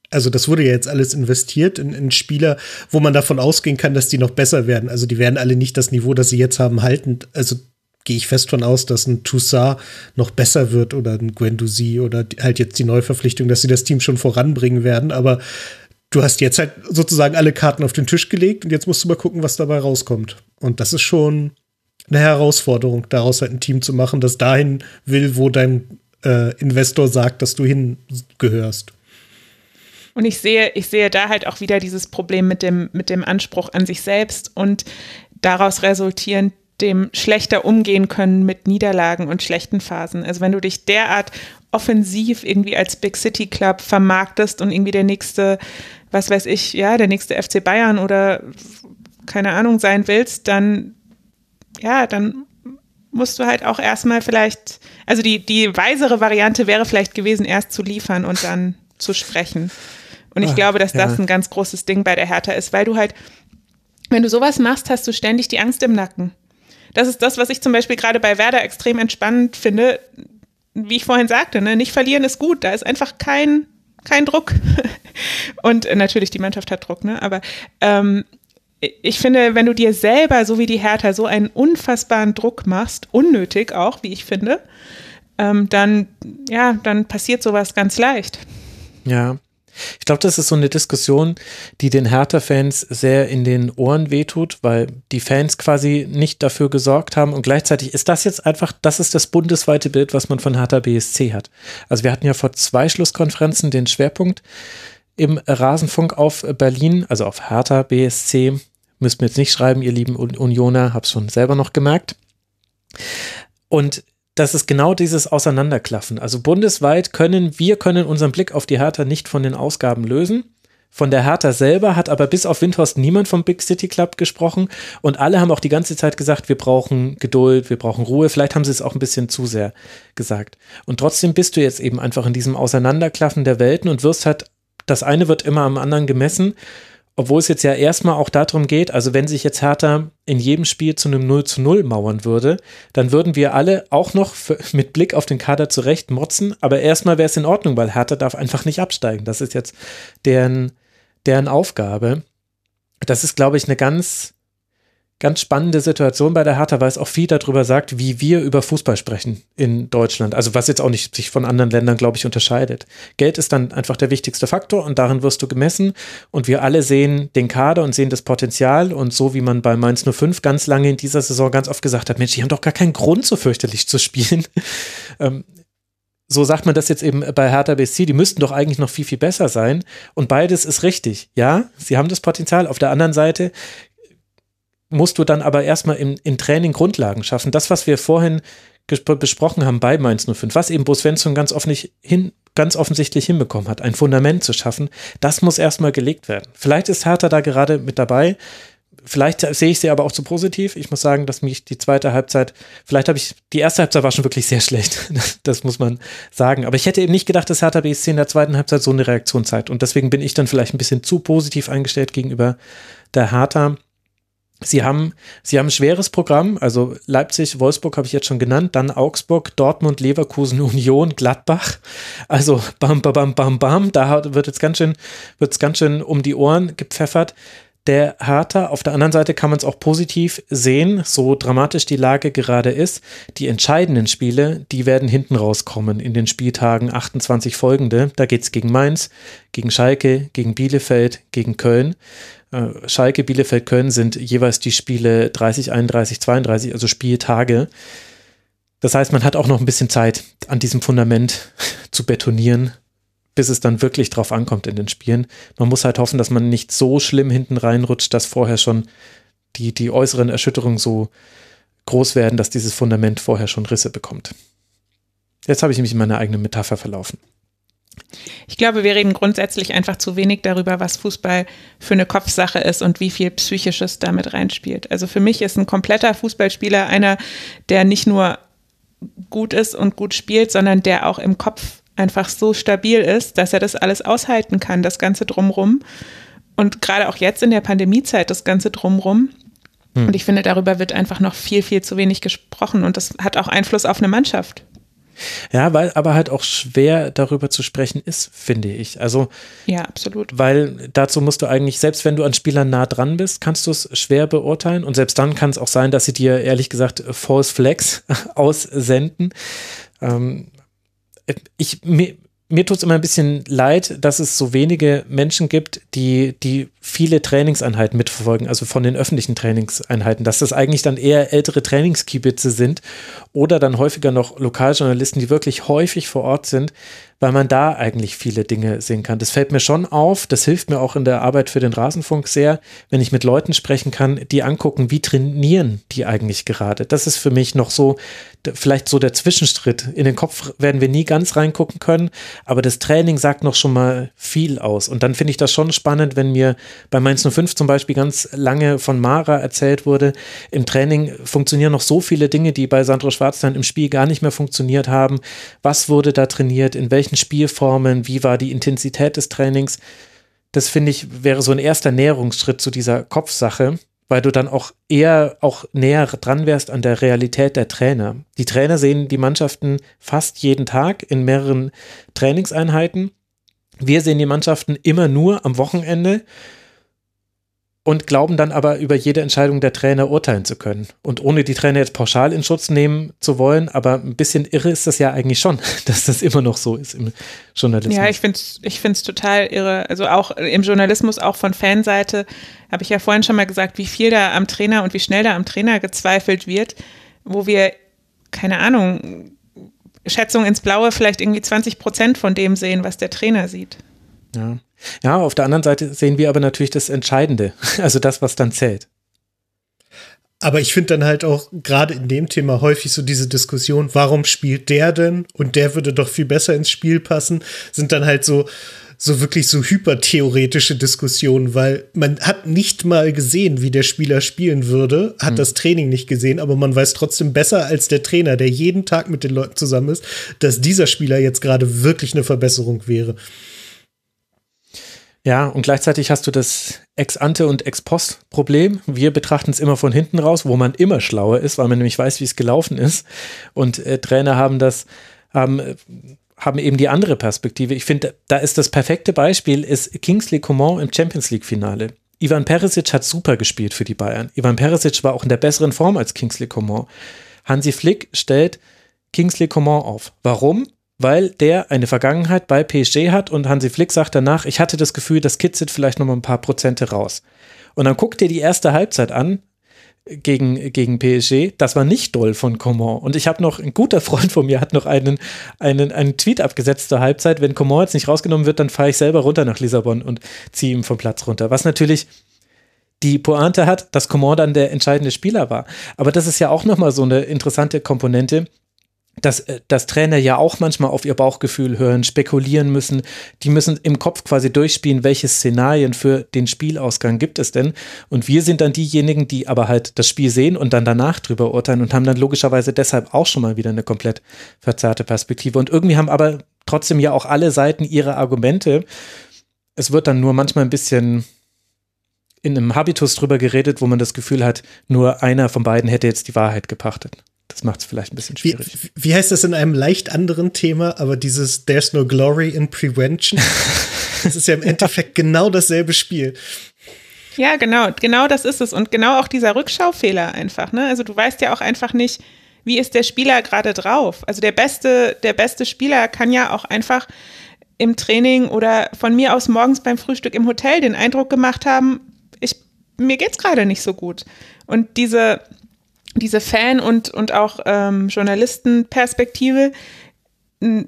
Also das wurde ja jetzt alles investiert in, in, Spieler, wo man davon ausgehen kann, dass die noch besser werden. Also die werden alle nicht das Niveau, das sie jetzt haben, halten. Also gehe ich fest von aus, dass ein Toussaint noch besser wird oder ein Guendouzi oder halt jetzt die Neuverpflichtung, dass sie das Team schon voranbringen werden. Aber du hast jetzt halt sozusagen alle Karten auf den Tisch gelegt und jetzt musst du mal gucken, was dabei rauskommt. Und das ist schon eine Herausforderung, daraus halt ein Team zu machen, das dahin will, wo dein äh, Investor sagt, dass du hingehörst. Und ich sehe, ich sehe da halt auch wieder dieses Problem mit dem, mit dem Anspruch an sich selbst und daraus resultierend dem schlechter umgehen können mit Niederlagen und schlechten Phasen. Also wenn du dich derart offensiv irgendwie als Big City Club vermarktest und irgendwie der nächste, was weiß ich, ja, der nächste FC Bayern oder keine Ahnung sein willst, dann, ja, dann musst du halt auch erstmal vielleicht, also die, die weisere Variante wäre vielleicht gewesen, erst zu liefern und dann zu sprechen. Und ich Ach, glaube, dass ja. das ein ganz großes Ding bei der Hertha ist, weil du halt, wenn du sowas machst, hast du ständig die Angst im Nacken. Das ist das, was ich zum Beispiel gerade bei Werder extrem entspannend finde. Wie ich vorhin sagte, ne? nicht verlieren ist gut. Da ist einfach kein, kein Druck. Und äh, natürlich, die Mannschaft hat Druck, ne? Aber ähm, ich finde, wenn du dir selber, so wie die Hertha, so einen unfassbaren Druck machst, unnötig auch, wie ich finde, ähm, dann, ja, dann passiert sowas ganz leicht. Ja, ich glaube, das ist so eine Diskussion, die den Hertha-Fans sehr in den Ohren wehtut, weil die Fans quasi nicht dafür gesorgt haben und gleichzeitig ist das jetzt einfach, das ist das bundesweite Bild, was man von Hertha BSC hat. Also wir hatten ja vor zwei Schlusskonferenzen den Schwerpunkt im Rasenfunk auf Berlin, also auf Hertha BSC. Müsst mir jetzt nicht schreiben, ihr lieben Unioner, hab's schon selber noch gemerkt. Und das ist genau dieses Auseinanderklaffen. Also bundesweit können wir können unseren Blick auf die Hertha nicht von den Ausgaben lösen. Von der Hertha selber hat aber bis auf Windhorst niemand vom Big City Club gesprochen und alle haben auch die ganze Zeit gesagt, wir brauchen Geduld, wir brauchen Ruhe. Vielleicht haben sie es auch ein bisschen zu sehr gesagt. Und trotzdem bist du jetzt eben einfach in diesem Auseinanderklaffen der Welten und wirst halt, das eine wird immer am anderen gemessen obwohl es jetzt ja erstmal auch darum geht, also wenn sich jetzt Hertha in jedem Spiel zu einem 0 zu 0 mauern würde, dann würden wir alle auch noch für, mit Blick auf den Kader zurecht motzen, aber erstmal wäre es in Ordnung, weil Hertha darf einfach nicht absteigen. Das ist jetzt deren, deren Aufgabe. Das ist, glaube ich, eine ganz, ganz spannende Situation bei der Hertha, weil es auch viel darüber sagt, wie wir über Fußball sprechen in Deutschland. Also was jetzt auch nicht sich von anderen Ländern, glaube ich, unterscheidet. Geld ist dann einfach der wichtigste Faktor und darin wirst du gemessen und wir alle sehen den Kader und sehen das Potenzial und so wie man bei Mainz 05 ganz lange in dieser Saison ganz oft gesagt hat, Mensch, die haben doch gar keinen Grund, so fürchterlich zu spielen. ähm, so sagt man das jetzt eben bei Hertha BSC, die müssten doch eigentlich noch viel, viel besser sein. Und beides ist richtig. Ja, sie haben das Potenzial. Auf der anderen Seite musst du dann aber erstmal im, im Training Grundlagen schaffen. Das, was wir vorhin besprochen haben bei Mainz 05, was eben Bo Svensson ganz, hin, ganz offensichtlich hinbekommen hat, ein Fundament zu schaffen, das muss erstmal gelegt werden. Vielleicht ist Hertha da gerade mit dabei. Vielleicht sehe ich sie aber auch zu positiv. Ich muss sagen, dass mich die zweite Halbzeit, vielleicht habe ich, die erste Halbzeit war schon wirklich sehr schlecht. Das muss man sagen. Aber ich hätte eben nicht gedacht, dass Hertha BSC in der zweiten Halbzeit so eine Reaktion zeigt. Und deswegen bin ich dann vielleicht ein bisschen zu positiv eingestellt gegenüber der Hertha. Sie haben, sie haben ein schweres Programm, also Leipzig, Wolfsburg habe ich jetzt schon genannt, dann Augsburg, Dortmund, Leverkusen, Union, Gladbach. Also bam, bam, bam, bam, bam, da wird es ganz schön, wird es ganz schön um die Ohren gepfeffert. Der Hertha, auf der anderen Seite kann man es auch positiv sehen, so dramatisch die Lage gerade ist. Die entscheidenden Spiele, die werden hinten rauskommen in den Spieltagen 28 folgende. Da geht es gegen Mainz, gegen Schalke, gegen Bielefeld, gegen Köln. Äh, Schalke, Bielefeld, Köln sind jeweils die Spiele 30, 31, 32, also Spieltage. Das heißt, man hat auch noch ein bisschen Zeit, an diesem Fundament zu betonieren, bis es dann wirklich drauf ankommt in den Spielen. Man muss halt hoffen, dass man nicht so schlimm hinten reinrutscht, dass vorher schon die, die äußeren Erschütterungen so groß werden, dass dieses Fundament vorher schon Risse bekommt. Jetzt habe ich mich in meiner eigenen Metapher verlaufen. Ich glaube, wir reden grundsätzlich einfach zu wenig darüber, was Fußball für eine Kopfsache ist und wie viel Psychisches damit reinspielt. Also für mich ist ein kompletter Fußballspieler einer, der nicht nur gut ist und gut spielt, sondern der auch im Kopf einfach so stabil ist, dass er das alles aushalten kann, das Ganze drumrum. Und gerade auch jetzt in der Pandemiezeit das Ganze drumrum. Hm. Und ich finde, darüber wird einfach noch viel, viel zu wenig gesprochen. Und das hat auch Einfluss auf eine Mannschaft. Ja, weil aber halt auch schwer darüber zu sprechen ist, finde ich. Also ja, absolut. Weil dazu musst du eigentlich, selbst wenn du an Spielern nah dran bist, kannst du es schwer beurteilen. Und selbst dann kann es auch sein, dass sie dir ehrlich gesagt False Flags aussenden. Ähm, ich, mir, mir tut es immer ein bisschen leid, dass es so wenige Menschen gibt, die, die viele Trainingseinheiten mitverfolgen, also von den öffentlichen Trainingseinheiten, dass das eigentlich dann eher ältere Trainingskibitze sind oder dann häufiger noch Lokaljournalisten, die wirklich häufig vor Ort sind, weil man da eigentlich viele Dinge sehen kann. Das fällt mir schon auf, das hilft mir auch in der Arbeit für den Rasenfunk sehr, wenn ich mit Leuten sprechen kann, die angucken, wie trainieren die eigentlich gerade. Das ist für mich noch so, vielleicht so der Zwischenschritt. In den Kopf werden wir nie ganz reingucken können, aber das Training sagt noch schon mal viel aus. Und dann finde ich das schon spannend, wenn mir bei Mainz 05 zum Beispiel ganz lange von Mara erzählt wurde, im Training funktionieren noch so viele Dinge, die bei Sandro Schwarz dann im Spiel gar nicht mehr funktioniert haben. Was wurde da trainiert? In welchen Spielformen? Wie war die Intensität des Trainings? Das finde ich wäre so ein erster Näherungsschritt zu dieser Kopfsache weil du dann auch eher auch näher dran wärst an der Realität der Trainer. Die Trainer sehen die Mannschaften fast jeden Tag in mehreren Trainingseinheiten. Wir sehen die Mannschaften immer nur am Wochenende und glauben dann aber über jede Entscheidung der Trainer urteilen zu können. Und ohne die Trainer jetzt pauschal in Schutz nehmen zu wollen, aber ein bisschen irre ist das ja eigentlich schon, dass das immer noch so ist im Journalismus. Ja, ich finde es ich find's total irre. Also auch im Journalismus, auch von Fanseite, habe ich ja vorhin schon mal gesagt, wie viel da am Trainer und wie schnell da am Trainer gezweifelt wird, wo wir, keine Ahnung, Schätzung ins Blaue vielleicht irgendwie 20 Prozent von dem sehen, was der Trainer sieht. Ja. Ja, auf der anderen Seite sehen wir aber natürlich das Entscheidende, also das, was dann zählt. Aber ich finde dann halt auch gerade in dem Thema häufig so diese Diskussion, warum spielt der denn und der würde doch viel besser ins Spiel passen, sind dann halt so, so wirklich so hypertheoretische Diskussionen, weil man hat nicht mal gesehen, wie der Spieler spielen würde, hat mhm. das Training nicht gesehen, aber man weiß trotzdem besser als der Trainer, der jeden Tag mit den Leuten zusammen ist, dass dieser Spieler jetzt gerade wirklich eine Verbesserung wäre. Ja, und gleichzeitig hast du das Ex-ante und Ex-post-Problem. Wir betrachten es immer von hinten raus, wo man immer schlauer ist, weil man nämlich weiß, wie es gelaufen ist. Und äh, Trainer haben das, haben, haben eben die andere Perspektive. Ich finde, da ist das perfekte Beispiel, ist Kingsley Coman im Champions League-Finale. Ivan Perisic hat super gespielt für die Bayern. Ivan Perisic war auch in der besseren Form als Kingsley Coman. Hansi Flick stellt Kingsley Coman auf. Warum? Weil der eine Vergangenheit bei PSG hat und Hansi Flick sagt danach, ich hatte das Gefühl, das kitzelt vielleicht noch mal ein paar Prozente raus. Und dann guckt dir die erste Halbzeit an gegen, gegen PSG. Das war nicht doll von Coman. Und ich habe noch, ein guter Freund von mir hat noch einen, einen, einen Tweet abgesetzt zur Halbzeit. Wenn Coman jetzt nicht rausgenommen wird, dann fahre ich selber runter nach Lissabon und ziehe ihm vom Platz runter. Was natürlich die Pointe hat, dass Coman dann der entscheidende Spieler war. Aber das ist ja auch nochmal so eine interessante Komponente dass, äh, dass Trainer ja auch manchmal auf ihr Bauchgefühl hören, spekulieren müssen. Die müssen im Kopf quasi durchspielen, welche Szenarien für den Spielausgang gibt es denn. Und wir sind dann diejenigen, die aber halt das Spiel sehen und dann danach drüber urteilen und haben dann logischerweise deshalb auch schon mal wieder eine komplett verzerrte Perspektive. Und irgendwie haben aber trotzdem ja auch alle Seiten ihre Argumente. Es wird dann nur manchmal ein bisschen in einem Habitus drüber geredet, wo man das Gefühl hat, nur einer von beiden hätte jetzt die Wahrheit gepachtet. Das macht es vielleicht ein bisschen schwierig. Wie, wie, heißt das in einem leicht anderen Thema, aber dieses There's no glory in prevention? das ist ja im Endeffekt genau dasselbe Spiel. Ja, genau, genau das ist es. Und genau auch dieser Rückschaufehler einfach. Ne? Also du weißt ja auch einfach nicht, wie ist der Spieler gerade drauf. Also der beste, der beste Spieler kann ja auch einfach im Training oder von mir aus morgens beim Frühstück im Hotel den Eindruck gemacht haben, ich, mir geht's gerade nicht so gut. Und diese, diese Fan- und, und auch ähm, Journalistenperspektive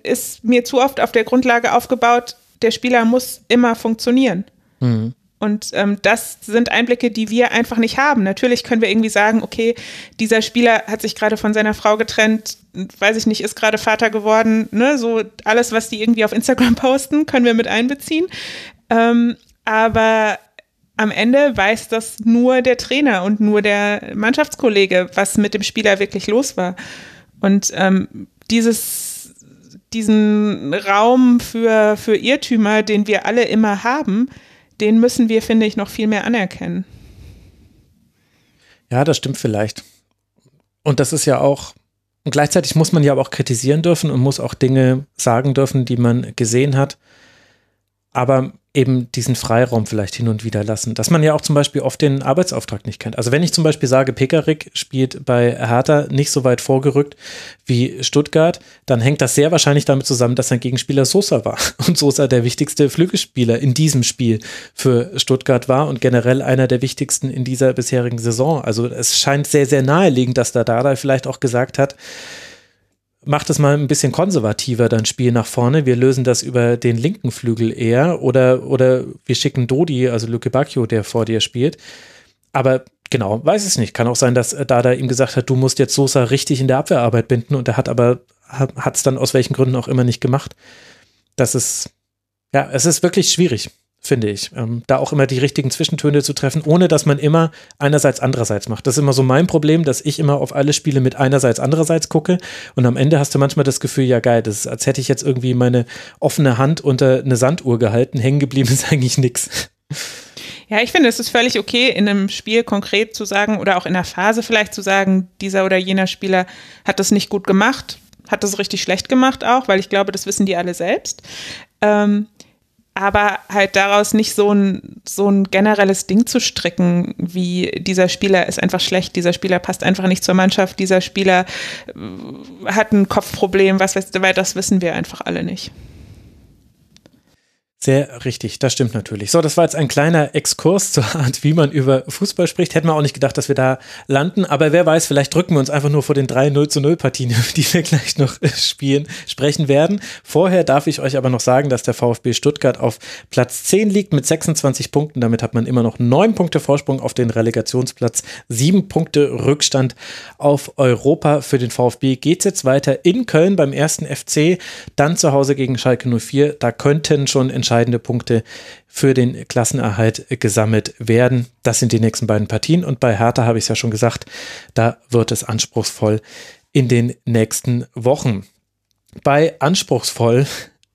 ist mir zu oft auf der Grundlage aufgebaut, der Spieler muss immer funktionieren. Mhm. Und ähm, das sind Einblicke, die wir einfach nicht haben. Natürlich können wir irgendwie sagen, okay, dieser Spieler hat sich gerade von seiner Frau getrennt, weiß ich nicht, ist gerade Vater geworden, ne? So alles, was die irgendwie auf Instagram posten, können wir mit einbeziehen. Ähm, aber am Ende weiß das nur der Trainer und nur der Mannschaftskollege, was mit dem Spieler wirklich los war. Und ähm, dieses, diesen Raum für, für Irrtümer, den wir alle immer haben, den müssen wir, finde ich, noch viel mehr anerkennen. Ja, das stimmt vielleicht. Und das ist ja auch, und gleichzeitig muss man ja auch kritisieren dürfen und muss auch Dinge sagen dürfen, die man gesehen hat. Aber eben diesen Freiraum vielleicht hin und wieder lassen. Dass man ja auch zum Beispiel oft den Arbeitsauftrag nicht kennt. Also wenn ich zum Beispiel sage, Pekarik spielt bei Hertha nicht so weit vorgerückt wie Stuttgart, dann hängt das sehr wahrscheinlich damit zusammen, dass sein Gegenspieler Sosa war. Und Sosa der wichtigste Flügelspieler in diesem Spiel für Stuttgart war und generell einer der wichtigsten in dieser bisherigen Saison. Also es scheint sehr, sehr naheliegend, dass der Dada vielleicht auch gesagt hat, macht es mal ein bisschen konservativer, dein Spiel nach vorne. Wir lösen das über den linken Flügel eher oder, oder wir schicken Dodi, also Luke Bacchio, der vor dir spielt. Aber genau, weiß es nicht. Kann auch sein, dass Dada ihm gesagt hat, du musst jetzt Sosa richtig in der Abwehrarbeit binden und er hat aber, hat es dann aus welchen Gründen auch immer nicht gemacht. Das ist, ja, es ist wirklich schwierig finde ich. Ähm, da auch immer die richtigen Zwischentöne zu treffen, ohne dass man immer einerseits, andererseits macht. Das ist immer so mein Problem, dass ich immer auf alle Spiele mit einerseits, andererseits gucke und am Ende hast du manchmal das Gefühl, ja geil, das ist, als hätte ich jetzt irgendwie meine offene Hand unter eine Sanduhr gehalten, hängen geblieben ist eigentlich nichts. Ja, ich finde, es ist völlig okay, in einem Spiel konkret zu sagen oder auch in einer Phase vielleicht zu sagen, dieser oder jener Spieler hat das nicht gut gemacht, hat das richtig schlecht gemacht auch, weil ich glaube, das wissen die alle selbst. Ähm, aber halt daraus nicht so ein, so ein generelles Ding zu stricken, wie dieser Spieler ist einfach schlecht, dieser Spieler passt einfach nicht zur Mannschaft, dieser Spieler äh, hat ein Kopfproblem, was weißt du, weil das wissen wir einfach alle nicht. Sehr richtig, das stimmt natürlich. So, das war jetzt ein kleiner Exkurs zur Art, wie man über Fußball spricht. Hätten wir auch nicht gedacht, dass wir da landen, aber wer weiß, vielleicht drücken wir uns einfach nur vor den drei 0 zu 0 Partien, die wir gleich noch äh, spielen, sprechen werden. Vorher darf ich euch aber noch sagen, dass der VfB Stuttgart auf Platz 10 liegt mit 26 Punkten. Damit hat man immer noch neun Punkte Vorsprung auf den Relegationsplatz, sieben Punkte Rückstand auf Europa. Für den VfB geht es jetzt weiter in Köln beim ersten FC, dann zu Hause gegen Schalke 04. Da könnten schon entscheidende Punkte für den Klassenerhalt gesammelt werden. Das sind die nächsten beiden Partien und bei Hertha habe ich es ja schon gesagt, da wird es anspruchsvoll in den nächsten Wochen. Bei anspruchsvoll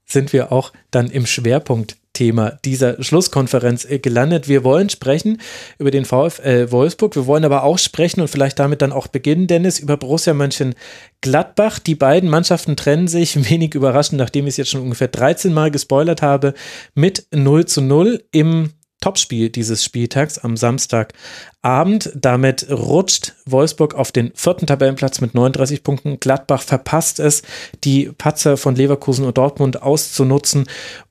sind wir auch dann im Schwerpunkt Thema dieser Schlusskonferenz äh, gelandet. Wir wollen sprechen über den VfL Wolfsburg. Wir wollen aber auch sprechen und vielleicht damit dann auch beginnen, Dennis, über Borussia Mönchengladbach. Die beiden Mannschaften trennen sich, wenig überraschend, nachdem ich es jetzt schon ungefähr 13 Mal gespoilert habe, mit 0 zu 0 im Topspiel dieses Spieltags am Samstagabend. Damit rutscht Wolfsburg auf den vierten Tabellenplatz mit 39 Punkten. Gladbach verpasst es, die Patzer von Leverkusen und Dortmund auszunutzen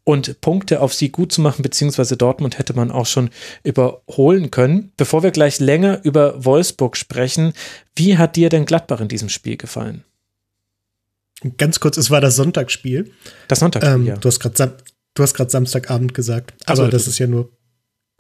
und Punkte auf sie gut zu machen, beziehungsweise Dortmund hätte man auch schon überholen können. Bevor wir gleich länger über Wolfsburg sprechen, wie hat dir denn Gladbach in diesem Spiel gefallen? Ganz kurz, es war das Sonntagsspiel. Das Sonntagsspiel, ähm, ja. Du hast gerade Samstagabend gesagt, aber so, das ist ja nur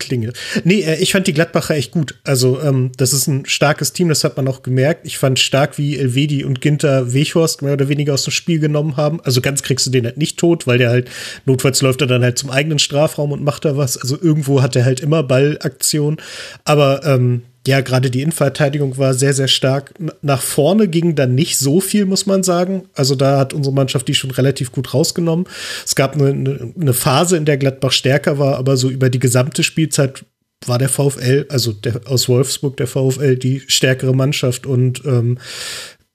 Klinge. Nee, äh, ich fand die Gladbacher echt gut. Also, ähm, das ist ein starkes Team, das hat man auch gemerkt. Ich fand stark, wie Elvedi und Ginter Weghorst mehr oder weniger aus dem Spiel genommen haben. Also ganz kriegst du den halt nicht tot, weil der halt, notfalls läuft er dann halt zum eigenen Strafraum und macht da was. Also irgendwo hat er halt immer Ballaktion. Aber ähm, ja, gerade die Innenverteidigung war sehr, sehr stark. Nach vorne ging dann nicht so viel, muss man sagen. Also da hat unsere Mannschaft die schon relativ gut rausgenommen. Es gab eine, eine Phase, in der Gladbach stärker war, aber so über die gesamte Spielzeit war der VfL, also der, aus Wolfsburg, der VfL, die stärkere Mannschaft. Und ähm,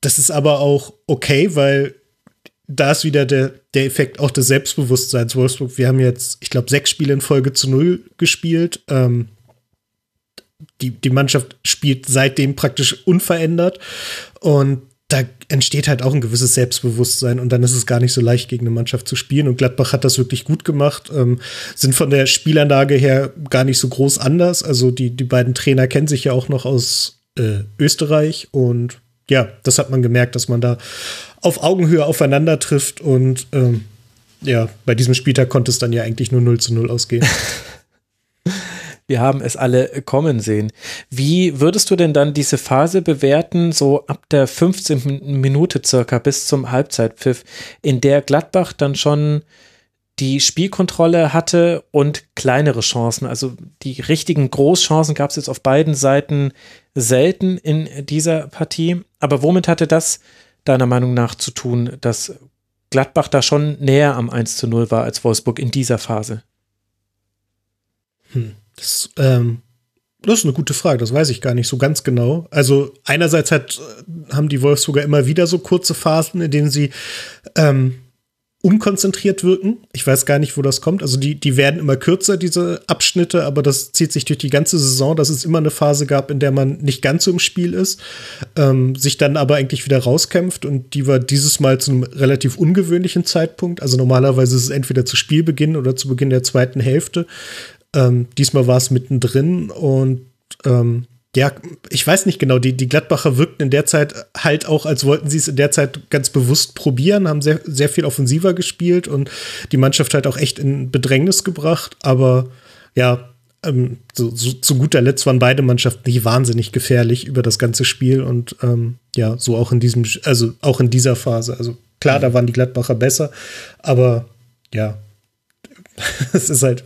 das ist aber auch okay, weil da ist wieder der, der Effekt auch des Selbstbewusstseins. Wolfsburg, wir haben jetzt, ich glaube, sechs Spiele in Folge zu null gespielt. Ähm, die, die Mannschaft spielt seitdem praktisch unverändert und da entsteht halt auch ein gewisses Selbstbewusstsein und dann ist es gar nicht so leicht, gegen eine Mannschaft zu spielen. Und Gladbach hat das wirklich gut gemacht, ähm, sind von der Spielanlage her gar nicht so groß anders. Also die, die beiden Trainer kennen sich ja auch noch aus äh, Österreich und ja, das hat man gemerkt, dass man da auf Augenhöhe aufeinander trifft und ähm, ja, bei diesem Spieltag konnte es dann ja eigentlich nur 0 zu 0 ausgehen. Wir haben es alle kommen sehen. Wie würdest du denn dann diese Phase bewerten, so ab der 15. Minute circa bis zum Halbzeitpfiff, in der Gladbach dann schon die Spielkontrolle hatte und kleinere Chancen. Also die richtigen Großchancen gab es jetzt auf beiden Seiten selten in dieser Partie. Aber womit hatte das deiner Meinung nach zu tun, dass Gladbach da schon näher am 1 zu 0 war als Wolfsburg in dieser Phase? Hm. Das, ähm, das ist eine gute Frage, das weiß ich gar nicht so ganz genau. Also einerseits hat, haben die Wolfsburger immer wieder so kurze Phasen, in denen sie ähm, unkonzentriert wirken. Ich weiß gar nicht, wo das kommt. Also die, die werden immer kürzer, diese Abschnitte, aber das zieht sich durch die ganze Saison, dass es immer eine Phase gab, in der man nicht ganz so im Spiel ist, ähm, sich dann aber eigentlich wieder rauskämpft und die war dieses Mal zu einem relativ ungewöhnlichen Zeitpunkt. Also normalerweise ist es entweder zu Spielbeginn oder zu Beginn der zweiten Hälfte. Ähm, diesmal war es mittendrin und ähm, ja, ich weiß nicht genau, die, die Gladbacher wirkten in der Zeit halt auch, als wollten sie es in der Zeit ganz bewusst probieren, haben sehr, sehr viel offensiver gespielt und die Mannschaft halt auch echt in Bedrängnis gebracht. Aber ja, ähm, so, so, zu guter Letzt waren beide Mannschaften nicht wahnsinnig gefährlich über das ganze Spiel und ähm, ja, so auch in diesem, also auch in dieser Phase. Also klar, da waren die Gladbacher besser, aber ja, es ist halt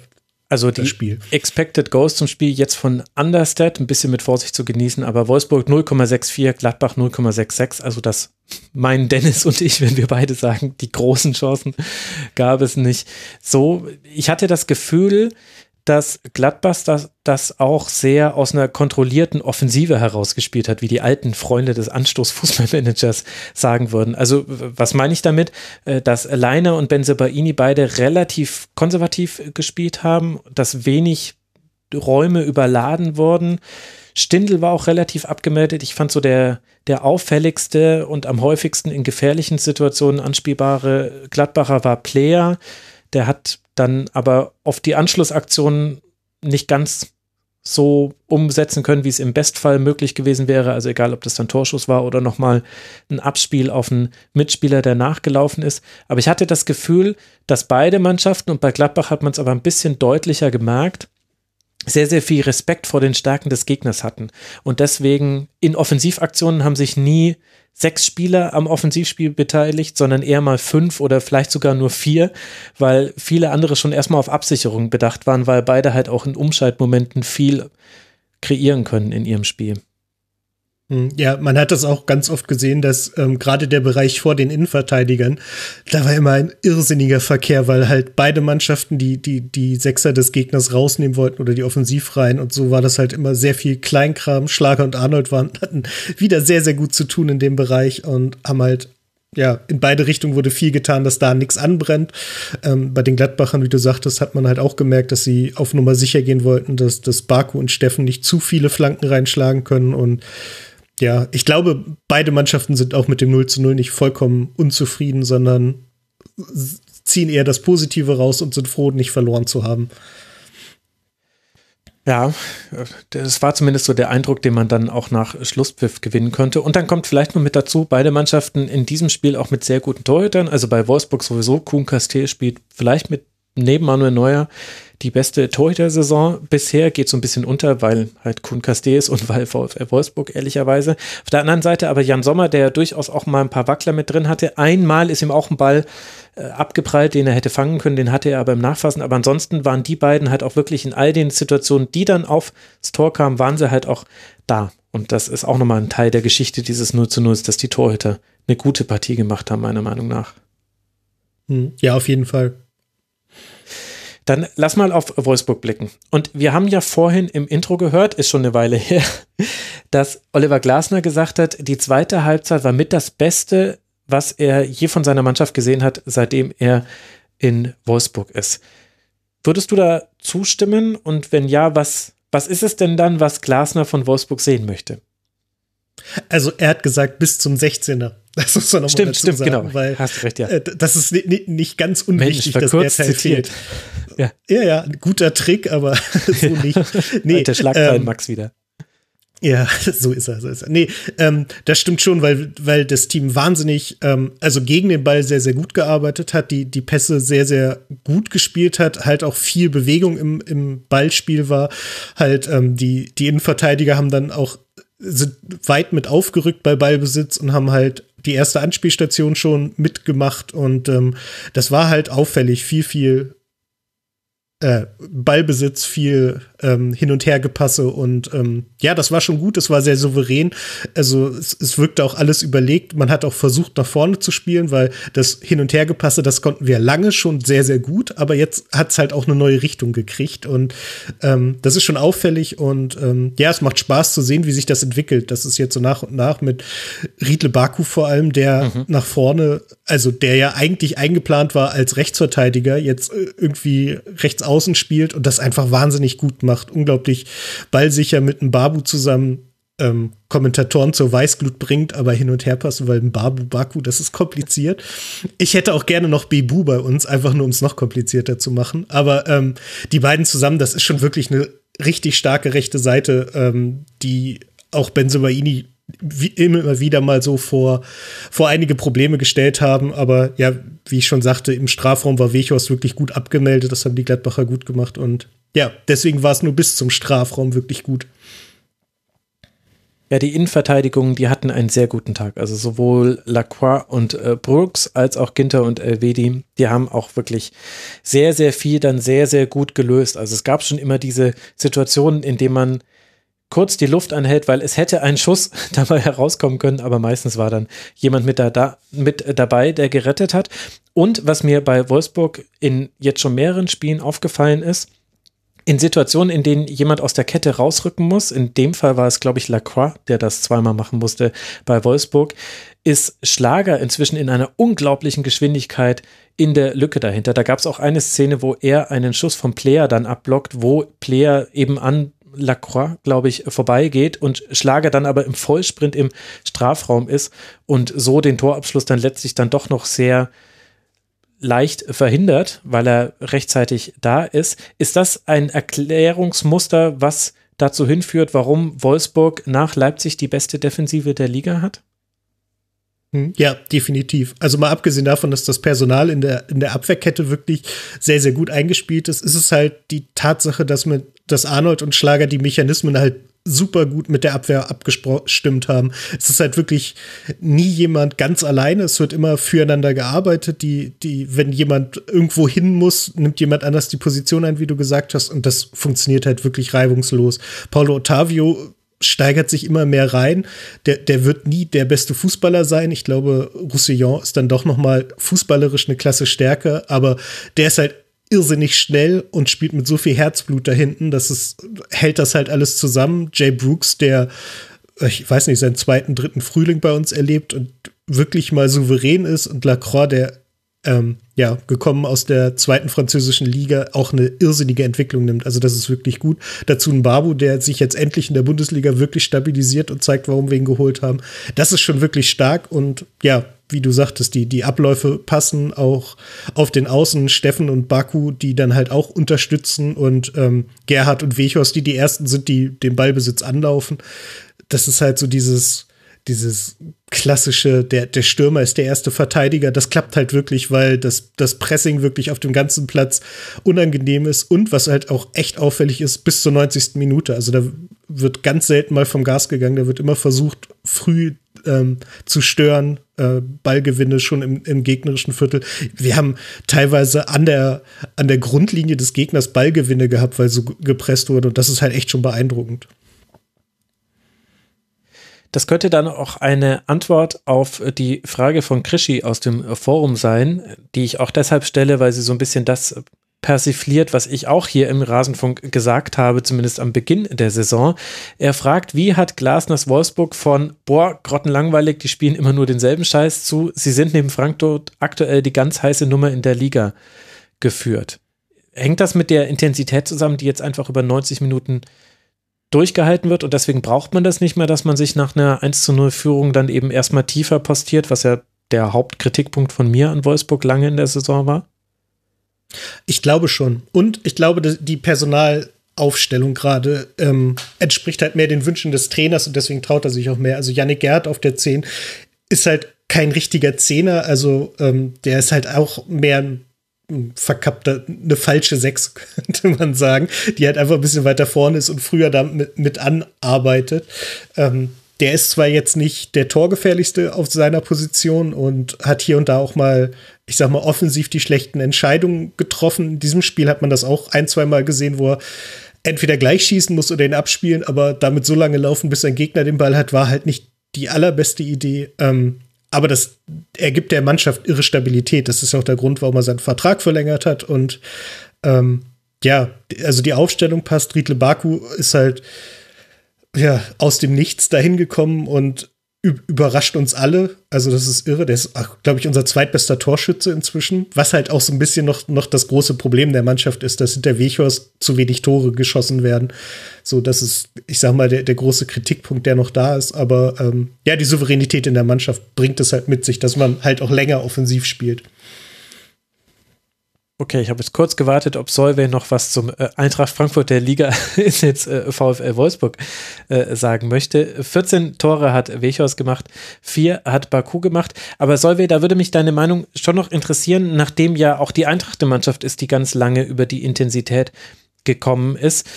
also die Spiel. Expected Goals zum Spiel jetzt von Understat, ein bisschen mit Vorsicht zu genießen, aber Wolfsburg 0,64, Gladbach 0,66. Also das meinen Dennis und ich, wenn wir beide sagen, die großen Chancen gab es nicht. So, ich hatte das Gefühl, dass Gladbach das, das auch sehr aus einer kontrollierten Offensive herausgespielt hat, wie die alten Freunde des Anstoß-Fußballmanagers sagen würden. Also, was meine ich damit? Äh, dass Leiner und Benzebaini beide relativ konservativ gespielt haben, dass wenig Räume überladen wurden. Stindl war auch relativ abgemeldet. Ich fand so der, der auffälligste und am häufigsten in gefährlichen Situationen anspielbare Gladbacher war Player. Der hat dann aber oft die Anschlussaktionen nicht ganz so umsetzen können, wie es im Bestfall möglich gewesen wäre. Also egal, ob das dann Torschuss war oder nochmal ein Abspiel auf einen Mitspieler, der nachgelaufen ist. Aber ich hatte das Gefühl, dass beide Mannschaften, und bei Gladbach hat man es aber ein bisschen deutlicher gemerkt, sehr, sehr viel Respekt vor den Stärken des Gegners hatten. Und deswegen in Offensivaktionen haben sich nie sechs Spieler am Offensivspiel beteiligt, sondern eher mal fünf oder vielleicht sogar nur vier, weil viele andere schon erstmal auf Absicherung bedacht waren, weil beide halt auch in Umschaltmomenten viel kreieren können in ihrem Spiel. Hm, ja, man hat das auch ganz oft gesehen, dass ähm, gerade der Bereich vor den Innenverteidigern, da war immer ein irrsinniger Verkehr, weil halt beide Mannschaften die, die, die Sechser des Gegners rausnehmen wollten oder die Offensivreihen und so war das halt immer sehr viel Kleinkram. Schlager und Arnold waren, hatten wieder sehr, sehr gut zu tun in dem Bereich und haben halt ja, in beide Richtungen wurde viel getan, dass da nichts anbrennt. Ähm, bei den Gladbachern, wie du sagtest, hat man halt auch gemerkt, dass sie auf Nummer sicher gehen wollten, dass, dass Baku und Steffen nicht zu viele Flanken reinschlagen können und ja, ich glaube, beide Mannschaften sind auch mit dem 0 zu 0 nicht vollkommen unzufrieden, sondern ziehen eher das Positive raus und sind froh, nicht verloren zu haben. Ja, das war zumindest so der Eindruck, den man dann auch nach Schlusspfiff gewinnen könnte. Und dann kommt vielleicht noch mit dazu, beide Mannschaften in diesem Spiel auch mit sehr guten Torhütern. Also bei Wolfsburg sowieso, Kuhn Castel spielt vielleicht mit neben Manuel Neuer die beste Torhüter-Saison bisher geht so ein bisschen unter, weil halt Kuhn ist und weil VfL Wolfsburg ehrlicherweise. Auf der anderen Seite aber Jan Sommer, der durchaus auch mal ein paar Wackler mit drin hatte. Einmal ist ihm auch ein Ball äh, abgeprallt, den er hätte fangen können, den hatte er aber im Nachfassen. Aber ansonsten waren die beiden halt auch wirklich in all den Situationen, die dann aufs Tor kamen, waren sie halt auch da. Und das ist auch nochmal ein Teil der Geschichte dieses 0 zu 0, dass die Torhüter eine gute Partie gemacht haben, meiner Meinung nach. Hm, ja, auf jeden Fall. Dann lass mal auf Wolfsburg blicken. Und wir haben ja vorhin im Intro gehört, ist schon eine Weile her, dass Oliver Glasner gesagt hat, die zweite Halbzeit war mit das Beste, was er je von seiner Mannschaft gesehen hat, seitdem er in Wolfsburg ist. Würdest du da zustimmen? Und wenn ja, was, was ist es denn dann, was Glasner von Wolfsburg sehen möchte? Also er hat gesagt, bis zum 16er. Das muss man nochmal stimmt, dazu stimmt, sagen, genau. weil Hast recht, ja. Äh, das ist nicht ganz unwichtig, Mensch, dass der Teil zitiert. fehlt. Ja. ja, ja, ein guter Trick, aber so nicht. Nee, der Schlagzeilen ähm, Max wieder. Ja, so ist er, so ist er. Nee, ähm, das stimmt schon, weil, weil das Team wahnsinnig, ähm, also gegen den Ball sehr, sehr gut gearbeitet hat, die, die Pässe sehr, sehr gut gespielt hat, halt auch viel Bewegung im, im Ballspiel war. Halt, ähm, die, die Innenverteidiger haben dann auch sind weit mit aufgerückt bei Ballbesitz und haben halt die erste Anspielstation schon mitgemacht. Und ähm, das war halt auffällig, viel, viel äh, Ballbesitz, viel ähm, Hin- und Hergepasse und ähm, ja, das war schon gut, es war sehr souverän. Also es, es wirkte auch alles überlegt. Man hat auch versucht, nach vorne zu spielen, weil das Hin- und Hergepasse, das konnten wir lange schon sehr, sehr gut, aber jetzt hat es halt auch eine neue Richtung gekriegt und ähm, das ist schon auffällig und ähm, ja, es macht Spaß zu sehen, wie sich das entwickelt. Das ist jetzt so nach und nach mit Riedle Baku vor allem, der mhm. nach vorne, also der ja eigentlich eingeplant war als Rechtsverteidiger, jetzt äh, irgendwie rechts außen spielt und das einfach wahnsinnig gut macht. Unglaublich ballsicher mit einem Babu zusammen ähm, Kommentatoren zur Weißglut bringt, aber hin und her passen, weil ein Babu Baku, das ist kompliziert. Ich hätte auch gerne noch Bebu bei uns, einfach nur um es noch komplizierter zu machen. Aber ähm, die beiden zusammen, das ist schon wirklich eine richtig starke rechte Seite, ähm, die auch Benzobaini wie immer wieder mal so vor, vor einige Probleme gestellt haben. Aber ja, wie ich schon sagte, im Strafraum war Wechhorst wirklich gut abgemeldet. Das haben die Gladbacher gut gemacht. Und ja, deswegen war es nur bis zum Strafraum wirklich gut. Ja, die Innenverteidigung, die hatten einen sehr guten Tag. Also sowohl Lacroix und äh, Brooks als auch Ginter und Elvedi, die haben auch wirklich sehr, sehr viel dann sehr, sehr gut gelöst. Also es gab schon immer diese Situationen, in denen man kurz die Luft anhält, weil es hätte ein Schuss dabei herauskommen können, aber meistens war dann jemand mit, da, da, mit dabei, der gerettet hat. Und was mir bei Wolfsburg in jetzt schon mehreren Spielen aufgefallen ist, in Situationen, in denen jemand aus der Kette rausrücken muss, in dem Fall war es, glaube ich, Lacroix, der das zweimal machen musste bei Wolfsburg, ist Schlager inzwischen in einer unglaublichen Geschwindigkeit in der Lücke dahinter. Da gab es auch eine Szene, wo er einen Schuss vom Player dann abblockt, wo Player eben an Lacroix, glaube ich, vorbeigeht und Schlager dann aber im Vollsprint im Strafraum ist und so den Torabschluss dann letztlich dann doch noch sehr leicht verhindert, weil er rechtzeitig da ist. Ist das ein Erklärungsmuster, was dazu hinführt, warum Wolfsburg nach Leipzig die beste Defensive der Liga hat? Hm, ja, definitiv. Also mal abgesehen davon, dass das Personal in der, in der Abwehrkette wirklich sehr, sehr gut eingespielt ist, ist es halt die Tatsache, dass mit, dass Arnold und Schlager die Mechanismen halt super gut mit der Abwehr abgestimmt haben. Es ist halt wirklich nie jemand ganz alleine. Es wird immer füreinander gearbeitet. Die, die, wenn jemand irgendwo hin muss, nimmt jemand anders die Position ein, wie du gesagt hast. Und das funktioniert halt wirklich reibungslos. Paulo Ottavio steigert sich immer mehr rein. Der, der wird nie der beste Fußballer sein. Ich glaube, Roussillon ist dann doch noch mal fußballerisch eine Klasse stärker, aber der ist halt irrsinnig schnell und spielt mit so viel Herzblut da hinten, dass es hält das halt alles zusammen. Jay Brooks, der ich weiß nicht, seinen zweiten, dritten Frühling bei uns erlebt und wirklich mal souverän ist und Lacroix, der ähm, ja, gekommen aus der zweiten französischen Liga, auch eine irrsinnige Entwicklung nimmt. Also das ist wirklich gut. Dazu ein Babu, der sich jetzt endlich in der Bundesliga wirklich stabilisiert und zeigt, warum wir ihn geholt haben. Das ist schon wirklich stark und ja, wie du sagtest, die, die Abläufe passen auch auf den Außen, Steffen und Baku, die dann halt auch unterstützen und ähm, Gerhard und Wechos, die die ersten sind, die den Ballbesitz anlaufen. Das ist halt so dieses, dieses klassische, der, der Stürmer ist der erste Verteidiger. Das klappt halt wirklich, weil das, das Pressing wirklich auf dem ganzen Platz unangenehm ist und was halt auch echt auffällig ist, bis zur 90. Minute. Also da wird ganz selten mal vom Gas gegangen. Da wird immer versucht, früh ähm, zu stören, äh, Ballgewinne schon im, im, gegnerischen Viertel. Wir haben teilweise an der, an der Grundlinie des Gegners Ballgewinne gehabt, weil so gepresst wurde. Und das ist halt echt schon beeindruckend. Das könnte dann auch eine Antwort auf die Frage von Krischi aus dem Forum sein, die ich auch deshalb stelle, weil sie so ein bisschen das persifliert, was ich auch hier im Rasenfunk gesagt habe, zumindest am Beginn der Saison. Er fragt, wie hat Glasners Wolfsburg von, boah, grottenlangweilig, die spielen immer nur denselben Scheiß zu, sie sind neben Frankfurt aktuell die ganz heiße Nummer in der Liga geführt. Hängt das mit der Intensität zusammen, die jetzt einfach über 90 Minuten durchgehalten wird und deswegen braucht man das nicht mehr, dass man sich nach einer 1 zu 0 Führung dann eben erstmal tiefer postiert, was ja der Hauptkritikpunkt von mir an Wolfsburg lange in der Saison war? Ich glaube schon. Und ich glaube, die Personalaufstellung gerade ähm, entspricht halt mehr den Wünschen des Trainers und deswegen traut er sich auch mehr. Also Yannick Gerd auf der 10 ist halt kein richtiger Zehner, also ähm, der ist halt auch mehr ein verkappter, eine falsche Sechs, könnte man sagen, die halt einfach ein bisschen weiter vorne ist und früher da mit, mit anarbeitet. Ähm, der ist zwar jetzt nicht der Torgefährlichste auf seiner Position und hat hier und da auch mal, ich sag mal, offensiv die schlechten Entscheidungen getroffen. In diesem Spiel hat man das auch ein, zwei Mal gesehen, wo er entweder gleich schießen muss oder ihn abspielen, aber damit so lange laufen, bis ein Gegner den Ball hat, war halt nicht die allerbeste Idee. Ähm, aber das ergibt der Mannschaft irre Stabilität. Das ist auch der Grund, warum er seinen Vertrag verlängert hat. Und ähm, ja, also die Aufstellung passt. Riedle Baku ist halt ja aus dem Nichts dahin gekommen und überrascht uns alle. Also das ist irre. Der ist, glaube ich, unser zweitbester Torschütze inzwischen. Was halt auch so ein bisschen noch, noch das große Problem der Mannschaft ist, dass hinter Wechhorst zu wenig Tore geschossen werden. So, das ist, ich sag mal, der, der große Kritikpunkt, der noch da ist. Aber ähm, ja, die Souveränität in der Mannschaft bringt es halt mit sich, dass man halt auch länger offensiv spielt. Okay, ich habe jetzt kurz gewartet, ob Solveig noch was zum äh, Eintracht Frankfurt der Liga ist jetzt äh, VfL Wolfsburg äh, sagen möchte. 14 Tore hat Wechhaus gemacht, vier hat Baku gemacht. Aber Solveig, da würde mich deine Meinung schon noch interessieren, nachdem ja auch die Eintracht-Mannschaft ist, die ganz lange über die Intensität gekommen ist.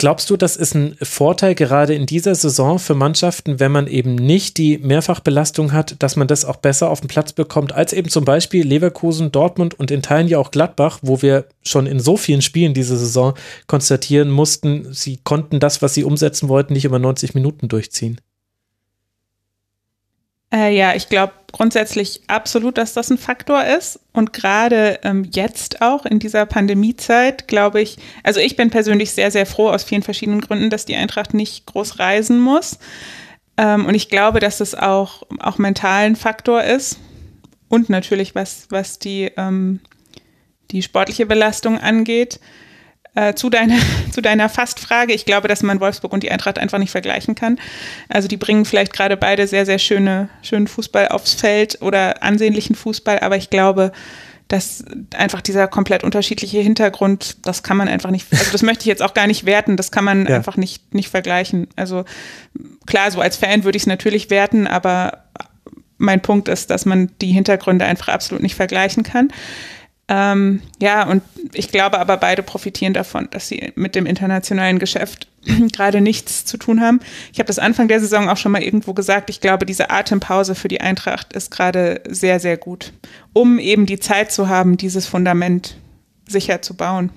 Glaubst du, das ist ein Vorteil gerade in dieser Saison für Mannschaften, wenn man eben nicht die Mehrfachbelastung hat, dass man das auch besser auf den Platz bekommt, als eben zum Beispiel Leverkusen, Dortmund und in Teilen ja auch Gladbach, wo wir schon in so vielen Spielen diese Saison konstatieren mussten, sie konnten das, was sie umsetzen wollten, nicht über 90 Minuten durchziehen? Äh, ja, ich glaube grundsätzlich absolut, dass das ein Faktor ist. Und gerade ähm, jetzt auch in dieser Pandemiezeit, glaube ich, also ich bin persönlich sehr, sehr froh aus vielen verschiedenen Gründen, dass die Eintracht nicht groß reisen muss. Ähm, und ich glaube, dass es auch, auch mental ein Faktor ist. Und natürlich, was, was die, ähm, die sportliche Belastung angeht. Äh, zu, deiner, zu deiner Fastfrage. Ich glaube, dass man Wolfsburg und die Eintracht einfach nicht vergleichen kann. Also die bringen vielleicht gerade beide sehr, sehr schöne, schönen Fußball aufs Feld oder ansehnlichen Fußball, aber ich glaube, dass einfach dieser komplett unterschiedliche Hintergrund, das kann man einfach nicht, also das möchte ich jetzt auch gar nicht werten, das kann man ja. einfach nicht, nicht vergleichen. Also klar, so als Fan würde ich es natürlich werten, aber mein Punkt ist, dass man die Hintergründe einfach absolut nicht vergleichen kann. Ähm, ja, und ich glaube aber beide profitieren davon, dass sie mit dem internationalen Geschäft gerade nichts zu tun haben. Ich habe das Anfang der Saison auch schon mal irgendwo gesagt. Ich glaube, diese Atempause für die Eintracht ist gerade sehr, sehr gut, um eben die Zeit zu haben, dieses Fundament sicher zu bauen.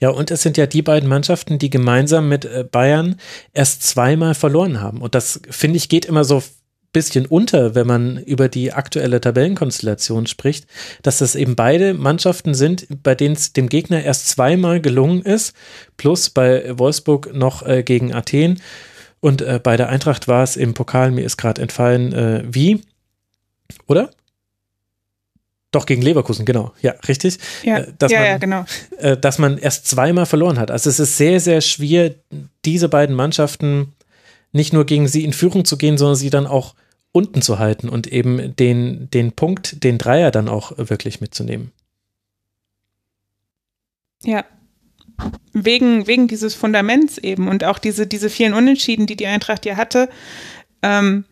Ja, und es sind ja die beiden Mannschaften, die gemeinsam mit äh, Bayern erst zweimal verloren haben. Und das, finde ich, geht immer so bisschen unter, wenn man über die aktuelle Tabellenkonstellation spricht, dass das eben beide Mannschaften sind, bei denen es dem Gegner erst zweimal gelungen ist, plus bei Wolfsburg noch äh, gegen Athen und äh, bei der Eintracht war es im Pokal, mir ist gerade entfallen, äh, wie, oder? Doch, gegen Leverkusen, genau. Ja, richtig. Ja, äh, dass ja, man, ja, genau. Äh, dass man erst zweimal verloren hat. Also es ist sehr, sehr schwer, diese beiden Mannschaften nicht nur gegen sie in Führung zu gehen, sondern sie dann auch unten zu halten und eben den, den Punkt, den Dreier dann auch wirklich mitzunehmen. Ja. Wegen, wegen dieses Fundaments eben und auch diese, diese vielen Unentschieden, die die Eintracht ja hatte. Ähm,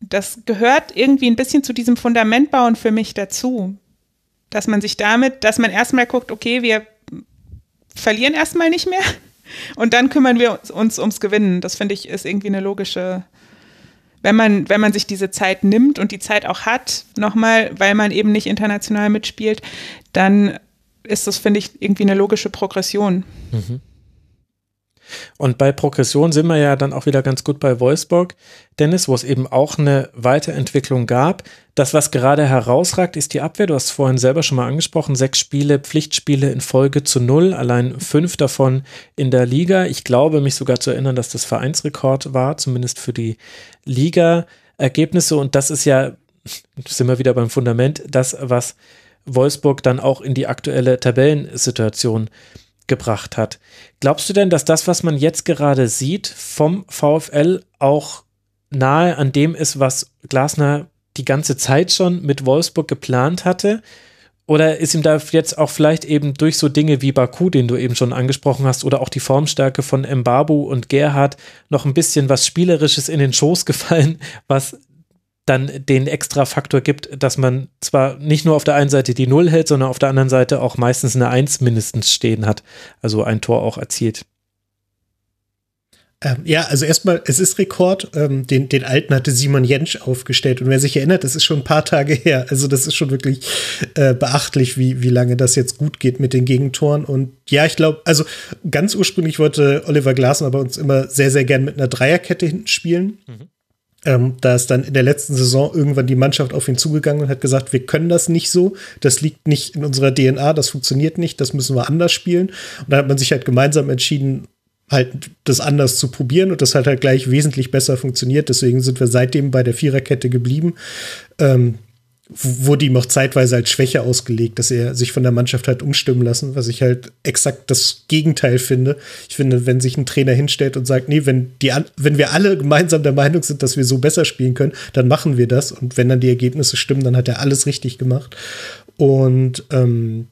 das gehört irgendwie ein bisschen zu diesem Fundamentbauen für mich dazu. Dass man sich damit, dass man erstmal guckt, okay, wir verlieren erstmal nicht mehr und dann kümmern wir uns, uns ums Gewinnen. Das finde ich ist irgendwie eine logische, wenn man, wenn man sich diese Zeit nimmt und die Zeit auch hat, nochmal, weil man eben nicht international mitspielt, dann ist das, finde ich, irgendwie eine logische Progression. Mhm. Und bei Progression sind wir ja dann auch wieder ganz gut bei Wolfsburg, Dennis, wo es eben auch eine Weiterentwicklung gab. Das, was gerade herausragt, ist die Abwehr. Du hast es vorhin selber schon mal angesprochen. Sechs Spiele, Pflichtspiele in Folge zu null, allein fünf davon in der Liga. Ich glaube, mich sogar zu erinnern, dass das Vereinsrekord war, zumindest für die Liga-Ergebnisse. Und das ist ja, sind wir wieder beim Fundament, das, was Wolfsburg dann auch in die aktuelle Tabellensituation gebracht hat. Glaubst du denn, dass das, was man jetzt gerade sieht vom VfL, auch nahe an dem ist, was Glasner die ganze Zeit schon mit Wolfsburg geplant hatte? Oder ist ihm da jetzt auch vielleicht eben durch so Dinge wie Baku, den du eben schon angesprochen hast, oder auch die Formstärke von Mbabu und Gerhard noch ein bisschen was Spielerisches in den Schoß gefallen, was dann den extra Faktor gibt, dass man zwar nicht nur auf der einen Seite die Null hält, sondern auf der anderen Seite auch meistens eine Eins mindestens stehen hat, also ein Tor auch erzielt. Ähm, ja, also erstmal, es ist Rekord. Ähm, den, den alten hatte Simon Jentsch aufgestellt. Und wer sich erinnert, das ist schon ein paar Tage her. Also das ist schon wirklich äh, beachtlich, wie, wie lange das jetzt gut geht mit den Gegentoren. Und ja, ich glaube, also ganz ursprünglich wollte Oliver Glasner bei uns immer sehr, sehr gern mit einer Dreierkette hinten spielen. Mhm. Ähm, da ist dann in der letzten Saison irgendwann die Mannschaft auf ihn zugegangen und hat gesagt, wir können das nicht so, das liegt nicht in unserer DNA, das funktioniert nicht, das müssen wir anders spielen. Und da hat man sich halt gemeinsam entschieden, halt das anders zu probieren und das hat halt gleich wesentlich besser funktioniert. Deswegen sind wir seitdem bei der Viererkette geblieben. Ähm, wurde ihm auch zeitweise als Schwäche ausgelegt, dass er sich von der Mannschaft hat umstimmen lassen, was ich halt exakt das Gegenteil finde. Ich finde, wenn sich ein Trainer hinstellt und sagt, nee, wenn, die, wenn wir alle gemeinsam der Meinung sind, dass wir so besser spielen können, dann machen wir das. Und wenn dann die Ergebnisse stimmen, dann hat er alles richtig gemacht. Und ähm,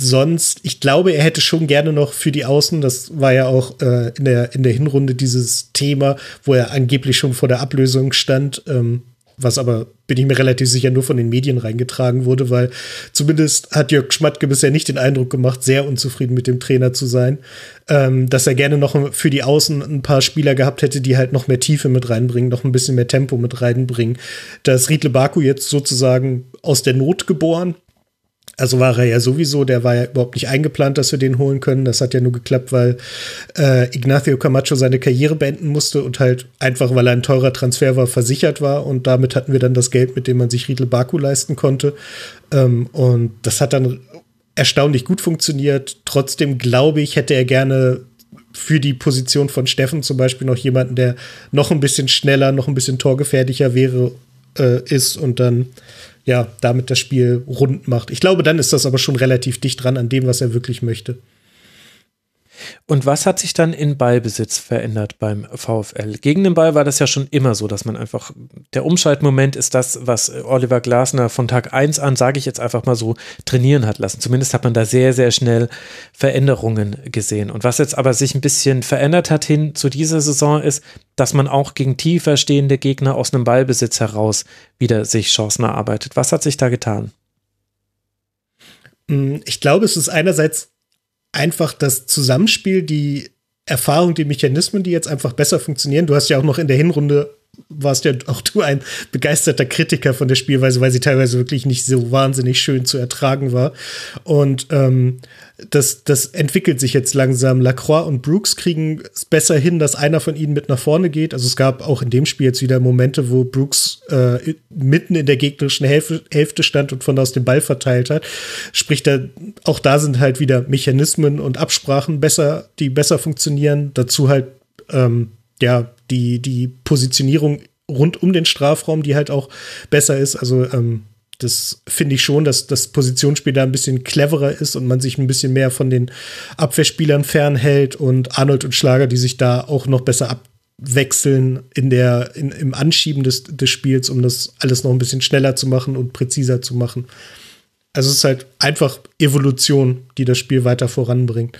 sonst, ich glaube, er hätte schon gerne noch für die Außen, das war ja auch äh, in, der, in der Hinrunde dieses Thema, wo er angeblich schon vor der Ablösung stand, ähm, was aber, bin ich mir relativ sicher, nur von den Medien reingetragen wurde, weil zumindest hat Jörg Schmatke bisher nicht den Eindruck gemacht, sehr unzufrieden mit dem Trainer zu sein, ähm, dass er gerne noch für die Außen ein paar Spieler gehabt hätte, die halt noch mehr Tiefe mit reinbringen, noch ein bisschen mehr Tempo mit reinbringen. Da ist Riedle Baku jetzt sozusagen aus der Not geboren also war er ja sowieso, der war ja überhaupt nicht eingeplant, dass wir den holen können. Das hat ja nur geklappt, weil äh, Ignacio Camacho seine Karriere beenden musste und halt einfach, weil er ein teurer Transfer war, versichert war. Und damit hatten wir dann das Geld, mit dem man sich Riedel Baku leisten konnte. Ähm, und das hat dann erstaunlich gut funktioniert. Trotzdem glaube ich, hätte er gerne für die Position von Steffen zum Beispiel noch jemanden, der noch ein bisschen schneller, noch ein bisschen torgefährlicher wäre, äh, ist und dann ja, damit das Spiel rund macht. Ich glaube, dann ist das aber schon relativ dicht dran an dem, was er wirklich möchte. Und was hat sich dann in Ballbesitz verändert beim VfL? Gegen den Ball war das ja schon immer so, dass man einfach, der Umschaltmoment ist das, was Oliver Glasner von Tag 1 an, sage ich jetzt einfach mal so, trainieren hat lassen. Zumindest hat man da sehr, sehr schnell Veränderungen gesehen. Und was jetzt aber sich ein bisschen verändert hat hin zu dieser Saison ist, dass man auch gegen tiefer stehende Gegner aus einem Ballbesitz heraus wieder sich Chancen erarbeitet. Was hat sich da getan? Hm, ich glaube, es ist einerseits einfach das Zusammenspiel, die Erfahrung, die Mechanismen, die jetzt einfach besser funktionieren. Du hast ja auch noch in der Hinrunde warst ja auch du ein begeisterter Kritiker von der Spielweise, weil sie teilweise wirklich nicht so wahnsinnig schön zu ertragen war. Und ähm, das, das entwickelt sich jetzt langsam. Lacroix und Brooks kriegen es besser hin, dass einer von ihnen mit nach vorne geht. Also es gab auch in dem Spiel jetzt wieder Momente, wo Brooks äh, mitten in der gegnerischen Hälfte, Hälfte stand und von aus den Ball verteilt hat. Sprich, da, auch da sind halt wieder Mechanismen und Absprachen besser, die besser funktionieren. Dazu halt ähm, ja die, die Positionierung rund um den Strafraum, die halt auch besser ist. Also ähm, das finde ich schon, dass das Positionsspiel da ein bisschen cleverer ist und man sich ein bisschen mehr von den Abwehrspielern fernhält und Arnold und Schlager, die sich da auch noch besser abwechseln in der, in, im Anschieben des, des Spiels, um das alles noch ein bisschen schneller zu machen und präziser zu machen. Also es ist halt einfach Evolution, die das Spiel weiter voranbringt.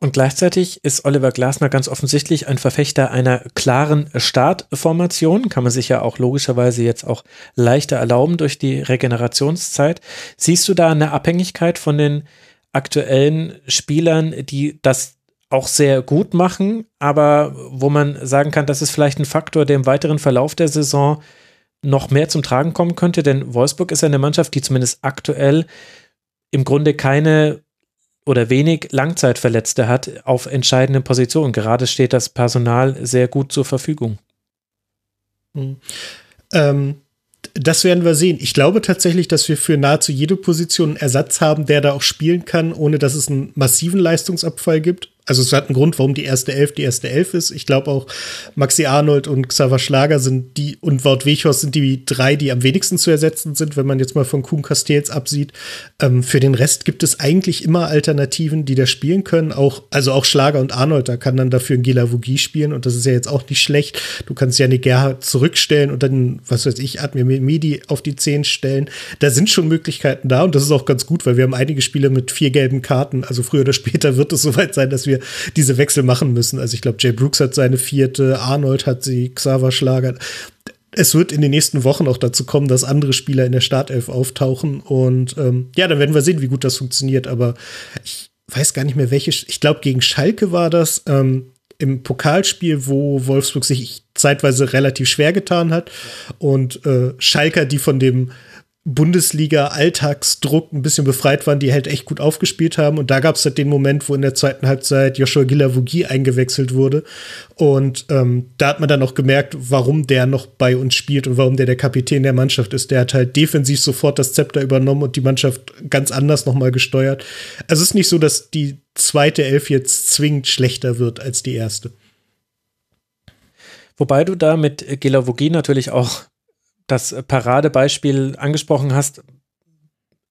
Und gleichzeitig ist Oliver Glasner ganz offensichtlich ein Verfechter einer klaren Startformation. Kann man sich ja auch logischerweise jetzt auch leichter erlauben durch die Regenerationszeit. Siehst du da eine Abhängigkeit von den aktuellen Spielern, die das auch sehr gut machen, aber wo man sagen kann, das ist vielleicht ein Faktor, der im weiteren Verlauf der Saison noch mehr zum Tragen kommen könnte? Denn Wolfsburg ist ja eine Mannschaft, die zumindest aktuell im Grunde keine oder wenig Langzeitverletzte hat auf entscheidenden Positionen. Gerade steht das Personal sehr gut zur Verfügung. Mhm. Ähm, das werden wir sehen. Ich glaube tatsächlich, dass wir für nahezu jede Position einen Ersatz haben, der da auch spielen kann, ohne dass es einen massiven Leistungsabfall gibt also es hat einen Grund, warum die erste Elf die erste Elf ist. Ich glaube auch Maxi Arnold und Xaver Schlager sind die und Wout Weghorst sind die drei, die am wenigsten zu ersetzen sind, wenn man jetzt mal von Kuhn Castells absieht. Ähm, für den Rest gibt es eigentlich immer Alternativen, die da spielen können. Auch, also auch Schlager und Arnold, da kann dann dafür ein Gila Vogie spielen und das ist ja jetzt auch nicht schlecht. Du kannst ja eine Gerhard zurückstellen und dann, was weiß ich, Admir Medi auf die Zehn stellen. Da sind schon Möglichkeiten da und das ist auch ganz gut, weil wir haben einige Spiele mit vier gelben Karten. Also früher oder später wird es soweit sein, dass wir diese Wechsel machen müssen. Also ich glaube, Jay Brooks hat seine vierte, Arnold hat sie, Xaver Schlager. Es wird in den nächsten Wochen auch dazu kommen, dass andere Spieler in der Startelf auftauchen. Und ähm, ja, dann werden wir sehen, wie gut das funktioniert. Aber ich weiß gar nicht mehr, welche. Ich glaube, gegen Schalke war das. Ähm, im Pokalspiel, wo Wolfsburg sich zeitweise relativ schwer getan hat und äh, Schalker, die von dem Bundesliga-Alltagsdruck ein bisschen befreit waren, die halt echt gut aufgespielt haben. Und da gab es halt den Moment, wo in der zweiten Halbzeit Joshua Gilavogi eingewechselt wurde. Und ähm, da hat man dann auch gemerkt, warum der noch bei uns spielt und warum der der Kapitän der Mannschaft ist. Der hat halt defensiv sofort das Zepter übernommen und die Mannschaft ganz anders nochmal gesteuert. Also es ist nicht so, dass die zweite Elf jetzt zwingend schlechter wird als die erste. Wobei du da mit Gilavogi natürlich auch das Paradebeispiel angesprochen hast,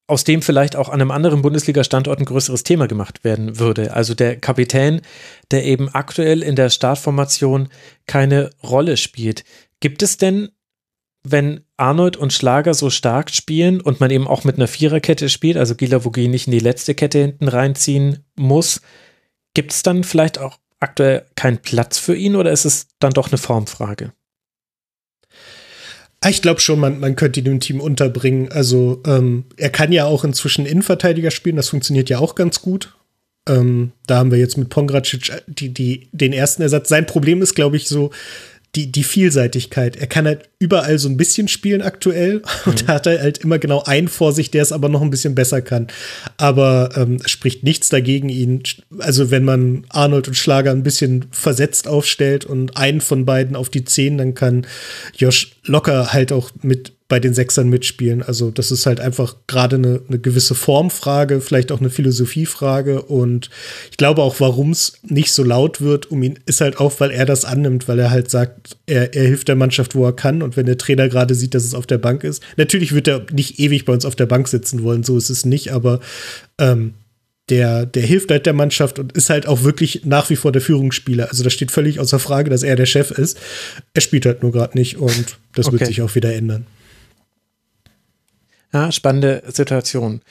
aus dem vielleicht auch an einem anderen Bundesliga-Standort ein größeres Thema gemacht werden würde. Also der Kapitän, der eben aktuell in der Startformation keine Rolle spielt. Gibt es denn, wenn Arnold und Schlager so stark spielen und man eben auch mit einer Viererkette spielt, also Gila Vogi nicht in die letzte Kette hinten reinziehen muss, gibt es dann vielleicht auch aktuell keinen Platz für ihn oder ist es dann doch eine Formfrage? Ah, ich glaube schon, man, man könnte ihn im Team unterbringen. Also ähm, er kann ja auch inzwischen Innenverteidiger spielen, das funktioniert ja auch ganz gut. Ähm, da haben wir jetzt mit Pongracic die, die, den ersten Ersatz. Sein Problem ist, glaube ich, so, die, die Vielseitigkeit. Er kann halt überall so ein bisschen spielen aktuell und mhm. hat halt immer genau einen vor sich, der es aber noch ein bisschen besser kann. Aber ähm, spricht nichts dagegen, ihn, also wenn man Arnold und Schlager ein bisschen versetzt aufstellt und einen von beiden auf die Zehn, dann kann Josh locker halt auch mit bei den Sechsern mitspielen. Also das ist halt einfach gerade eine, eine gewisse Formfrage, vielleicht auch eine Philosophiefrage. Und ich glaube auch, warum es nicht so laut wird, um ihn, ist halt auch, weil er das annimmt, weil er halt sagt, er, er hilft der Mannschaft, wo er kann. Und wenn der Trainer gerade sieht, dass es auf der Bank ist, natürlich wird er nicht ewig bei uns auf der Bank sitzen wollen, so ist es nicht, aber ähm, der, der hilft halt der Mannschaft und ist halt auch wirklich nach wie vor der Führungsspieler. Also das steht völlig außer Frage, dass er der Chef ist. Er spielt halt nur gerade nicht und das okay. wird sich auch wieder ändern. Ja, spannende Situation.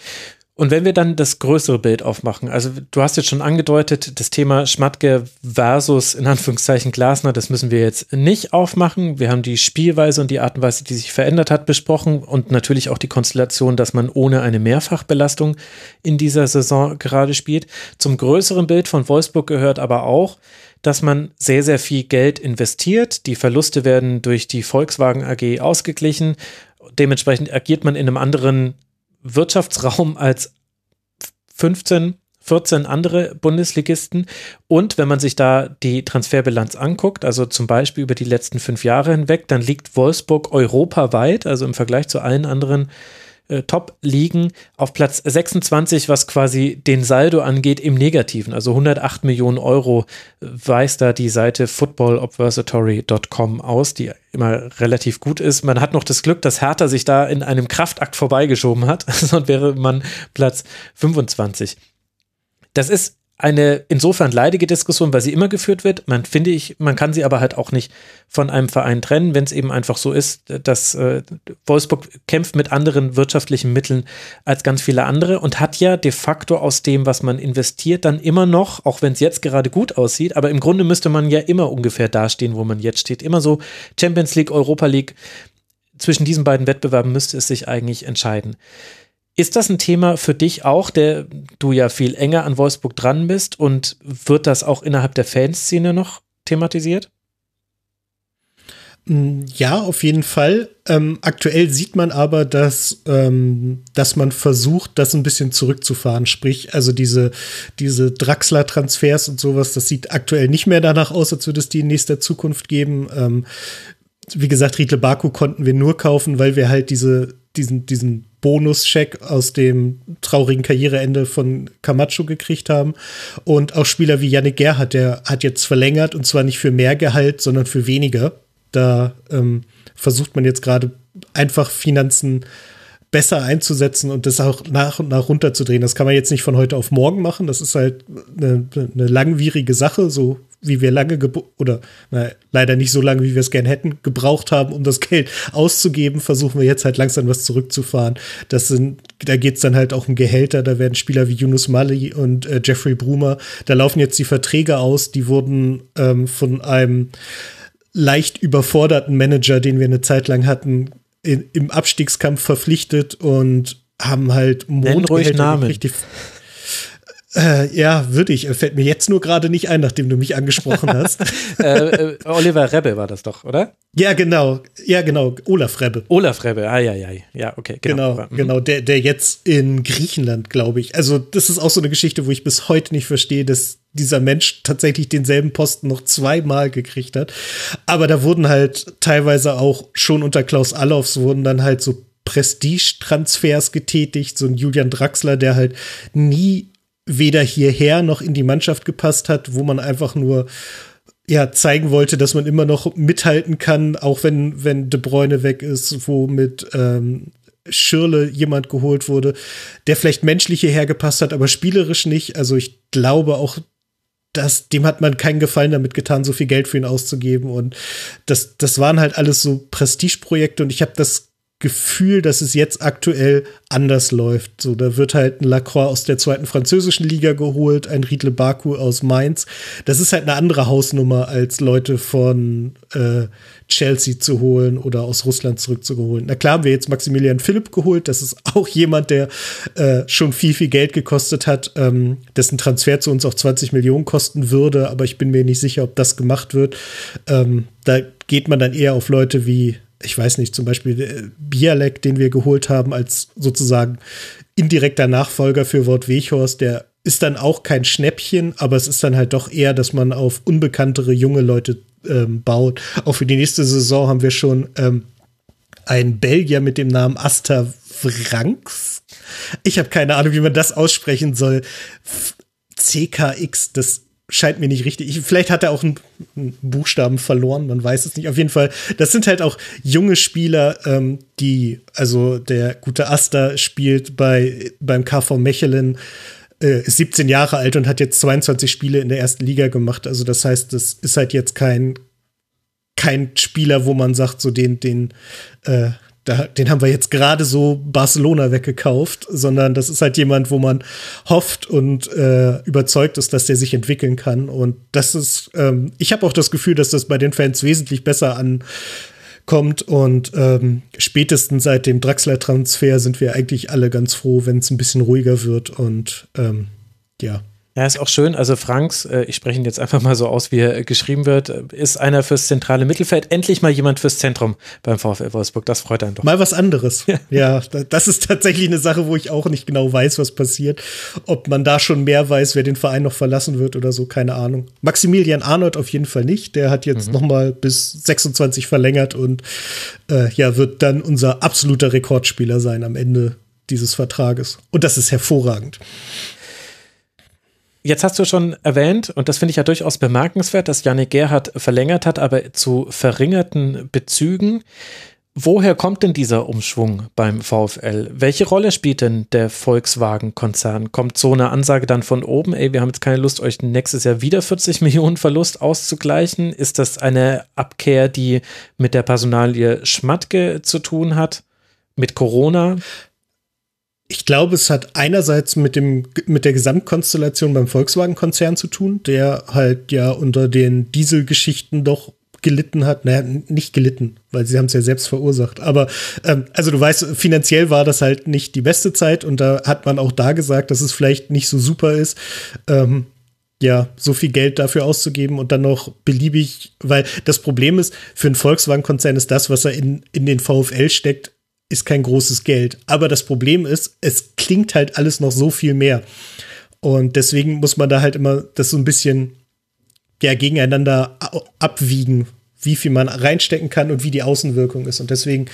Und wenn wir dann das größere Bild aufmachen, also du hast jetzt schon angedeutet, das Thema Schmatke versus in Anführungszeichen Glasner, das müssen wir jetzt nicht aufmachen. Wir haben die Spielweise und die Art und Weise, die sich verändert hat, besprochen und natürlich auch die Konstellation, dass man ohne eine Mehrfachbelastung in dieser Saison gerade spielt. Zum größeren Bild von Wolfsburg gehört aber auch, dass man sehr, sehr viel Geld investiert. Die Verluste werden durch die Volkswagen AG ausgeglichen. Dementsprechend agiert man in einem anderen Wirtschaftsraum als 15, 14 andere Bundesligisten. Und wenn man sich da die Transferbilanz anguckt, also zum Beispiel über die letzten fünf Jahre hinweg, dann liegt Wolfsburg europaweit, also im Vergleich zu allen anderen äh, äh, Top-Ligen auf Platz 26, was quasi den Saldo angeht, im Negativen. Also 108 Millionen Euro weist da die Seite footballobservatory.com aus, die immer relativ gut ist. Man hat noch das Glück, dass Hertha sich da in einem Kraftakt vorbeigeschoben hat, sonst wäre man Platz 25. Das ist eine insofern leidige Diskussion, weil sie immer geführt wird. Man finde ich, man kann sie aber halt auch nicht von einem Verein trennen, wenn es eben einfach so ist, dass äh, Wolfsburg kämpft mit anderen wirtschaftlichen Mitteln als ganz viele andere und hat ja de facto aus dem, was man investiert, dann immer noch, auch wenn es jetzt gerade gut aussieht, aber im Grunde müsste man ja immer ungefähr dastehen, wo man jetzt steht. Immer so Champions League, Europa League. Zwischen diesen beiden Wettbewerben müsste es sich eigentlich entscheiden. Ist das ein Thema für dich auch, der du ja viel enger an Wolfsburg dran bist und wird das auch innerhalb der Fanszene noch thematisiert? Mm, ja, auf jeden Fall. Ähm, aktuell sieht man aber, dass, ähm, dass man versucht, das ein bisschen zurückzufahren. Sprich, also diese, diese Draxler-Transfers und sowas, das sieht aktuell nicht mehr danach aus, als würde es die in nächster Zukunft geben. Ähm, wie gesagt, Riedle Baku konnten wir nur kaufen, weil wir halt diese, diesen, diesen Bonuscheck aus dem traurigen Karriereende von Camacho gekriegt haben. Und auch Spieler wie Yannick Gerhardt, der hat jetzt verlängert und zwar nicht für mehr Gehalt, sondern für weniger. Da ähm, versucht man jetzt gerade einfach Finanzen besser einzusetzen und das auch nach und nach runterzudrehen. Das kann man jetzt nicht von heute auf morgen machen. Das ist halt eine, eine langwierige Sache, so wie wir lange oder na, leider nicht so lange, wie wir es gern hätten, gebraucht haben, um das Geld auszugeben, versuchen wir jetzt halt langsam was zurückzufahren. Das sind, da geht es dann halt auch um Gehälter, da werden Spieler wie Yunus Mali und äh, Jeffrey Brumer, da laufen jetzt die Verträge aus, die wurden ähm, von einem leicht überforderten Manager, den wir eine Zeit lang hatten, in, im Abstiegskampf verpflichtet und haben halt Mondgehälter richtig äh, ja, würde ich. Fällt mir jetzt nur gerade nicht ein, nachdem du mich angesprochen hast. äh, äh, Oliver Rebbe war das doch, oder? Ja, genau. Ja, genau. Olaf Rebbe. Olaf Rebbe, ah, ja, ja. Ja, okay. Genau, genau. Mhm. genau. Der, der jetzt in Griechenland, glaube ich. Also, das ist auch so eine Geschichte, wo ich bis heute nicht verstehe, dass dieser Mensch tatsächlich denselben Posten noch zweimal gekriegt hat. Aber da wurden halt teilweise auch schon unter Klaus Allofs wurden dann halt so Prestige-Transfers getätigt. So ein Julian Draxler, der halt nie weder hierher noch in die Mannschaft gepasst hat, wo man einfach nur ja zeigen wollte, dass man immer noch mithalten kann, auch wenn wenn De Bruyne weg ist, wo mit ähm, Schirle jemand geholt wurde, der vielleicht menschlich hierher gepasst hat, aber spielerisch nicht. Also ich glaube auch, dass dem hat man keinen Gefallen damit getan, so viel Geld für ihn auszugeben. Und das, das waren halt alles so Prestigeprojekte und ich habe das Gefühl, dass es jetzt aktuell anders läuft. So, da wird halt ein Lacroix aus der zweiten französischen Liga geholt, ein Riedle Baku aus Mainz. Das ist halt eine andere Hausnummer, als Leute von äh, Chelsea zu holen oder aus Russland zurückzuholen. Na klar haben wir jetzt Maximilian Philipp geholt. Das ist auch jemand, der äh, schon viel, viel Geld gekostet hat, ähm, dessen Transfer zu uns auch 20 Millionen kosten würde. Aber ich bin mir nicht sicher, ob das gemacht wird. Ähm, da geht man dann eher auf Leute wie ich weiß nicht, zum Beispiel äh, Bialek, den wir geholt haben, als sozusagen indirekter Nachfolger für Wort Weghorst, der ist dann auch kein Schnäppchen, aber es ist dann halt doch eher, dass man auf unbekanntere junge Leute ähm, baut. Auch für die nächste Saison haben wir schon ähm, einen Belgier mit dem Namen Asta Franks. Ich habe keine Ahnung, wie man das aussprechen soll. CKX, das scheint mir nicht richtig. Ich, vielleicht hat er auch einen, einen, Buchstaben verloren, man weiß es nicht. Auf jeden Fall, das sind halt auch junge Spieler, ähm, die, also der gute Asta spielt bei beim KV Mechelen äh, ist 17 Jahre alt und hat jetzt 22 Spiele in der ersten Liga gemacht. Also das heißt, das ist halt jetzt kein, kein Spieler, wo man sagt, so den, den, äh, da, den haben wir jetzt gerade so Barcelona weggekauft, sondern das ist halt jemand, wo man hofft und äh, überzeugt ist, dass der sich entwickeln kann. Und das ist, ähm, ich habe auch das Gefühl, dass das bei den Fans wesentlich besser ankommt. Und ähm, spätestens seit dem Draxler-Transfer sind wir eigentlich alle ganz froh, wenn es ein bisschen ruhiger wird. Und ähm, ja, ja, ist auch schön. Also Franks, äh, ich spreche ihn jetzt einfach mal so aus, wie er geschrieben wird, ist einer fürs zentrale Mittelfeld. Endlich mal jemand fürs Zentrum beim VfL Wolfsburg. Das freut einen doch. Mal was anderes. Ja. ja, das ist tatsächlich eine Sache, wo ich auch nicht genau weiß, was passiert. Ob man da schon mehr weiß, wer den Verein noch verlassen wird oder so, keine Ahnung. Maximilian Arnold auf jeden Fall nicht. Der hat jetzt mhm. noch mal bis 26 verlängert und äh, ja, wird dann unser absoluter Rekordspieler sein am Ende dieses Vertrages. Und das ist hervorragend. Jetzt hast du schon erwähnt, und das finde ich ja durchaus bemerkenswert, dass Janik Gerhardt verlängert hat, aber zu verringerten Bezügen. Woher kommt denn dieser Umschwung beim VfL? Welche Rolle spielt denn der Volkswagen-Konzern? Kommt so eine Ansage dann von oben, ey, wir haben jetzt keine Lust, euch nächstes Jahr wieder 40 Millionen Verlust auszugleichen? Ist das eine Abkehr, die mit der Personalie Schmatke zu tun hat? Mit Corona? Ich glaube, es hat einerseits mit dem mit der Gesamtkonstellation beim Volkswagen-Konzern zu tun, der halt ja unter den Dieselgeschichten doch gelitten hat. Naja, nicht gelitten, weil sie haben es ja selbst verursacht. Aber ähm, also du weißt, finanziell war das halt nicht die beste Zeit und da hat man auch da gesagt, dass es vielleicht nicht so super ist. Ähm, ja, so viel Geld dafür auszugeben und dann noch beliebig, weil das Problem ist, für einen Volkswagen-Konzern ist das, was er in, in den VfL steckt, ist kein großes Geld. Aber das Problem ist, es klingt halt alles noch so viel mehr. Und deswegen muss man da halt immer das so ein bisschen ja, gegeneinander abwiegen, wie viel man reinstecken kann und wie die Außenwirkung ist. Und deswegen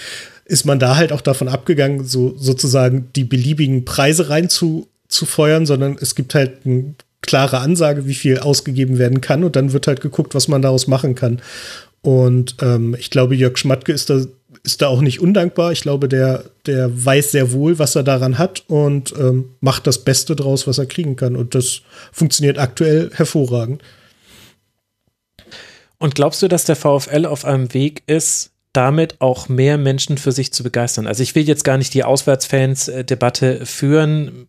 ist man da halt auch davon abgegangen, so sozusagen die beliebigen Preise reinzufeuern, sondern es gibt halt eine klare Ansage, wie viel ausgegeben werden kann. Und dann wird halt geguckt, was man daraus machen kann. Und ähm, ich glaube, Jörg Schmatke ist da ist da auch nicht undankbar. Ich glaube, der, der weiß sehr wohl, was er daran hat und ähm, macht das Beste draus, was er kriegen kann. Und das funktioniert aktuell hervorragend. Und glaubst du, dass der VfL auf einem Weg ist, damit auch mehr Menschen für sich zu begeistern? Also ich will jetzt gar nicht die Auswärtsfans-Debatte führen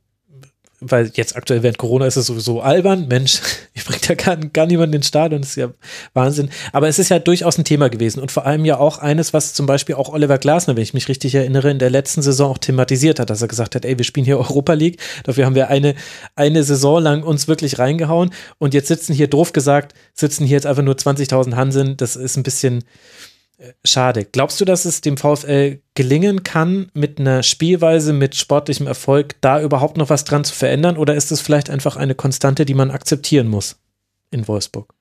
weil jetzt aktuell während Corona ist es sowieso albern. Mensch, ich bringe da gar, gar niemanden ins Stadion, das ist ja Wahnsinn. Aber es ist ja durchaus ein Thema gewesen und vor allem ja auch eines, was zum Beispiel auch Oliver Glasner, wenn ich mich richtig erinnere, in der letzten Saison auch thematisiert hat, dass er gesagt hat, ey, wir spielen hier Europa League, dafür haben wir eine, eine Saison lang uns wirklich reingehauen und jetzt sitzen hier, doof gesagt, sitzen hier jetzt einfach nur 20.000 Hansen, das ist ein bisschen, schade. Glaubst du, dass es dem VfL gelingen kann, mit einer Spielweise, mit sportlichem Erfolg da überhaupt noch was dran zu verändern? Oder ist es vielleicht einfach eine Konstante, die man akzeptieren muss in Wolfsburg?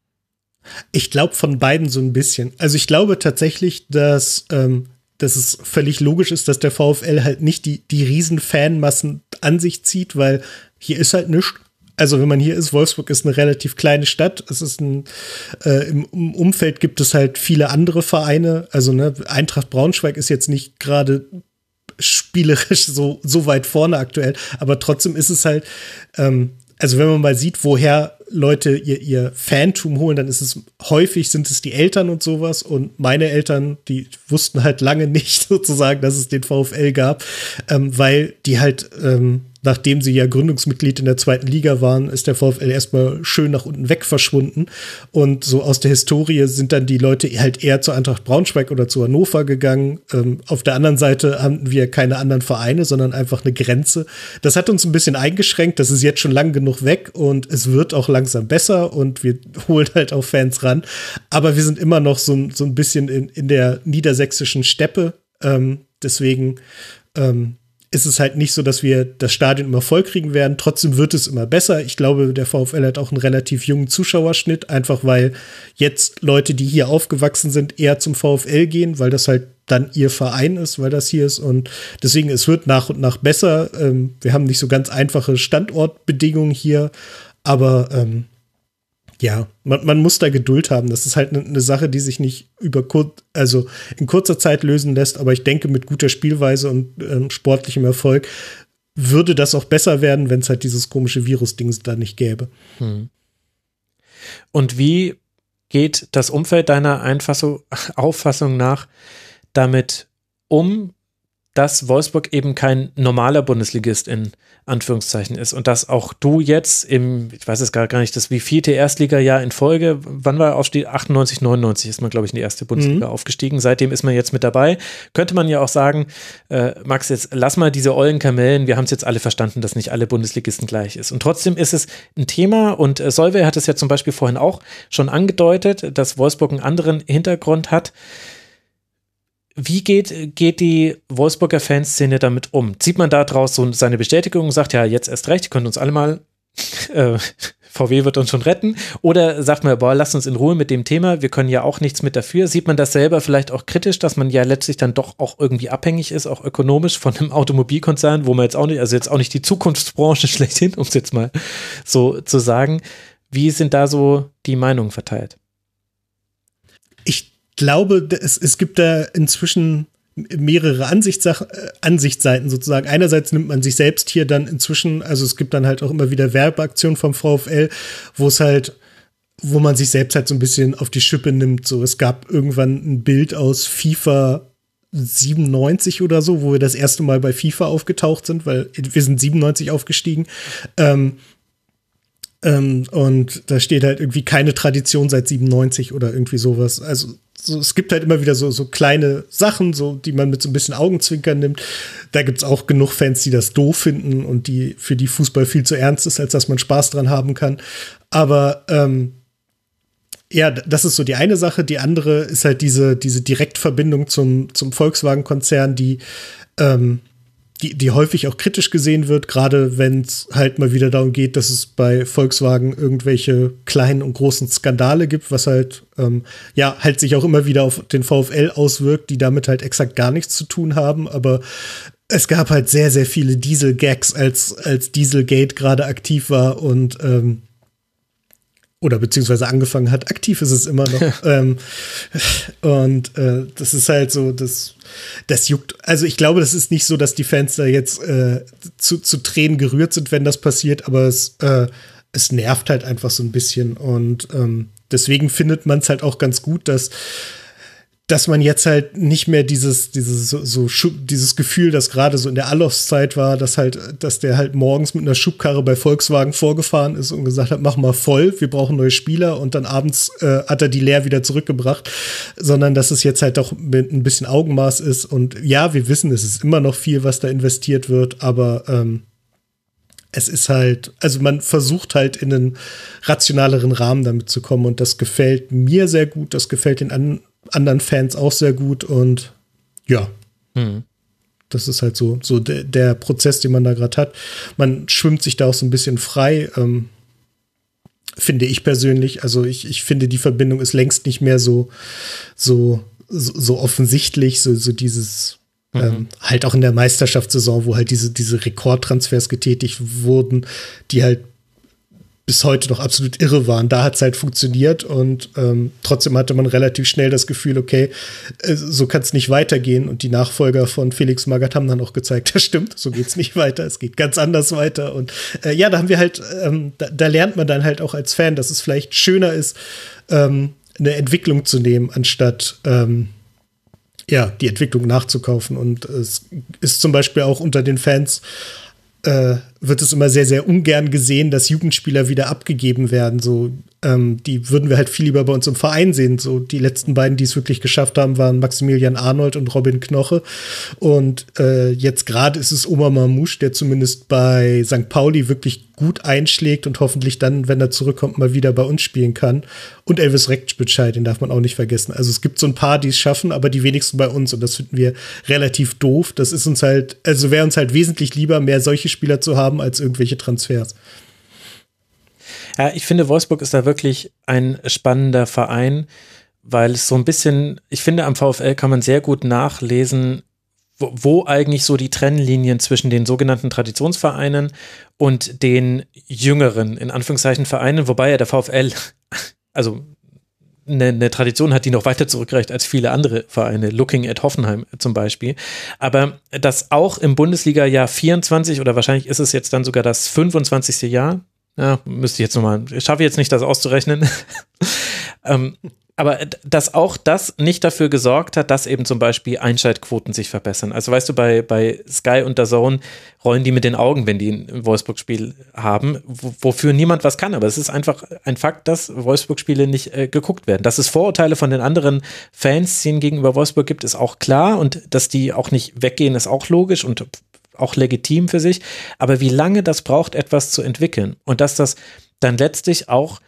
Ich glaube von beiden so ein bisschen. Also ich glaube tatsächlich, dass, ähm, dass es völlig logisch ist, dass der VfL halt nicht die, die riesen Fanmassen an sich zieht, weil hier ist halt nichts also wenn man hier ist, Wolfsburg ist eine relativ kleine Stadt. Es ist ein, äh, im, Umfeld gibt es halt viele andere Vereine. Also ne, Eintracht Braunschweig ist jetzt nicht gerade spielerisch so, so weit vorne aktuell, aber trotzdem ist es halt, ähm, also wenn man mal sieht, woher Leute ihr, ihr Fantum holen, dann ist es häufig sind es die Eltern und sowas. Und meine Eltern, die wussten halt lange nicht sozusagen, dass es den VfL gab, ähm, weil die halt ähm, nachdem sie ja Gründungsmitglied in der zweiten Liga waren, ist der VfL erstmal schön nach unten weg verschwunden. Und so aus der Historie sind dann die Leute halt eher zur Eintracht Braunschweig oder zu Hannover gegangen. Ähm, auf der anderen Seite haben wir keine anderen Vereine, sondern einfach eine Grenze. Das hat uns ein bisschen eingeschränkt. Das ist jetzt schon lang genug weg und es wird auch langsam besser und wir holen halt auch Fans ran. Aber wir sind immer noch so, so ein bisschen in, in der niedersächsischen Steppe. Ähm, deswegen ähm, ist es halt nicht so, dass wir das Stadion immer voll kriegen werden. Trotzdem wird es immer besser. Ich glaube, der VfL hat auch einen relativ jungen Zuschauerschnitt, einfach weil jetzt Leute, die hier aufgewachsen sind, eher zum VfL gehen, weil das halt dann ihr Verein ist, weil das hier ist. Und deswegen, es wird nach und nach besser. Ähm, wir haben nicht so ganz einfache Standortbedingungen hier, aber ähm, ja, man, man muss da Geduld haben. Das ist halt eine ne Sache, die sich nicht über kur also in kurzer Zeit lösen lässt, aber ich denke, mit guter Spielweise und ähm, sportlichem Erfolg würde das auch besser werden, wenn es halt dieses komische Virus-Ding da nicht gäbe. Hm. Und wie geht das Umfeld deiner Einfassung, Auffassung nach damit um, dass Wolfsburg eben kein normaler Bundesligist in Anführungszeichen ist und dass auch du jetzt im, ich weiß es gar nicht, das wie vierte Erstligajahr in Folge, wann war Aufstieg? 98, 99 ist man, glaube ich, in die erste Bundesliga mhm. aufgestiegen. Seitdem ist man jetzt mit dabei. Könnte man ja auch sagen, äh, Max, jetzt lass mal diese ollen Kamellen, wir haben es jetzt alle verstanden, dass nicht alle Bundesligisten gleich ist. Und trotzdem ist es ein Thema und äh, Solveig hat es ja zum Beispiel vorhin auch schon angedeutet, dass Wolfsburg einen anderen Hintergrund hat. Wie geht, geht die Wolfsburger Fanszene damit um? Zieht man da draus so seine Bestätigung und sagt, ja, jetzt erst recht, könnt uns alle mal, äh, VW wird uns schon retten? Oder sagt man, boah, lasst uns in Ruhe mit dem Thema, wir können ja auch nichts mit dafür. Sieht man das selber vielleicht auch kritisch, dass man ja letztlich dann doch auch irgendwie abhängig ist, auch ökonomisch von einem Automobilkonzern, wo man jetzt auch nicht, also jetzt auch nicht die Zukunftsbranche schlechthin, um es jetzt mal so zu sagen. Wie sind da so die Meinungen verteilt? Ich glaube, es, es gibt da inzwischen mehrere Ansichtssach äh, Ansichtsseiten sozusagen. Einerseits nimmt man sich selbst hier dann inzwischen, also es gibt dann halt auch immer wieder Werbeaktionen vom VfL, wo es halt, wo man sich selbst halt so ein bisschen auf die Schippe nimmt. So, es gab irgendwann ein Bild aus FIFA 97 oder so, wo wir das erste Mal bei FIFA aufgetaucht sind, weil wir sind 97 aufgestiegen. Ähm, ähm, und da steht halt irgendwie keine Tradition seit 97 oder irgendwie sowas. Also so, es gibt halt immer wieder so, so kleine Sachen, so, die man mit so ein bisschen Augenzwinkern nimmt. Da gibt es auch genug Fans, die das doof finden und die für die Fußball viel zu ernst ist, als dass man Spaß dran haben kann. Aber ähm, ja, das ist so die eine Sache. Die andere ist halt diese, diese Direktverbindung zum, zum Volkswagen-Konzern, die ähm, die, die häufig auch kritisch gesehen wird, gerade wenn es halt mal wieder darum geht, dass es bei Volkswagen irgendwelche kleinen und großen Skandale gibt, was halt, ähm, ja, halt sich auch immer wieder auf den VfL auswirkt, die damit halt exakt gar nichts zu tun haben, aber es gab halt sehr, sehr viele Diesel-Gags, als, als Dieselgate gerade aktiv war und ähm, oder beziehungsweise angefangen hat. Aktiv ist es immer noch. ähm, und äh, das ist halt so, das, das juckt. Also ich glaube, das ist nicht so, dass die Fans da jetzt äh, zu, zu Tränen gerührt sind, wenn das passiert, aber es, äh, es nervt halt einfach so ein bisschen. Und ähm, deswegen findet man es halt auch ganz gut, dass dass man jetzt halt nicht mehr dieses, dieses, so, so dieses Gefühl, das gerade so in der Alofs-Zeit war, dass halt, dass der halt morgens mit einer Schubkarre bei Volkswagen vorgefahren ist und gesagt hat, mach mal voll, wir brauchen neue Spieler und dann abends äh, hat er die leer wieder zurückgebracht, sondern dass es jetzt halt doch mit ein bisschen Augenmaß ist und ja, wir wissen, es ist immer noch viel, was da investiert wird, aber ähm, es ist halt, also man versucht halt in einen rationaleren Rahmen damit zu kommen und das gefällt mir sehr gut, das gefällt den an, anderen Fans auch sehr gut und ja. Mhm. Das ist halt so, so der, der Prozess, den man da gerade hat. Man schwimmt sich da auch so ein bisschen frei, ähm, finde ich persönlich. Also ich, ich finde, die Verbindung ist längst nicht mehr so, so, so offensichtlich, so, so dieses, Mhm. Ähm, halt auch in der Meisterschaftssaison, wo halt diese, diese Rekordtransfers getätigt wurden, die halt bis heute noch absolut irre waren. Da hat es halt funktioniert und ähm, trotzdem hatte man relativ schnell das Gefühl, okay, äh, so kann es nicht weitergehen. Und die Nachfolger von Felix Magath haben dann auch gezeigt, das stimmt, so geht es nicht weiter, es geht ganz anders weiter. Und äh, ja, da haben wir halt, ähm, da, da, lernt man dann halt auch als Fan, dass es vielleicht schöner ist, ähm, eine Entwicklung zu nehmen, anstatt ähm, ja, die Entwicklung nachzukaufen. Und es ist zum Beispiel auch unter den Fans äh, wird es immer sehr, sehr ungern gesehen, dass Jugendspieler wieder abgegeben werden. So, ähm, die würden wir halt viel lieber bei uns im Verein sehen. So, die letzten beiden, die es wirklich geschafft haben, waren Maximilian Arnold und Robin Knoche. Und äh, jetzt gerade ist es Omar Mamouche, der zumindest bei St. Pauli wirklich gut einschlägt und hoffentlich dann, wenn er zurückkommt, mal wieder bei uns spielen kann. Und Elvis Rechtschbescheid, den darf man auch nicht vergessen. Also es gibt so ein paar, die es schaffen, aber die wenigsten bei uns. Und das finden wir relativ doof. Das ist uns halt, also wäre uns halt wesentlich lieber, mehr solche Spieler zu haben, als irgendwelche Transfers. Ja, ich finde, Wolfsburg ist da wirklich ein spannender Verein, weil es so ein bisschen, ich finde, am VfL kann man sehr gut nachlesen, wo, eigentlich so die Trennlinien zwischen den sogenannten Traditionsvereinen und den jüngeren, in Anführungszeichen, Vereinen, wobei ja der VfL, also eine, eine, Tradition hat, die noch weiter zurückreicht als viele andere Vereine, Looking at Hoffenheim zum Beispiel. Aber dass auch im Bundesliga-Jahr 24 oder wahrscheinlich ist es jetzt dann sogar das 25. Jahr, ja, müsste ich jetzt nochmal, ich schaffe jetzt nicht, das auszurechnen. ähm, aber dass auch das nicht dafür gesorgt hat, dass eben zum Beispiel Einschaltquoten sich verbessern. Also weißt du, bei, bei Sky und der Zone rollen die mit den Augen, wenn die ein Wolfsburg-Spiel haben, wofür niemand was kann. Aber es ist einfach ein Fakt, dass Wolfsburg-Spiele nicht äh, geguckt werden. Dass es Vorurteile von den anderen Fanszenen gegenüber Wolfsburg gibt, ist auch klar. Und dass die auch nicht weggehen, ist auch logisch und auch legitim für sich. Aber wie lange das braucht, etwas zu entwickeln und dass das dann letztlich auch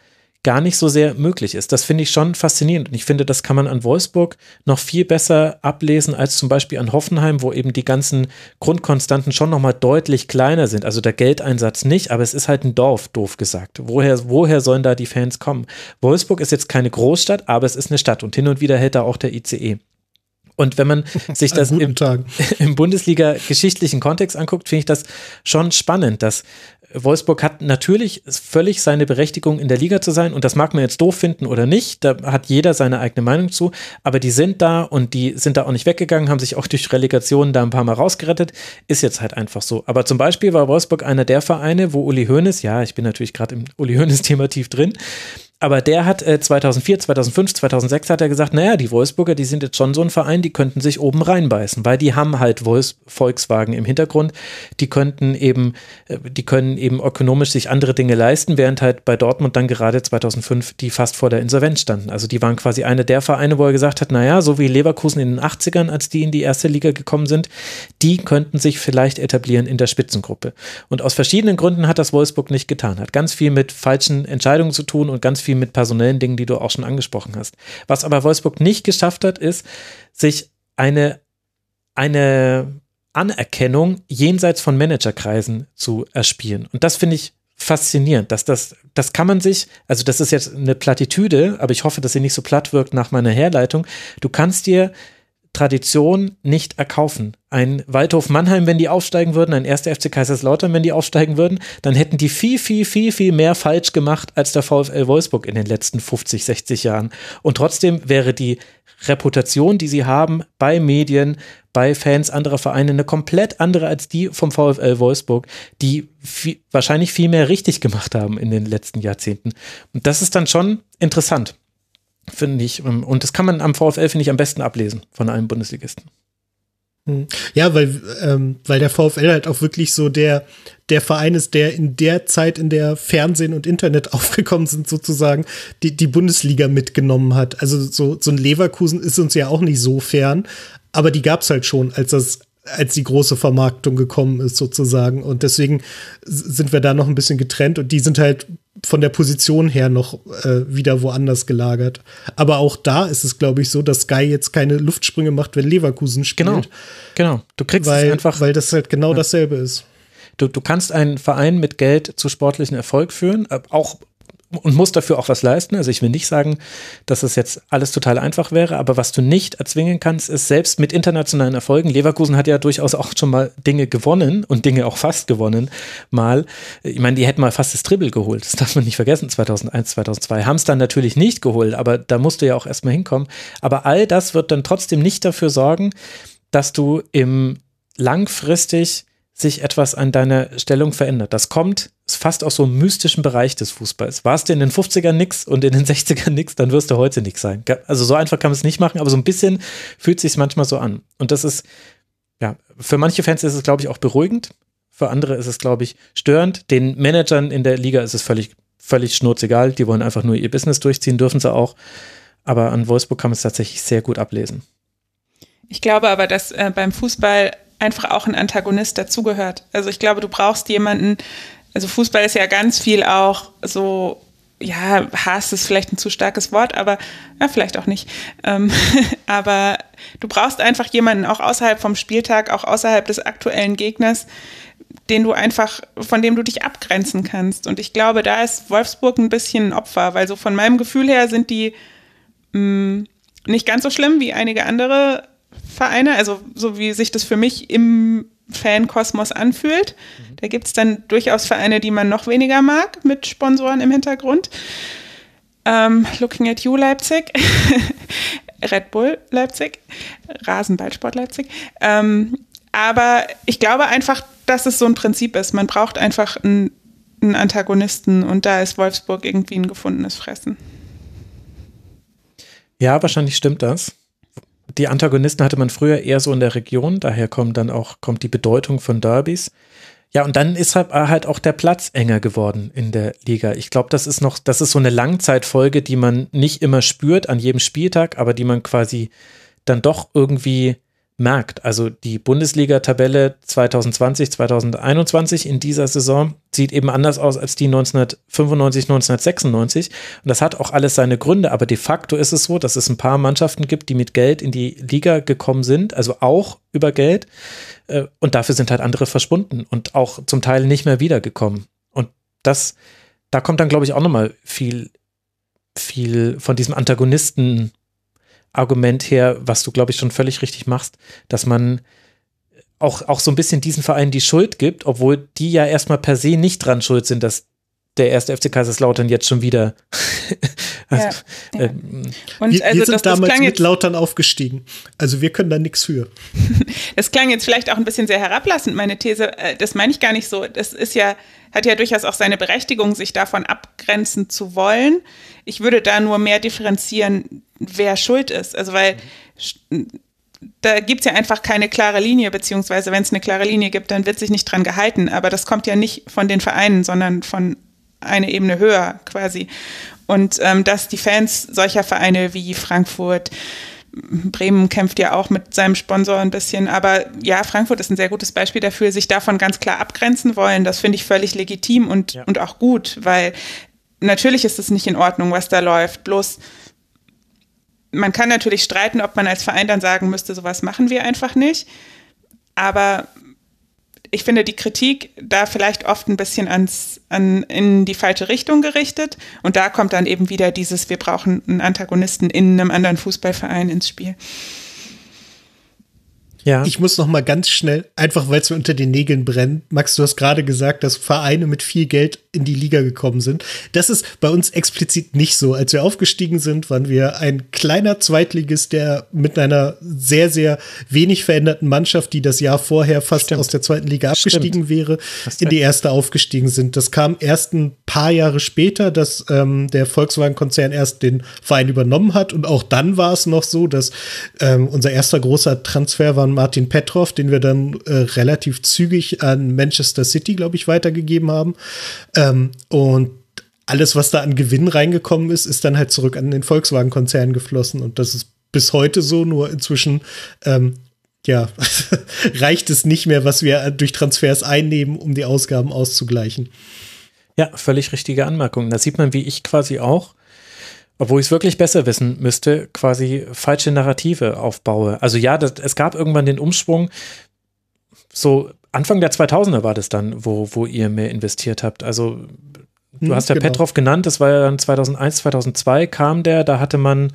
gar nicht so sehr möglich ist. Das finde ich schon faszinierend. Und ich finde, das kann man an Wolfsburg noch viel besser ablesen als zum Beispiel an Hoffenheim, wo eben die ganzen Grundkonstanten schon nochmal deutlich kleiner sind. Also der Geldeinsatz nicht, aber es ist halt ein Dorf, doof gesagt. Woher, woher sollen da die Fans kommen? Wolfsburg ist jetzt keine Großstadt, aber es ist eine Stadt und hin und wieder hält da auch der ICE. Und wenn man sich das im, im Bundesliga-geschichtlichen Kontext anguckt, finde ich das schon spannend, dass Wolfsburg hat natürlich völlig seine Berechtigung in der Liga zu sein. Und das mag man jetzt doof finden oder nicht, da hat jeder seine eigene Meinung zu, aber die sind da und die sind da auch nicht weggegangen, haben sich auch durch Relegationen da ein paar Mal rausgerettet, ist jetzt halt einfach so. Aber zum Beispiel war Wolfsburg einer der Vereine, wo Uli Hoeneß, ja, ich bin natürlich gerade im Uli Hoeneß-Thema tief drin, aber der hat äh, 2004, 2005, 2006 hat er gesagt, naja, die Wolfsburger, die sind jetzt schon so ein Verein, die könnten sich oben reinbeißen, weil die haben halt Wolfs Volkswagen im Hintergrund, die könnten eben, äh, die können eben ökonomisch sich andere Dinge leisten, während halt bei Dortmund dann gerade 2005 die fast vor der Insolvenz standen. Also die waren quasi eine der Vereine, wo er gesagt hat, naja, so wie Leverkusen in den 80ern, als die in die erste Liga gekommen sind, die könnten sich vielleicht etablieren in der Spitzengruppe. Und aus verschiedenen Gründen hat das Wolfsburg nicht getan, hat ganz viel mit falschen Entscheidungen zu tun und ganz viel mit personellen Dingen, die du auch schon angesprochen hast. Was aber Wolfsburg nicht geschafft hat, ist, sich eine, eine Anerkennung jenseits von Managerkreisen zu erspielen. Und das finde ich faszinierend, dass das, das kann man sich, also das ist jetzt eine Plattitüde, aber ich hoffe, dass sie nicht so platt wirkt nach meiner Herleitung. Du kannst dir Tradition nicht erkaufen. Ein Waldhof Mannheim, wenn die aufsteigen würden, ein 1. FC Kaiserslautern, wenn die aufsteigen würden, dann hätten die viel, viel, viel, viel mehr falsch gemacht als der VfL Wolfsburg in den letzten 50, 60 Jahren. Und trotzdem wäre die Reputation, die sie haben bei Medien, bei Fans anderer Vereine, eine komplett andere als die vom VfL Wolfsburg, die viel, wahrscheinlich viel mehr richtig gemacht haben in den letzten Jahrzehnten. Und das ist dann schon interessant finde ich. Ähm, und das kann man am VfL, finde ich, am besten ablesen von einem Bundesligisten. Hm. Ja, weil, ähm, weil der VfL halt auch wirklich so der, der Verein ist, der in der Zeit, in der Fernsehen und Internet aufgekommen sind, sozusagen, die, die Bundesliga mitgenommen hat. Also so, so ein Leverkusen ist uns ja auch nicht so fern, aber die gab es halt schon, als das als die große Vermarktung gekommen ist, sozusagen. Und deswegen sind wir da noch ein bisschen getrennt und die sind halt von der Position her noch äh, wieder woanders gelagert. Aber auch da ist es, glaube ich, so, dass Sky jetzt keine Luftsprünge macht, wenn Leverkusen spielt. Genau, genau. Du kriegst weil, es einfach. Weil das halt genau ja. dasselbe ist. Du, du kannst einen Verein mit Geld zu sportlichen Erfolg führen, äh, auch und muss dafür auch was leisten. Also ich will nicht sagen, dass es jetzt alles total einfach wäre, aber was du nicht erzwingen kannst, ist selbst mit internationalen Erfolgen. Leverkusen hat ja durchaus auch schon mal Dinge gewonnen und Dinge auch fast gewonnen mal. Ich meine, die hätten mal fast das Triple geholt. Das darf man nicht vergessen. 2001, 2002 haben es dann natürlich nicht geholt, aber da musst du ja auch erstmal hinkommen. Aber all das wird dann trotzdem nicht dafür sorgen, dass du im langfristig sich etwas an deiner Stellung verändert. Das kommt fast aus so einem mystischen Bereich des Fußballs. Warst du in den 50ern nix und in den 60ern nix, dann wirst du heute nix sein. Also so einfach kann man es nicht machen, aber so ein bisschen fühlt sich manchmal so an. Und das ist, ja, für manche Fans ist es, glaube ich, auch beruhigend. Für andere ist es, glaube ich, störend. Den Managern in der Liga ist es völlig, völlig schnurzegal. Die wollen einfach nur ihr Business durchziehen, dürfen sie auch. Aber an Wolfsburg kann man es tatsächlich sehr gut ablesen. Ich glaube aber, dass äh, beim Fußball einfach auch ein Antagonist dazugehört. Also ich glaube, du brauchst jemanden, also Fußball ist ja ganz viel auch so, ja, Hass ist vielleicht ein zu starkes Wort, aber ja, vielleicht auch nicht. Ähm, aber du brauchst einfach jemanden auch außerhalb vom Spieltag, auch außerhalb des aktuellen Gegners, den du einfach, von dem du dich abgrenzen kannst. Und ich glaube, da ist Wolfsburg ein bisschen ein Opfer, weil so von meinem Gefühl her sind die mh, mm, nicht ganz so schlimm wie einige andere Vereine, also so wie sich das für mich im Fankosmos anfühlt. Mhm. Da gibt es dann durchaus Vereine, die man noch weniger mag, mit Sponsoren im Hintergrund. Ähm, looking at you, Leipzig. Red Bull Leipzig. Rasenballsport Leipzig. Ähm, aber ich glaube einfach, dass es so ein Prinzip ist. Man braucht einfach einen, einen Antagonisten und da ist Wolfsburg irgendwie ein gefundenes Fressen. Ja, wahrscheinlich stimmt das. Die Antagonisten hatte man früher eher so in der Region, daher kommt dann auch kommt die Bedeutung von Derbys. Ja, und dann ist halt, halt auch der Platz enger geworden in der Liga. Ich glaube, das ist noch, das ist so eine Langzeitfolge, die man nicht immer spürt an jedem Spieltag, aber die man quasi dann doch irgendwie merkt. Also die Bundesliga-Tabelle 2020, 2021 in dieser Saison sieht eben anders aus als die 1995, 1996. Und das hat auch alles seine Gründe. Aber de facto ist es so, dass es ein paar Mannschaften gibt, die mit Geld in die Liga gekommen sind, also auch über Geld. Äh, und dafür sind halt andere verschwunden und auch zum Teil nicht mehr wiedergekommen. Und das, da kommt dann, glaube ich, auch nochmal viel, viel von diesem Antagonisten Argument her, was du, glaube ich, schon völlig richtig machst, dass man auch, auch so ein bisschen diesen Vereinen die Schuld gibt, obwohl die ja erstmal per se nicht dran schuld sind, dass der erste FC Kaiserslautern jetzt schon wieder. also, ja, ja. Ähm, Und wir, also wir sind das, damals das mit Lautern aufgestiegen. Also wir können da nichts für. das klang jetzt vielleicht auch ein bisschen sehr herablassend, meine These. Äh, das meine ich gar nicht so. Das ist ja, hat ja durchaus auch seine Berechtigung, sich davon abgrenzen zu wollen. Ich würde da nur mehr differenzieren, wer schuld ist. Also weil da gibt es ja einfach keine klare Linie, beziehungsweise wenn es eine klare Linie gibt, dann wird sich nicht dran gehalten. Aber das kommt ja nicht von den Vereinen, sondern von einer Ebene höher quasi. Und ähm, dass die Fans solcher Vereine wie Frankfurt, Bremen kämpft ja auch mit seinem Sponsor ein bisschen, aber ja, Frankfurt ist ein sehr gutes Beispiel dafür, sich davon ganz klar abgrenzen wollen. Das finde ich völlig legitim und, ja. und auch gut, weil natürlich ist es nicht in Ordnung, was da läuft. Bloß man kann natürlich streiten, ob man als Verein dann sagen müsste, sowas machen wir einfach nicht. Aber ich finde die Kritik da vielleicht oft ein bisschen ans, an, in die falsche Richtung gerichtet. Und da kommt dann eben wieder dieses, wir brauchen einen Antagonisten in einem anderen Fußballverein ins Spiel. Ja. Ich muss noch mal ganz schnell, einfach weil es mir unter den Nägeln brennt. Max, du hast gerade gesagt, dass Vereine mit viel Geld in die Liga gekommen sind. Das ist bei uns explizit nicht so. Als wir aufgestiegen sind, waren wir ein kleiner Zweitligist, der mit einer sehr, sehr wenig veränderten Mannschaft, die das Jahr vorher fast Stimmt. aus der zweiten Liga abgestiegen Stimmt. wäre, in die erste aufgestiegen sind. Das kam erst ein paar Jahre später, dass ähm, der Volkswagen-Konzern erst den Verein übernommen hat. Und auch dann war es noch so, dass ähm, unser erster großer Transfer war Martin Petrov, den wir dann äh, relativ zügig an Manchester City, glaube ich, weitergegeben haben. Ähm, und alles, was da an Gewinn reingekommen ist, ist dann halt zurück an den Volkswagen-Konzern geflossen. Und das ist bis heute so, nur inzwischen ähm, ja, reicht es nicht mehr, was wir durch Transfers einnehmen, um die Ausgaben auszugleichen. Ja, völlig richtige Anmerkung. Da sieht man, wie ich quasi auch obwohl ich es wirklich besser wissen müsste, quasi falsche Narrative aufbaue. Also ja, das, es gab irgendwann den Umschwung, so Anfang der 2000er war das dann, wo, wo ihr mehr investiert habt. Also du hm, hast ja genau. Petrov genannt, das war ja dann 2001, 2002 kam der, da hatte man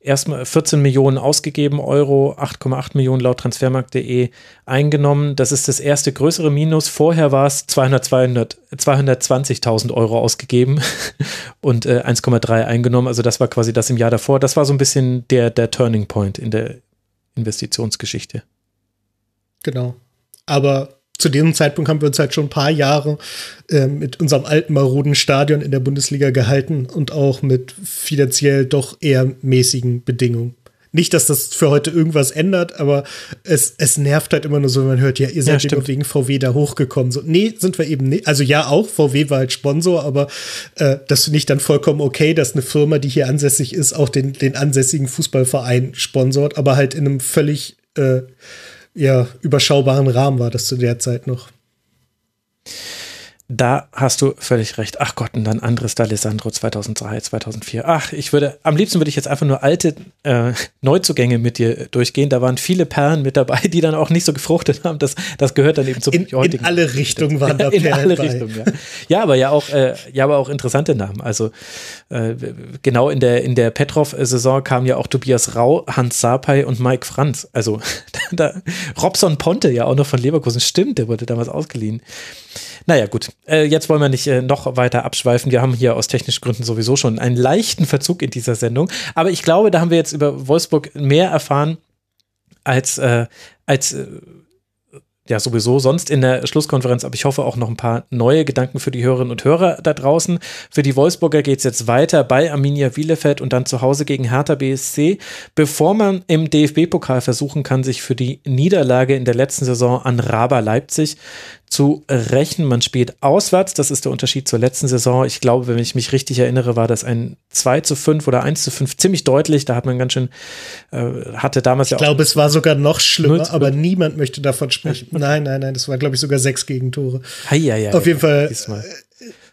erstmal 14 Millionen ausgegeben, Euro, 8,8 Millionen laut transfermarkt.de eingenommen. Das ist das erste größere Minus. Vorher war es 200, 200, 220.000 Euro ausgegeben und äh, 1,3 eingenommen. Also das war quasi das im Jahr davor. Das war so ein bisschen der, der Turning Point in der Investitionsgeschichte. Genau. Aber zu diesem Zeitpunkt haben wir uns halt schon ein paar Jahre äh, mit unserem alten maroden Stadion in der Bundesliga gehalten und auch mit finanziell doch eher mäßigen Bedingungen. Nicht, dass das für heute irgendwas ändert, aber es, es nervt halt immer nur so, wenn man hört, ja, ihr seid ja, wegen VW da hochgekommen. So, nee, sind wir eben nicht. Also ja, auch, VW war halt Sponsor, aber äh, das finde ich dann vollkommen okay, dass eine Firma, die hier ansässig ist, auch den, den ansässigen Fußballverein sponsort, aber halt in einem völlig äh, ja, überschaubaren Rahmen war das zu der Zeit noch. Da hast du völlig recht. Ach Gott, und dann Andres D'Alessandro 2003, 2004. Ach, ich würde, am liebsten würde ich jetzt einfach nur alte äh, Neuzugänge mit dir durchgehen. Da waren viele Perlen mit dabei, die dann auch nicht so gefruchtet haben. Das, das gehört dann eben zum in, heutigen. In alle Richtungen waren da Perlen In alle Richtungen, ja. Ja, aber ja auch, äh, ja, aber auch interessante Namen. Also äh, genau in der, in der Petrov-Saison kamen ja auch Tobias Rau, Hans Sapai und Mike Franz. Also da, Robson Ponte ja auch noch von Leverkusen. Stimmt, der wurde damals ausgeliehen. Naja, gut. Äh, jetzt wollen wir nicht äh, noch weiter abschweifen. Wir haben hier aus technischen Gründen sowieso schon einen leichten Verzug in dieser Sendung. Aber ich glaube, da haben wir jetzt über Wolfsburg mehr erfahren als, äh, als äh, ja sowieso sonst in der Schlusskonferenz, aber ich hoffe auch noch ein paar neue Gedanken für die Hörerinnen und Hörer da draußen. Für die Wolfsburger geht es jetzt weiter bei Arminia Bielefeld und dann zu Hause gegen Hertha BSC, bevor man im DFB-Pokal versuchen kann, sich für die Niederlage in der letzten Saison an Raba Leipzig zu rächen. Man spielt auswärts, das ist der Unterschied zur letzten Saison. Ich glaube, wenn ich mich richtig erinnere, war das ein 2 zu 5 oder 1 zu 5 ziemlich deutlich. Da hat man ganz schön, äh, hatte damals ich ja auch. Ich glaube, es war sogar noch schlimmer, aber niemand möchte davon sprechen. Nein, nein, nein, das war, glaube ich, sogar sechs Gegentore. Hei, hei, hei, Auf jeden Fall. Diesmal.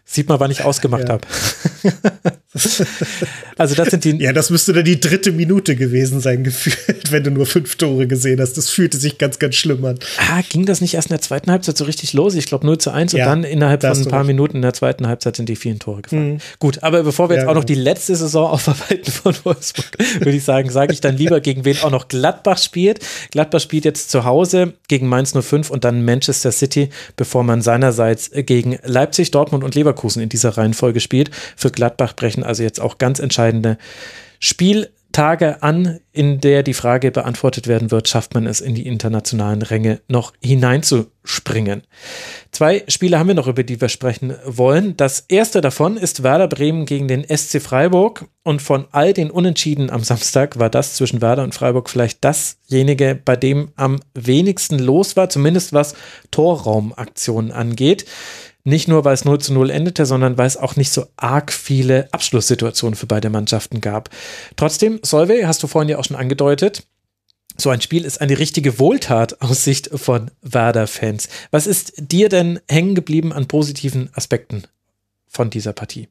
Sieht man, wann ich ausgemacht ja. habe. also das sind die. Ja, das müsste dann die dritte Minute gewesen sein, gefühlt, wenn du nur fünf Tore gesehen hast. Das fühlte sich ganz, ganz schlimm an. Ah, ging das nicht erst in der zweiten Halbzeit so richtig los? Ich glaube 0 zu 1 ja, und dann innerhalb von ein paar recht. Minuten in der zweiten Halbzeit sind die vielen Tore gefallen. Mhm. Gut, aber bevor wir jetzt ja, auch noch die letzte Saison aufarbeiten von Wolfsburg, würde ich sagen, sage ich dann lieber, gegen wen auch noch Gladbach spielt. Gladbach spielt jetzt zu Hause gegen Mainz 05 und dann Manchester City, bevor man seinerseits gegen Leipzig, Dortmund und Leverkusen Leverkusen in dieser Reihenfolge spielt. Für Gladbach brechen also jetzt auch ganz entscheidende Spieltage an, in der die Frage beantwortet werden wird, schafft man es in die internationalen Ränge noch hineinzuspringen. Zwei Spiele haben wir noch, über die wir sprechen wollen. Das erste davon ist Werder Bremen gegen den SC Freiburg. Und von all den Unentschieden am Samstag war das zwischen Werder und Freiburg vielleicht dasjenige, bei dem am wenigsten los war, zumindest was Torraumaktionen angeht. Nicht nur, weil es 0 zu 0 endete, sondern weil es auch nicht so arg viele Abschlusssituationen für beide Mannschaften gab. Trotzdem, Solveig, hast du vorhin ja auch schon angedeutet, so ein Spiel ist eine richtige Wohltat aus Sicht von Werder-Fans. Was ist dir denn hängen geblieben an positiven Aspekten von dieser Partie?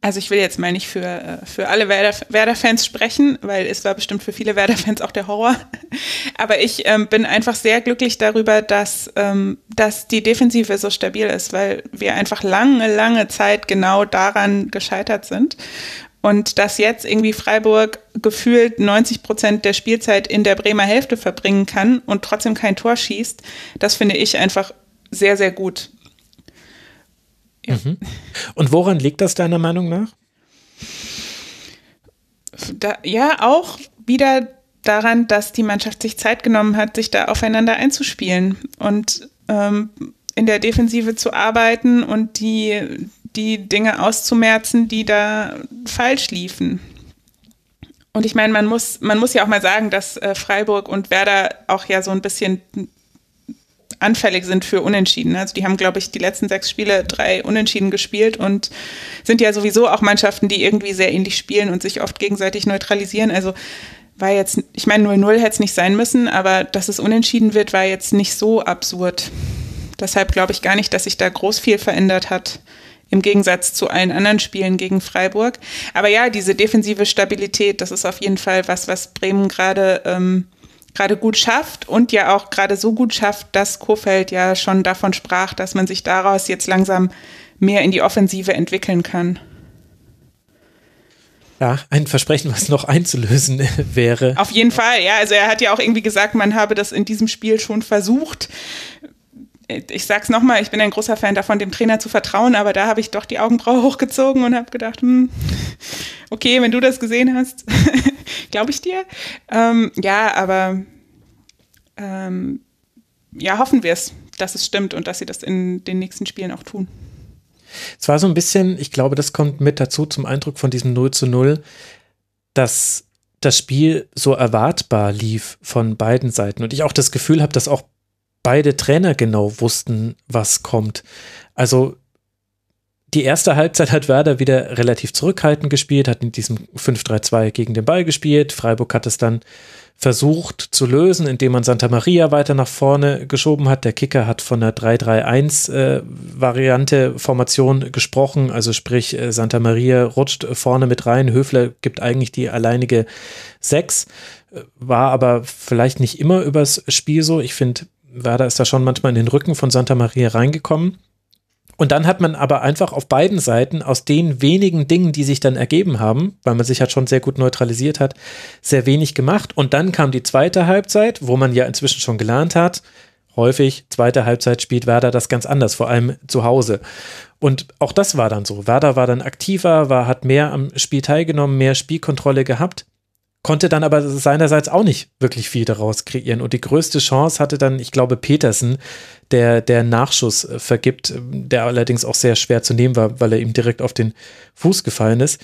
Also ich will jetzt mal nicht für, äh, für alle Werder-Fans sprechen, weil es war bestimmt für viele Werder-Fans auch der Horror. Aber ich ähm, bin einfach sehr glücklich darüber, dass, ähm, dass die Defensive so stabil ist, weil wir einfach lange, lange Zeit genau daran gescheitert sind. Und dass jetzt irgendwie Freiburg gefühlt 90 Prozent der Spielzeit in der Bremer Hälfte verbringen kann und trotzdem kein Tor schießt, das finde ich einfach sehr, sehr gut. Ja. Mhm. Und woran liegt das deiner Meinung nach? Da, ja, auch wieder daran, dass die Mannschaft sich Zeit genommen hat, sich da aufeinander einzuspielen und ähm, in der Defensive zu arbeiten und die, die Dinge auszumerzen, die da falsch liefen. Und ich meine, man muss, man muss ja auch mal sagen, dass äh, Freiburg und Werder auch ja so ein bisschen anfällig sind für Unentschieden. Also die haben, glaube ich, die letzten sechs Spiele drei Unentschieden gespielt und sind ja sowieso auch Mannschaften, die irgendwie sehr ähnlich spielen und sich oft gegenseitig neutralisieren. Also war jetzt, ich meine, 0-0 hätte es nicht sein müssen, aber dass es unentschieden wird, war jetzt nicht so absurd. Deshalb glaube ich gar nicht, dass sich da groß viel verändert hat im Gegensatz zu allen anderen Spielen gegen Freiburg. Aber ja, diese defensive Stabilität, das ist auf jeden Fall was, was Bremen gerade ähm, gerade gut schafft und ja auch gerade so gut schafft, dass Kofeld ja schon davon sprach, dass man sich daraus jetzt langsam mehr in die Offensive entwickeln kann. Ja, ein Versprechen, was noch einzulösen wäre. Auf jeden Fall, ja. Also er hat ja auch irgendwie gesagt, man habe das in diesem Spiel schon versucht. Ich sag's nochmal, ich bin ein großer Fan davon, dem Trainer zu vertrauen, aber da habe ich doch die Augenbraue hochgezogen und habe gedacht, hm, okay, wenn du das gesehen hast, glaube ich dir. Ähm, ja, aber ähm, ja, hoffen wir es, dass es stimmt und dass sie das in den nächsten Spielen auch tun. Es war so ein bisschen, ich glaube, das kommt mit dazu zum Eindruck von diesem 0 zu 0, dass das Spiel so erwartbar lief von beiden Seiten und ich auch das Gefühl habe, dass auch beide Trainer genau wussten, was kommt. Also die erste Halbzeit hat Werder wieder relativ zurückhaltend gespielt, hat in diesem 5-3-2 gegen den Ball gespielt. Freiburg hat es dann versucht zu lösen, indem man Santa Maria weiter nach vorne geschoben hat. Der Kicker hat von der 3-3-1 äh, Formation gesprochen, also sprich äh, Santa Maria rutscht vorne mit rein, Höfler gibt eigentlich die alleinige 6, äh, war aber vielleicht nicht immer übers Spiel so. Ich finde, Werder ist da schon manchmal in den Rücken von Santa Maria reingekommen. Und dann hat man aber einfach auf beiden Seiten aus den wenigen Dingen, die sich dann ergeben haben, weil man sich halt schon sehr gut neutralisiert hat, sehr wenig gemacht. Und dann kam die zweite Halbzeit, wo man ja inzwischen schon gelernt hat, häufig, zweite Halbzeit spielt Werder das ganz anders, vor allem zu Hause. Und auch das war dann so. Werder war dann aktiver, war, hat mehr am Spiel teilgenommen, mehr Spielkontrolle gehabt, konnte dann aber seinerseits auch nicht wirklich viel daraus kreieren. Und die größte Chance hatte dann, ich glaube, Petersen, der, der Nachschuss äh, vergibt, der allerdings auch sehr schwer zu nehmen war, weil er ihm direkt auf den Fuß gefallen ist.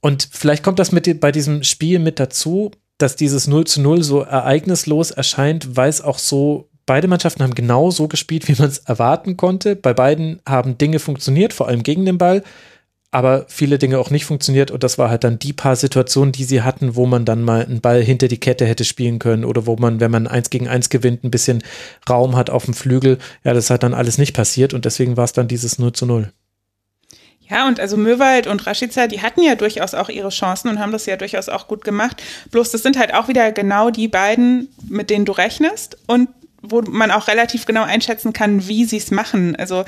Und vielleicht kommt das mit bei diesem Spiel mit dazu, dass dieses 0 zu 0 so ereignislos erscheint, weil es auch so, beide Mannschaften haben genau so gespielt, wie man es erwarten konnte. Bei beiden haben Dinge funktioniert, vor allem gegen den Ball, aber viele Dinge auch nicht funktioniert. Und das war halt dann die paar Situationen, die sie hatten, wo man dann mal einen Ball hinter die Kette hätte spielen können oder wo man, wenn man eins gegen eins gewinnt, ein bisschen Raum hat auf dem Flügel. Ja, das hat dann alles nicht passiert und deswegen war es dann dieses 0 zu 0. Ja, und also Möwald und Rashica, die hatten ja durchaus auch ihre Chancen und haben das ja durchaus auch gut gemacht. Bloß das sind halt auch wieder genau die beiden, mit denen du rechnest und wo man auch relativ genau einschätzen kann, wie sie es machen. Also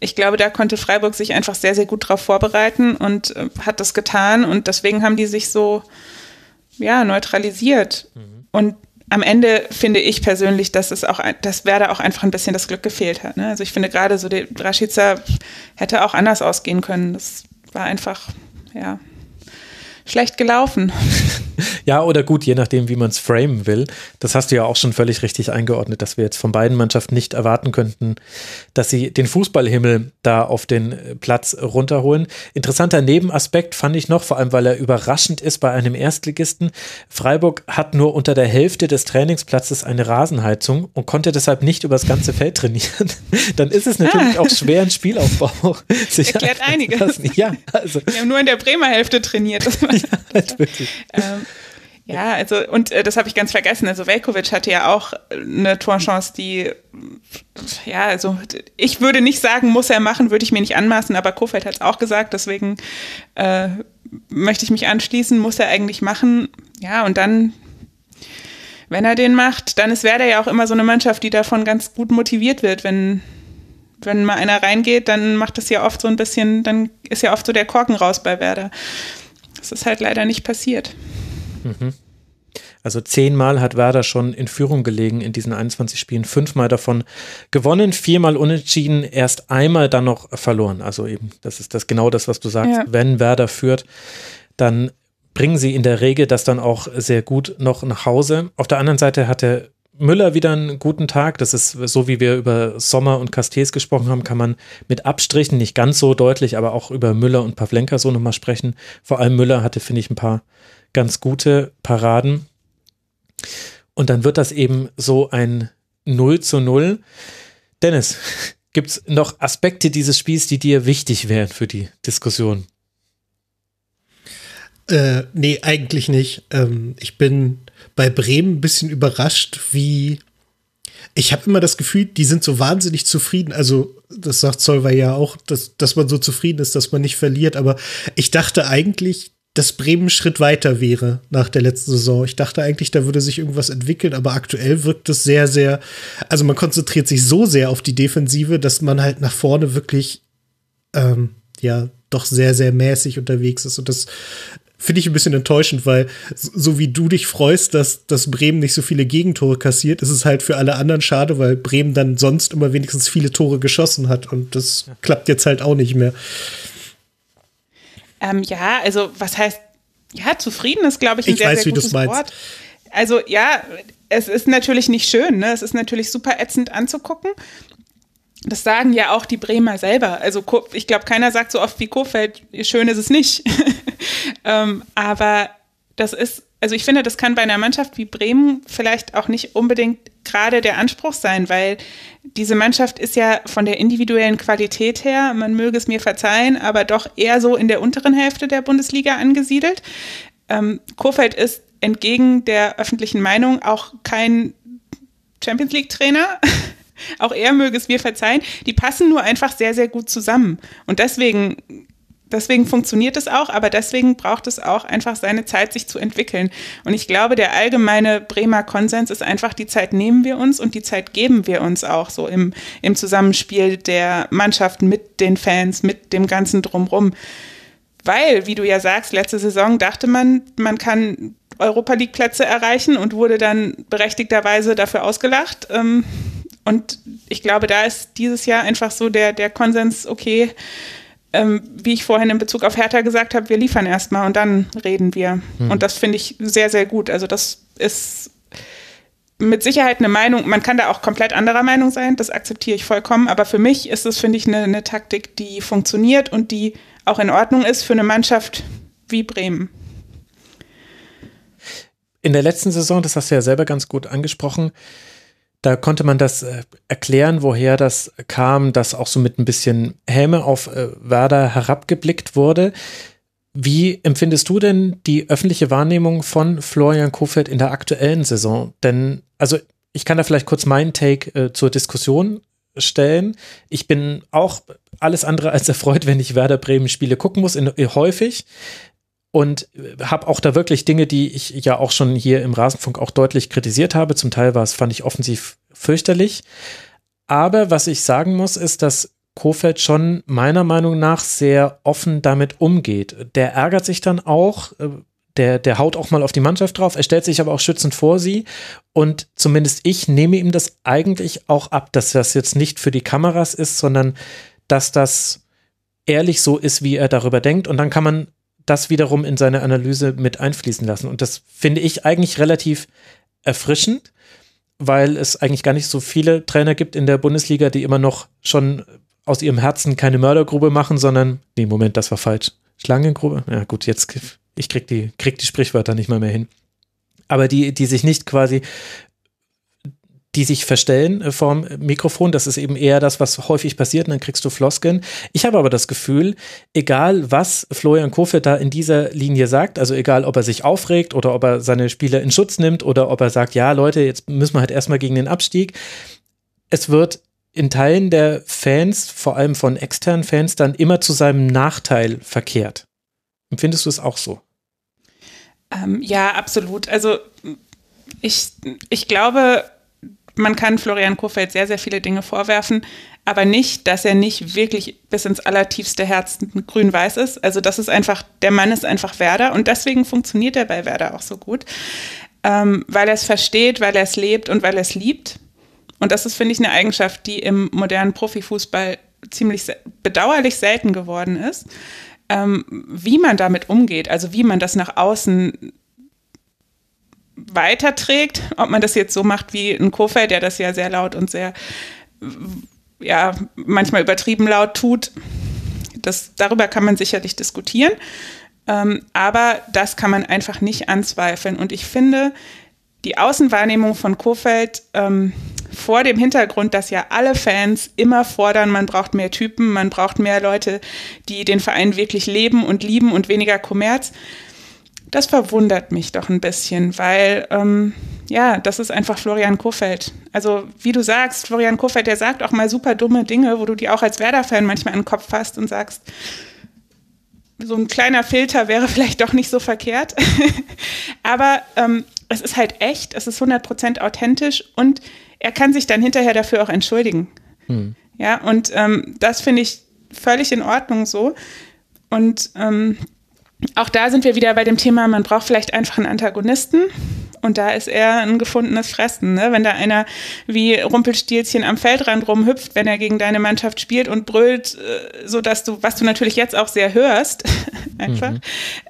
ich glaube, da konnte Freiburg sich einfach sehr, sehr gut darauf vorbereiten und äh, hat das getan und deswegen haben die sich so ja, neutralisiert. Mhm. Und am Ende finde ich persönlich, dass es auch, dass Werder auch einfach ein bisschen das Glück gefehlt hat. Ne? Also ich finde gerade so, der Rashica hätte auch anders ausgehen können. Das war einfach, ja, schlecht gelaufen. Ja, oder gut, je nachdem, wie man es framen will. Das hast du ja auch schon völlig richtig eingeordnet, dass wir jetzt von beiden Mannschaften nicht erwarten könnten, dass sie den Fußballhimmel da auf den Platz runterholen. Interessanter Nebenaspekt fand ich noch, vor allem weil er überraschend ist bei einem Erstligisten. Freiburg hat nur unter der Hälfte des Trainingsplatzes eine Rasenheizung und konnte deshalb nicht über das ganze Feld trainieren. Dann ist es natürlich ah. auch schwer, einen Spielaufbau sich Erklärt einiges. Ja, also. Wir haben nur in der Bremer Hälfte trainiert. ja, Ähm, ja, also und äh, das habe ich ganz vergessen. Also Velkovic hatte ja auch eine Torchance, die ja, also ich würde nicht sagen, muss er machen, würde ich mir nicht anmaßen, aber Kofeld hat es auch gesagt, deswegen äh, möchte ich mich anschließen, muss er eigentlich machen. Ja, und dann, wenn er den macht, dann ist Werder ja auch immer so eine Mannschaft, die davon ganz gut motiviert wird, wenn wenn mal einer reingeht, dann macht das ja oft so ein bisschen, dann ist ja oft so der Korken raus bei Werder. Das ist halt leider nicht passiert. Mhm. Also zehnmal hat Werder schon in Führung gelegen in diesen 21 Spielen, fünfmal davon gewonnen, viermal unentschieden, erst einmal dann noch verloren. Also eben, das ist das genau das, was du sagst. Ja. Wenn Werder führt, dann bringen sie in der Regel das dann auch sehr gut noch nach Hause. Auf der anderen Seite hatte Müller wieder einen guten Tag. Das ist so, wie wir über Sommer und Castells gesprochen haben, kann man mit Abstrichen nicht ganz so deutlich, aber auch über Müller und Pavlenka so nochmal sprechen. Vor allem Müller hatte, finde ich, ein paar ganz gute Paraden. Und dann wird das eben so ein 0 zu 0. Dennis, gibt es noch Aspekte dieses Spiels, die dir wichtig wären für die Diskussion? Äh, nee, eigentlich nicht. Ähm, ich bin bei Bremen ein bisschen überrascht, wie. Ich habe immer das Gefühl, die sind so wahnsinnig zufrieden. Also, das sagt Solver ja auch, dass, dass man so zufrieden ist, dass man nicht verliert. Aber ich dachte eigentlich, dass Bremen Schritt weiter wäre nach der letzten Saison. Ich dachte eigentlich, da würde sich irgendwas entwickeln, aber aktuell wirkt es sehr, sehr, also man konzentriert sich so sehr auf die Defensive, dass man halt nach vorne wirklich, ähm, ja, doch sehr, sehr mäßig unterwegs ist. Und das finde ich ein bisschen enttäuschend, weil so wie du dich freust, dass, dass Bremen nicht so viele Gegentore kassiert, ist es halt für alle anderen schade, weil Bremen dann sonst immer wenigstens viele Tore geschossen hat und das ja. klappt jetzt halt auch nicht mehr. Ähm, ja, also was heißt, ja, zufrieden ist, glaube ich, ein ich sehr, weiß, sehr gutes Wort. Also ja, es ist natürlich nicht schön, ne? Es ist natürlich super ätzend anzugucken. Das sagen ja auch die Bremer selber. Also ich glaube, keiner sagt so oft wie Kofeld, schön ist es nicht. ähm, aber das ist, also ich finde, das kann bei einer Mannschaft wie Bremen vielleicht auch nicht unbedingt gerade der Anspruch sein, weil diese Mannschaft ist ja von der individuellen Qualität her, man möge es mir verzeihen, aber doch eher so in der unteren Hälfte der Bundesliga angesiedelt. Ähm, Kofeld ist entgegen der öffentlichen Meinung auch kein Champions League-Trainer. auch er möge es mir verzeihen. Die passen nur einfach sehr, sehr gut zusammen. Und deswegen deswegen funktioniert es auch, aber deswegen braucht es auch einfach seine Zeit, sich zu entwickeln. Und ich glaube, der allgemeine Bremer Konsens ist einfach, die Zeit nehmen wir uns und die Zeit geben wir uns auch so im, im Zusammenspiel der Mannschaft mit den Fans, mit dem ganzen Drumrum. Weil, wie du ja sagst, letzte Saison dachte man, man kann Europa League Plätze erreichen und wurde dann berechtigterweise dafür ausgelacht. Ähm, Und ich glaube, da ist dieses Jahr einfach so der, der Konsens, okay, ähm, wie ich vorhin in Bezug auf Hertha gesagt habe, wir liefern erstmal und dann reden wir. Hm. Und das finde ich sehr, sehr gut. Also das ist mit Sicherheit eine Meinung, man kann da auch komplett anderer Meinung sein, das akzeptiere ich vollkommen, aber für mich ist es, finde ich, eine, eine Taktik, die funktioniert und die auch in Ordnung ist für eine Mannschaft wie Bremen. In der letzten Saison, das hast du ja selber ganz gut angesprochen, da konnte man das äh, erklären, woher das kam, dass auch so mit ein bisschen Häme auf äh, Werder herabgeblickt wurde. Wie empfindest du denn die öffentliche Wahrnehmung von Florian Kofeld in der aktuellen Saison? Denn, also ich kann da vielleicht kurz meinen Take äh, zur Diskussion stellen. Ich bin auch alles andere als erfreut, wenn ich Werder Bremen Spiele gucken muss, in, in, häufig und habe auch da wirklich Dinge, die ich ja auch schon hier im Rasenfunk auch deutlich kritisiert habe. Zum Teil war es, fand ich offensiv fürchterlich. Aber was ich sagen muss, ist, dass Kofeld schon meiner Meinung nach sehr offen damit umgeht. Der ärgert sich dann auch, äh, der, der haut auch mal auf die Mannschaft drauf, er stellt sich aber auch schützend vor sie. Und zumindest ich nehme ihm das eigentlich auch ab, dass das jetzt nicht für die Kameras ist, sondern dass das ehrlich so ist, wie er darüber denkt. Und dann kann man das wiederum in seine Analyse mit einfließen lassen. Und das finde ich eigentlich relativ erfrischend, weil es eigentlich gar nicht so viele Trainer gibt in der Bundesliga, die immer noch schon aus ihrem Herzen keine Mördergrube machen, sondern, nee, Moment, das war falsch. Schlangengrube? Ja, gut, jetzt, ich krieg die, krieg die Sprichwörter nicht mal mehr hin. Aber die, die sich nicht quasi die sich verstellen äh, vorm Mikrofon. Das ist eben eher das, was häufig passiert und dann kriegst du Floskeln. Ich habe aber das Gefühl, egal was Florian Kofeld da in dieser Linie sagt, also egal ob er sich aufregt oder ob er seine Spieler in Schutz nimmt oder ob er sagt, ja Leute, jetzt müssen wir halt erstmal gegen den Abstieg. Es wird in Teilen der Fans, vor allem von externen Fans, dann immer zu seinem Nachteil verkehrt. Empfindest du es auch so? Ähm, ja, absolut. Also ich, ich glaube, man kann Florian Kofeld sehr, sehr viele Dinge vorwerfen, aber nicht, dass er nicht wirklich bis ins allertiefste Herz grün-weiß ist. Also das ist einfach, der Mann ist einfach Werder und deswegen funktioniert er bei Werder auch so gut, ähm, weil er es versteht, weil er es lebt und weil er es liebt. Und das ist, finde ich, eine Eigenschaft, die im modernen Profifußball ziemlich bedauerlich selten geworden ist. Ähm, wie man damit umgeht, also wie man das nach außen weiterträgt, ob man das jetzt so macht wie ein Kofeld, der das ja sehr laut und sehr, ja, manchmal übertrieben laut tut. Das, darüber kann man sicherlich diskutieren. Ähm, aber das kann man einfach nicht anzweifeln. Und ich finde, die Außenwahrnehmung von Kofeld ähm, vor dem Hintergrund, dass ja alle Fans immer fordern, man braucht mehr Typen, man braucht mehr Leute, die den Verein wirklich leben und lieben und weniger Kommerz das verwundert mich doch ein bisschen, weil ähm, ja, das ist einfach Florian Kofeld. Also wie du sagst, Florian Kofeld, der sagt auch mal super dumme Dinge, wo du die auch als Werder-Fan manchmal in den Kopf fasst und sagst, so ein kleiner Filter wäre vielleicht doch nicht so verkehrt. Aber ähm, es ist halt echt, es ist 100% authentisch und er kann sich dann hinterher dafür auch entschuldigen. Hm. Ja, und ähm, das finde ich völlig in Ordnung so. Und ähm, auch da sind wir wieder bei dem Thema, man braucht vielleicht einfach einen Antagonisten. Und da ist er ein gefundenes Fressen. Ne? Wenn da einer wie Rumpelstilzchen am Feldrand rumhüpft, wenn er gegen deine Mannschaft spielt und brüllt, äh, so dass du, was du natürlich jetzt auch sehr hörst, einfach, mhm.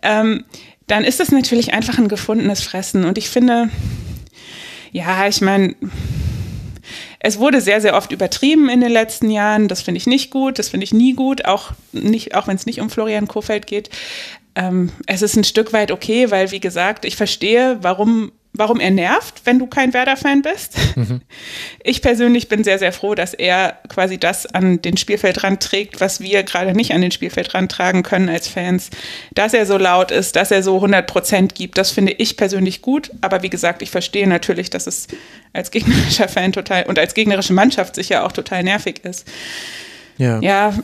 ähm, dann ist das natürlich einfach ein gefundenes Fressen. Und ich finde, ja, ich meine, es wurde sehr, sehr oft übertrieben in den letzten Jahren. Das finde ich nicht gut. Das finde ich nie gut, auch nicht, auch wenn es nicht um Florian Kofeld geht ähm, es ist ein Stück weit okay, weil, wie gesagt, ich verstehe, warum, warum er nervt, wenn du kein Werder-Fan bist. Mhm. Ich persönlich bin sehr, sehr froh, dass er quasi das an den Spielfeldrand trägt, was wir gerade nicht an den Spielfeldrand tragen können als Fans. Dass er so laut ist, dass er so 100 Prozent gibt, das finde ich persönlich gut. Aber wie gesagt, ich verstehe natürlich, dass es als gegnerischer Fan total und als gegnerische Mannschaft sicher auch total nervig ist. Ja. ja.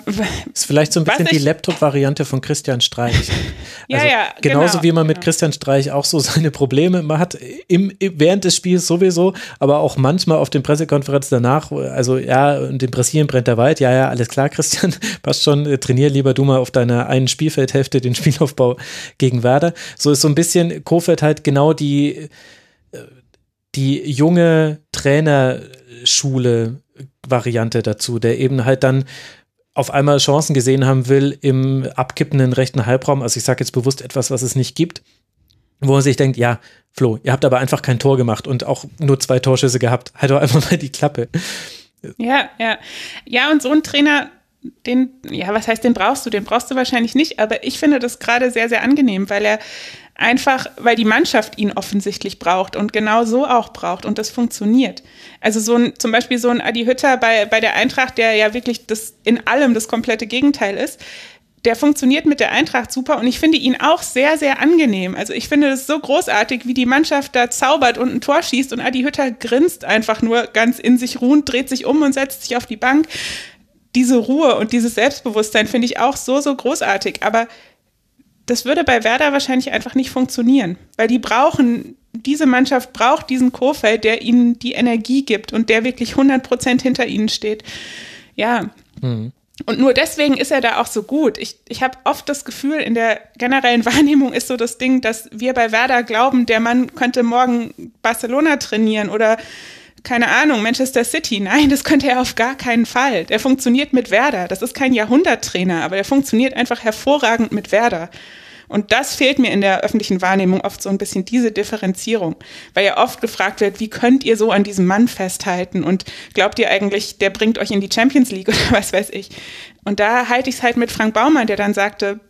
Ist vielleicht so ein bisschen die Laptop-Variante von Christian Streich. ja, also ja. Genauso genau, wie man mit genau. Christian Streich auch so seine Probleme man hat, im, während des Spiels sowieso, aber auch manchmal auf den Pressekonferenzen danach. Also, ja, und in Brasilien brennt der Wald. Ja, ja, alles klar, Christian. Passt schon. Äh, trainier lieber du mal auf deiner einen Spielfeldhälfte den Spielaufbau gegen Werder. So ist so ein bisschen Kofeld halt genau die, äh, die junge Trainerschule Variante dazu, der eben halt dann auf einmal Chancen gesehen haben will im abkippenden rechten Halbraum. Also ich sage jetzt bewusst etwas, was es nicht gibt, wo man sich denkt, ja, Flo, ihr habt aber einfach kein Tor gemacht und auch nur zwei Torschüsse gehabt. Halt doch einfach mal die Klappe. Ja, ja. Ja, und so ein Trainer, den, ja, was heißt, den brauchst du? Den brauchst du wahrscheinlich nicht, aber ich finde das gerade sehr, sehr angenehm, weil er einfach, weil die Mannschaft ihn offensichtlich braucht und genau so auch braucht und das funktioniert. Also so ein, zum Beispiel so ein Adi Hütter bei, bei der Eintracht, der ja wirklich das in allem das komplette Gegenteil ist, der funktioniert mit der Eintracht super und ich finde ihn auch sehr, sehr angenehm. Also ich finde es so großartig, wie die Mannschaft da zaubert und ein Tor schießt und Adi Hütter grinst einfach nur ganz in sich ruhend, dreht sich um und setzt sich auf die Bank. Diese Ruhe und dieses Selbstbewusstsein finde ich auch so, so großartig. Aber das würde bei Werder wahrscheinlich einfach nicht funktionieren, weil die brauchen, diese Mannschaft braucht diesen Kofeld, der ihnen die Energie gibt und der wirklich 100 Prozent hinter ihnen steht. Ja. Mhm. Und nur deswegen ist er da auch so gut. Ich, ich habe oft das Gefühl, in der generellen Wahrnehmung ist so das Ding, dass wir bei Werder glauben, der Mann könnte morgen Barcelona trainieren oder keine Ahnung, Manchester City. Nein, das könnte er auf gar keinen Fall. Der funktioniert mit Werder. Das ist kein Jahrhunderttrainer, aber er funktioniert einfach hervorragend mit Werder. Und das fehlt mir in der öffentlichen Wahrnehmung oft so ein bisschen diese Differenzierung, weil ja oft gefragt wird, wie könnt ihr so an diesem Mann festhalten und glaubt ihr eigentlich, der bringt euch in die Champions League oder was weiß ich. Und da halte ich es halt mit Frank Baumann, der dann sagte,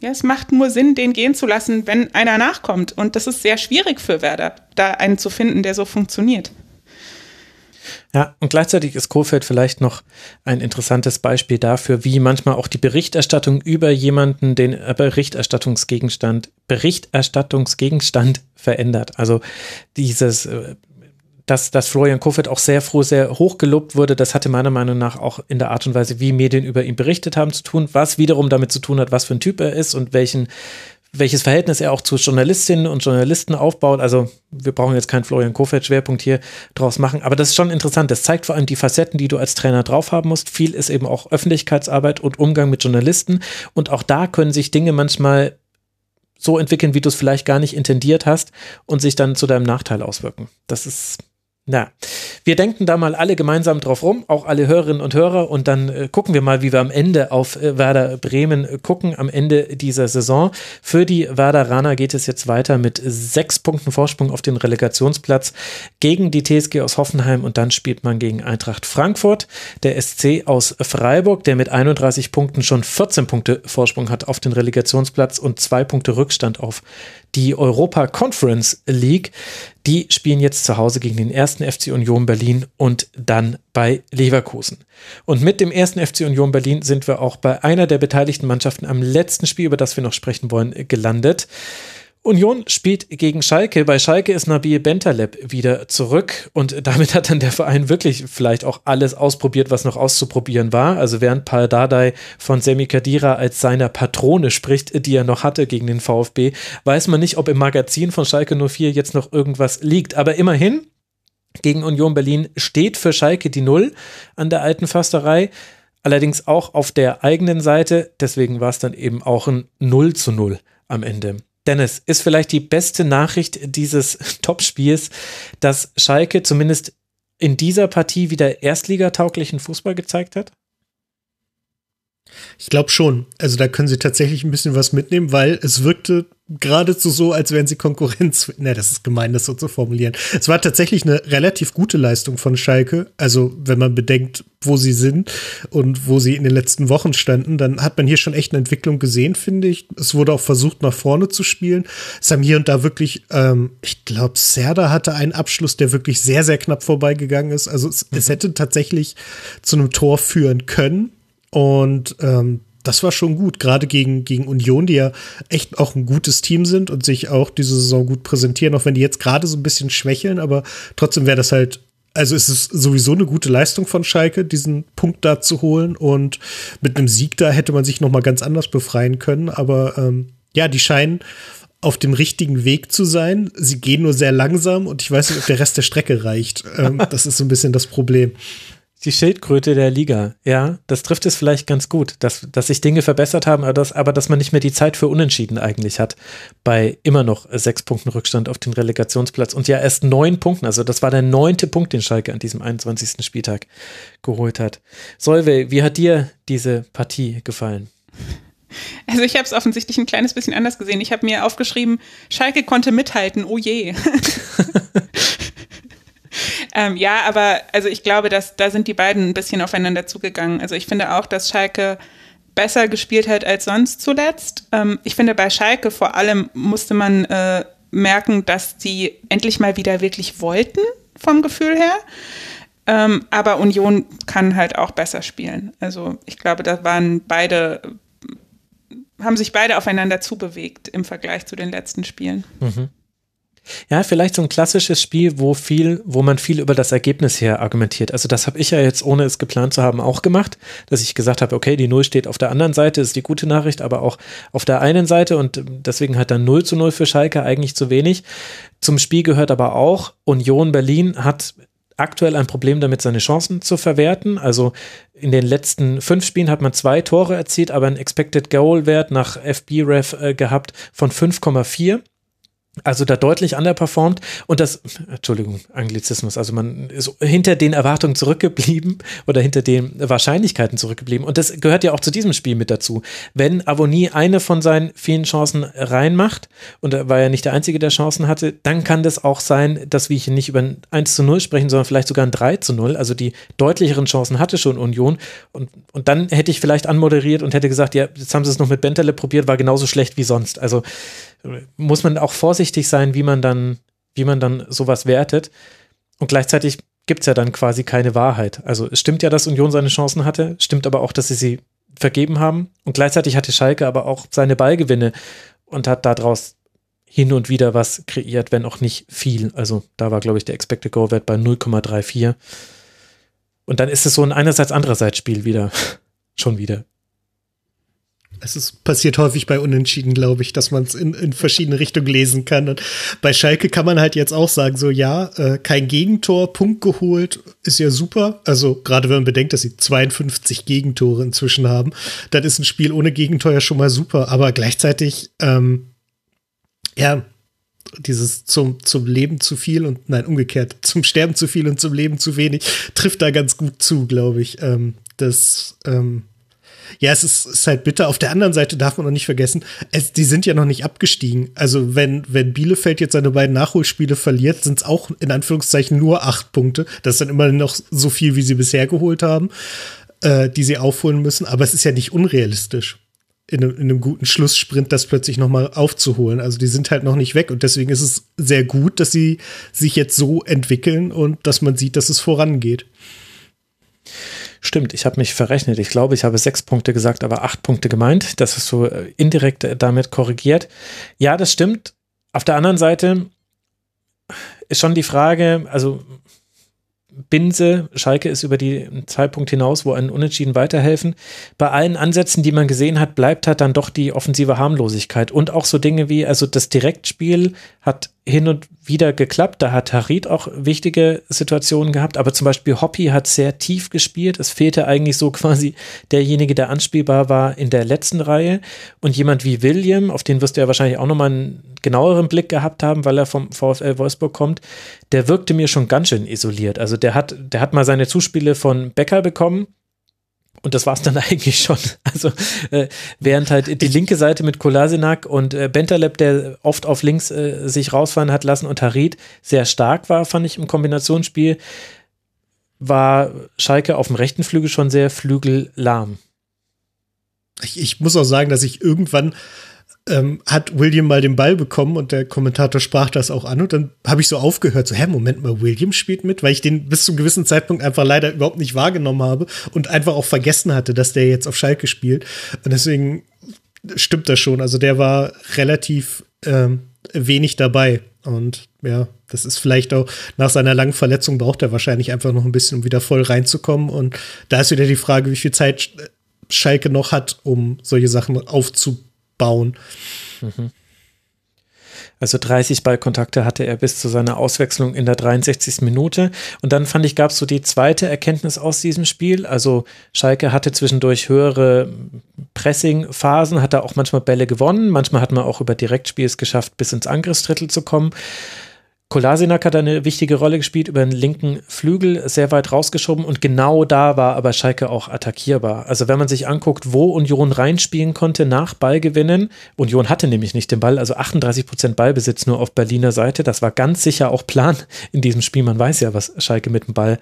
ja, es macht nur Sinn, den gehen zu lassen, wenn einer nachkommt. Und das ist sehr schwierig für Werder, da einen zu finden, der so funktioniert. Ja, und gleichzeitig ist Kofeld vielleicht noch ein interessantes Beispiel dafür, wie manchmal auch die Berichterstattung über jemanden den Berichterstattungsgegenstand, Berichterstattungsgegenstand verändert. Also dieses, äh, dass, dass Florian Kofeld auch sehr froh, sehr hoch gelobt wurde, das hatte meiner Meinung nach auch in der Art und Weise, wie Medien über ihn berichtet haben, zu tun, was wiederum damit zu tun hat, was für ein Typ er ist und welchen welches Verhältnis er auch zu Journalistinnen und Journalisten aufbaut. Also wir brauchen jetzt keinen Florian Kofeld-Schwerpunkt hier draus machen, aber das ist schon interessant. Das zeigt vor allem die Facetten, die du als Trainer drauf haben musst. Viel ist eben auch Öffentlichkeitsarbeit und Umgang mit Journalisten und auch da können sich Dinge manchmal so entwickeln, wie du es vielleicht gar nicht intendiert hast und sich dann zu deinem Nachteil auswirken. Das ist na, wir denken da mal alle gemeinsam drauf rum, auch alle Hörerinnen und Hörer, und dann äh, gucken wir mal, wie wir am Ende auf äh, Werder Bremen äh, gucken, am Ende dieser Saison. Für die Werderaner geht es jetzt weiter mit sechs Punkten Vorsprung auf den Relegationsplatz gegen die TSG aus Hoffenheim und dann spielt man gegen Eintracht Frankfurt, der SC aus Freiburg, der mit 31 Punkten schon 14 Punkte Vorsprung hat auf den Relegationsplatz und zwei Punkte Rückstand auf die Europa Conference League. Die spielen jetzt zu Hause gegen den ersten FC Union Berlin und dann bei Leverkusen. Und mit dem ersten FC Union Berlin sind wir auch bei einer der beteiligten Mannschaften am letzten Spiel, über das wir noch sprechen wollen, gelandet. Union spielt gegen Schalke. Bei Schalke ist Nabil Bentaleb wieder zurück und damit hat dann der Verein wirklich vielleicht auch alles ausprobiert, was noch auszuprobieren war. Also während Paul Dardai von Semi Kadira als seiner Patrone spricht, die er noch hatte gegen den VfB, weiß man nicht, ob im Magazin von Schalke 04 jetzt noch irgendwas liegt. Aber immerhin, gegen Union Berlin steht für Schalke die Null an der alten Försterei. Allerdings auch auf der eigenen Seite. Deswegen war es dann eben auch ein 0 zu 0 am Ende. Dennis, ist vielleicht die beste Nachricht dieses Topspiels, dass Schalke zumindest in dieser Partie wieder erstligatauglichen Fußball gezeigt hat? Ich glaube schon. Also da können sie tatsächlich ein bisschen was mitnehmen, weil es wirkte geradezu so, als wären sie Konkurrenz. Ne, das ist gemein, das so zu formulieren. Es war tatsächlich eine relativ gute Leistung von Schalke. Also, wenn man bedenkt, wo sie sind und wo sie in den letzten Wochen standen, dann hat man hier schon echt eine Entwicklung gesehen, finde ich. Es wurde auch versucht, nach vorne zu spielen. Es haben hier und da wirklich, ähm, ich glaube, Serda hatte einen Abschluss, der wirklich sehr, sehr knapp vorbeigegangen ist. Also, es, mhm. es hätte tatsächlich zu einem Tor führen können. Und ähm, das war schon gut, gerade gegen, gegen Union, die ja echt auch ein gutes Team sind und sich auch diese Saison gut präsentieren, auch wenn die jetzt gerade so ein bisschen schwächeln, aber trotzdem wäre das halt, also es ist sowieso eine gute Leistung von Schalke, diesen Punkt da zu holen und mit einem Sieg da hätte man sich noch mal ganz anders befreien können, aber ähm, ja, die scheinen auf dem richtigen Weg zu sein. Sie gehen nur sehr langsam und ich weiß nicht, ob der Rest der Strecke reicht. Ähm, das ist so ein bisschen das Problem. Die Schildkröte der Liga, ja, das trifft es vielleicht ganz gut, dass, dass sich Dinge verbessert haben, aber dass, aber dass man nicht mehr die Zeit für Unentschieden eigentlich hat, bei immer noch sechs Punkten Rückstand auf den Relegationsplatz und ja erst neun Punkten, also das war der neunte Punkt, den Schalke an diesem 21. Spieltag geholt hat. Solveig, wie hat dir diese Partie gefallen? Also ich habe es offensichtlich ein kleines bisschen anders gesehen. Ich habe mir aufgeschrieben, Schalke konnte mithalten, oh je. ähm, ja, aber also ich glaube, dass da sind die beiden ein bisschen aufeinander zugegangen. Also ich finde auch, dass Schalke besser gespielt hat als sonst zuletzt. Ähm, ich finde, bei Schalke vor allem musste man äh, merken, dass die endlich mal wieder wirklich wollten, vom Gefühl her. Ähm, aber Union kann halt auch besser spielen. Also ich glaube, da waren beide, haben sich beide aufeinander zubewegt im Vergleich zu den letzten Spielen. Mhm. Ja, vielleicht so ein klassisches Spiel, wo viel, wo man viel über das Ergebnis her argumentiert. Also das habe ich ja jetzt, ohne es geplant zu haben, auch gemacht, dass ich gesagt habe, okay, die Null steht auf der anderen Seite, ist die gute Nachricht, aber auch auf der einen Seite und deswegen hat dann 0 zu 0 für Schalke eigentlich zu wenig. Zum Spiel gehört aber auch, Union Berlin hat aktuell ein Problem damit, seine Chancen zu verwerten. Also in den letzten fünf Spielen hat man zwei Tore erzielt, aber einen Expected Goal Wert nach FB-Ref äh, gehabt von 5,4 also da deutlich underperformed und das, Entschuldigung, Anglizismus, also man ist hinter den Erwartungen zurückgeblieben oder hinter den Wahrscheinlichkeiten zurückgeblieben und das gehört ja auch zu diesem Spiel mit dazu. Wenn Avonie eine von seinen vielen Chancen reinmacht und er war ja nicht der Einzige, der Chancen hatte, dann kann das auch sein, dass wir hier nicht über ein 1 zu 0 sprechen, sondern vielleicht sogar ein 3 zu 0, also die deutlicheren Chancen hatte schon Union und, und dann hätte ich vielleicht anmoderiert und hätte gesagt, ja, jetzt haben sie es noch mit Benterle probiert, war genauso schlecht wie sonst. Also muss man auch vorsichtig sein, wie man dann, wie man dann sowas wertet. Und gleichzeitig gibt es ja dann quasi keine Wahrheit. Also es stimmt ja, dass Union seine Chancen hatte, stimmt aber auch, dass sie sie vergeben haben. Und gleichzeitig hatte Schalke aber auch seine Ballgewinne und hat daraus hin und wieder was kreiert, wenn auch nicht viel. Also da war, glaube ich, der Expected Goal-Wert bei 0,34. Und dann ist es so ein einerseits andererseits Spiel wieder. Schon wieder. Es ist passiert häufig bei Unentschieden, glaube ich, dass man es in, in verschiedene Richtungen lesen kann. Und bei Schalke kann man halt jetzt auch sagen, so ja, äh, kein Gegentor, Punkt geholt, ist ja super. Also gerade wenn man bedenkt, dass sie 52 Gegentore inzwischen haben, dann ist ein Spiel ohne Gegentor ja schon mal super. Aber gleichzeitig, ähm, ja, dieses zum, zum Leben zu viel und nein, umgekehrt, zum Sterben zu viel und zum Leben zu wenig, trifft da ganz gut zu, glaube ich. Ähm, das, ähm, ja, es ist, ist, halt bitter. Auf der anderen Seite darf man noch nicht vergessen, es, die sind ja noch nicht abgestiegen. Also wenn, wenn Bielefeld jetzt seine beiden Nachholspiele verliert, sind es auch in Anführungszeichen nur acht Punkte. Das ist dann immer noch so viel, wie sie bisher geholt haben, äh, die sie aufholen müssen. Aber es ist ja nicht unrealistisch. In einem, in einem guten Schlusssprint das plötzlich noch mal aufzuholen. Also die sind halt noch nicht weg und deswegen ist es sehr gut, dass sie sich jetzt so entwickeln und dass man sieht, dass es vorangeht. Stimmt, ich habe mich verrechnet. Ich glaube, ich habe sechs Punkte gesagt, aber acht Punkte gemeint. Das ist so äh, indirekt äh, damit korrigiert. Ja, das stimmt. Auf der anderen Seite ist schon die Frage, also Binse, Schalke ist über die Zeitpunkt hinaus, wo einen Unentschieden weiterhelfen. Bei allen Ansätzen, die man gesehen hat, bleibt halt dann doch die offensive Harmlosigkeit und auch so Dinge wie, also das Direktspiel hat hin und wieder geklappt. Da hat Harid auch wichtige Situationen gehabt, aber zum Beispiel Hoppy hat sehr tief gespielt. Es fehlte eigentlich so quasi derjenige, der anspielbar war in der letzten Reihe. Und jemand wie William, auf den wirst du ja wahrscheinlich auch nochmal einen genaueren Blick gehabt haben, weil er vom VfL Wolfsburg kommt, der wirkte mir schon ganz schön isoliert. Also der hat, der hat mal seine Zuspiele von Becker bekommen und das war es dann eigentlich schon. Also äh, während halt die linke Seite mit Kolasinac und äh, Bentaleb, der oft auf links äh, sich rausfahren hat lassen und Harid sehr stark war, fand ich im Kombinationsspiel, war Schalke auf dem rechten Flügel schon sehr flügellahm. Ich, ich muss auch sagen, dass ich irgendwann ähm, hat William mal den Ball bekommen und der Kommentator sprach das auch an und dann habe ich so aufgehört, so, hä, Moment mal, William spielt mit, weil ich den bis zu einem gewissen Zeitpunkt einfach leider überhaupt nicht wahrgenommen habe und einfach auch vergessen hatte, dass der jetzt auf Schalke spielt. Und deswegen stimmt das schon. Also der war relativ ähm, wenig dabei. Und ja, das ist vielleicht auch nach seiner langen Verletzung braucht er wahrscheinlich einfach noch ein bisschen, um wieder voll reinzukommen. Und da ist wieder die Frage, wie viel Zeit Schalke noch hat, um solche Sachen aufzubauen bauen. Mhm. Also 30 Ballkontakte hatte er bis zu seiner Auswechslung in der 63. Minute. Und dann fand ich, gab es so die zweite Erkenntnis aus diesem Spiel. Also Schalke hatte zwischendurch höhere Pressing-Phasen, hat da auch manchmal Bälle gewonnen. Manchmal hat man auch über Direktspiel es geschafft, bis ins Angriffsdrittel zu kommen. Kolasinac hat eine wichtige Rolle gespielt über den linken Flügel, sehr weit rausgeschoben und genau da war aber Schalke auch attackierbar. Also wenn man sich anguckt, wo Union reinspielen konnte nach Ballgewinnen, Union hatte nämlich nicht den Ball, also 38 Prozent Ballbesitz nur auf Berliner Seite, das war ganz sicher auch Plan in diesem Spiel. Man weiß ja, was Schalke mit dem Ball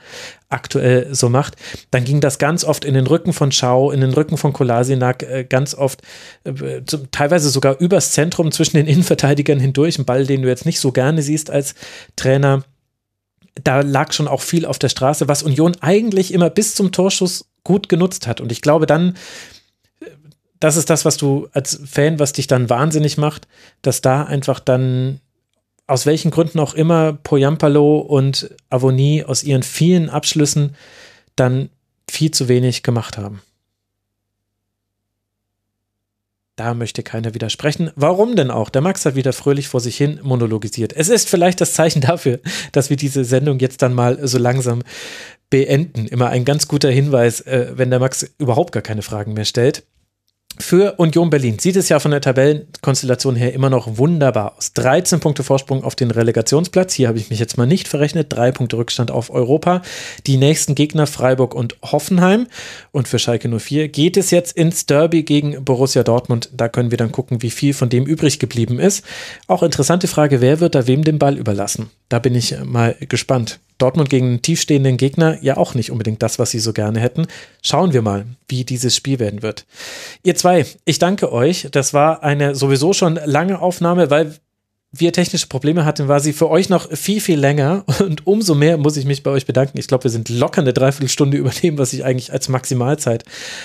aktuell so macht, dann ging das ganz oft in den Rücken von Schau, in den Rücken von Kolasinac, äh, ganz oft äh, teilweise sogar übers Zentrum zwischen den Innenverteidigern hindurch, ein Ball, den du jetzt nicht so gerne siehst als Trainer. Da lag schon auch viel auf der Straße, was Union eigentlich immer bis zum Torschuss gut genutzt hat. Und ich glaube dann, das ist das, was du als Fan, was dich dann wahnsinnig macht, dass da einfach dann aus welchen Gründen auch immer Poyampalo und Avonie aus ihren vielen Abschlüssen dann viel zu wenig gemacht haben. Da möchte keiner widersprechen. Warum denn auch? Der Max hat wieder fröhlich vor sich hin monologisiert. Es ist vielleicht das Zeichen dafür, dass wir diese Sendung jetzt dann mal so langsam beenden. Immer ein ganz guter Hinweis, äh, wenn der Max überhaupt gar keine Fragen mehr stellt. Für Union Berlin sieht es ja von der Tabellenkonstellation her immer noch wunderbar aus. 13 Punkte Vorsprung auf den Relegationsplatz. Hier habe ich mich jetzt mal nicht verrechnet. Drei Punkte Rückstand auf Europa. Die nächsten Gegner Freiburg und Hoffenheim. Und für Schalke 04 geht es jetzt ins Derby gegen Borussia Dortmund. Da können wir dann gucken, wie viel von dem übrig geblieben ist. Auch interessante Frage, wer wird da wem den Ball überlassen? Da bin ich mal gespannt. Dortmund gegen einen tiefstehenden Gegner ja auch nicht unbedingt das, was sie so gerne hätten. Schauen wir mal, wie dieses Spiel werden wird. Ihr zwei, ich danke euch. Das war eine sowieso schon lange Aufnahme, weil wir technische Probleme hatten, war sie für euch noch viel, viel länger. Und umso mehr muss ich mich bei euch bedanken. Ich glaube, wir sind locker eine Dreiviertelstunde über dem, was ich eigentlich als Maximalzeit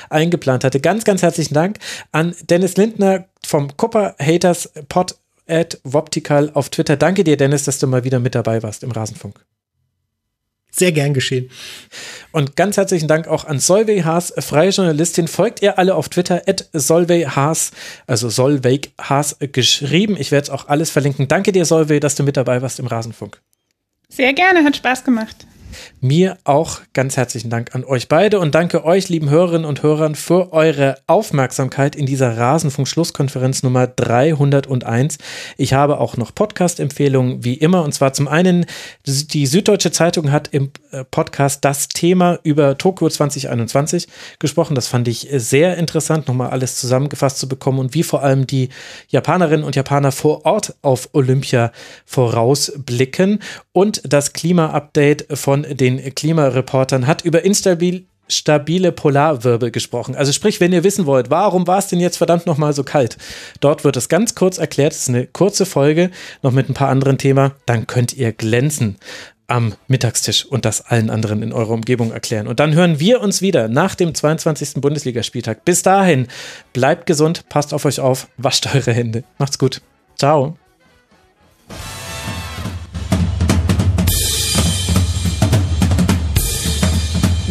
eingeplant hatte. Ganz, ganz herzlichen Dank an Dennis Lindner vom Cooper Haters Pod at Woptical auf Twitter. Danke dir, Dennis, dass du mal wieder mit dabei warst im Rasenfunk. Sehr gern geschehen. Und ganz herzlichen Dank auch an Solveig Haas, freie Journalistin. Folgt ihr alle auf Twitter, at Solveig Haas, also Solveig Haas geschrieben. Ich werde es auch alles verlinken. Danke dir, Solveig, dass du mit dabei warst im Rasenfunk. Sehr gerne, hat Spaß gemacht. Mir auch ganz herzlichen Dank an euch beide und danke euch, lieben Hörerinnen und Hörern, für eure Aufmerksamkeit in dieser Rasenfunk-Schlusskonferenz Nummer 301. Ich habe auch noch Podcast-Empfehlungen, wie immer, und zwar zum einen, die Süddeutsche Zeitung hat im äh, Podcast das Thema über Tokio 2021 gesprochen. Das fand ich sehr interessant, nochmal alles zusammengefasst zu bekommen und wie vor allem die Japanerinnen und Japaner vor Ort auf Olympia vorausblicken und das Klima-Update von den Klimareportern hat über instabil stabile Polarwirbel gesprochen. Also sprich, wenn ihr wissen wollt, warum war es denn jetzt verdammt nochmal so kalt? Dort wird es ganz kurz erklärt, es ist eine kurze Folge, noch mit ein paar anderen Themen, dann könnt ihr glänzen am Mittagstisch und das allen anderen in eurer Umgebung erklären. Und dann hören wir uns wieder nach dem 22. Bundesligaspieltag. Bis dahin, bleibt gesund, passt auf euch auf, wascht eure Hände. Macht's gut. Ciao.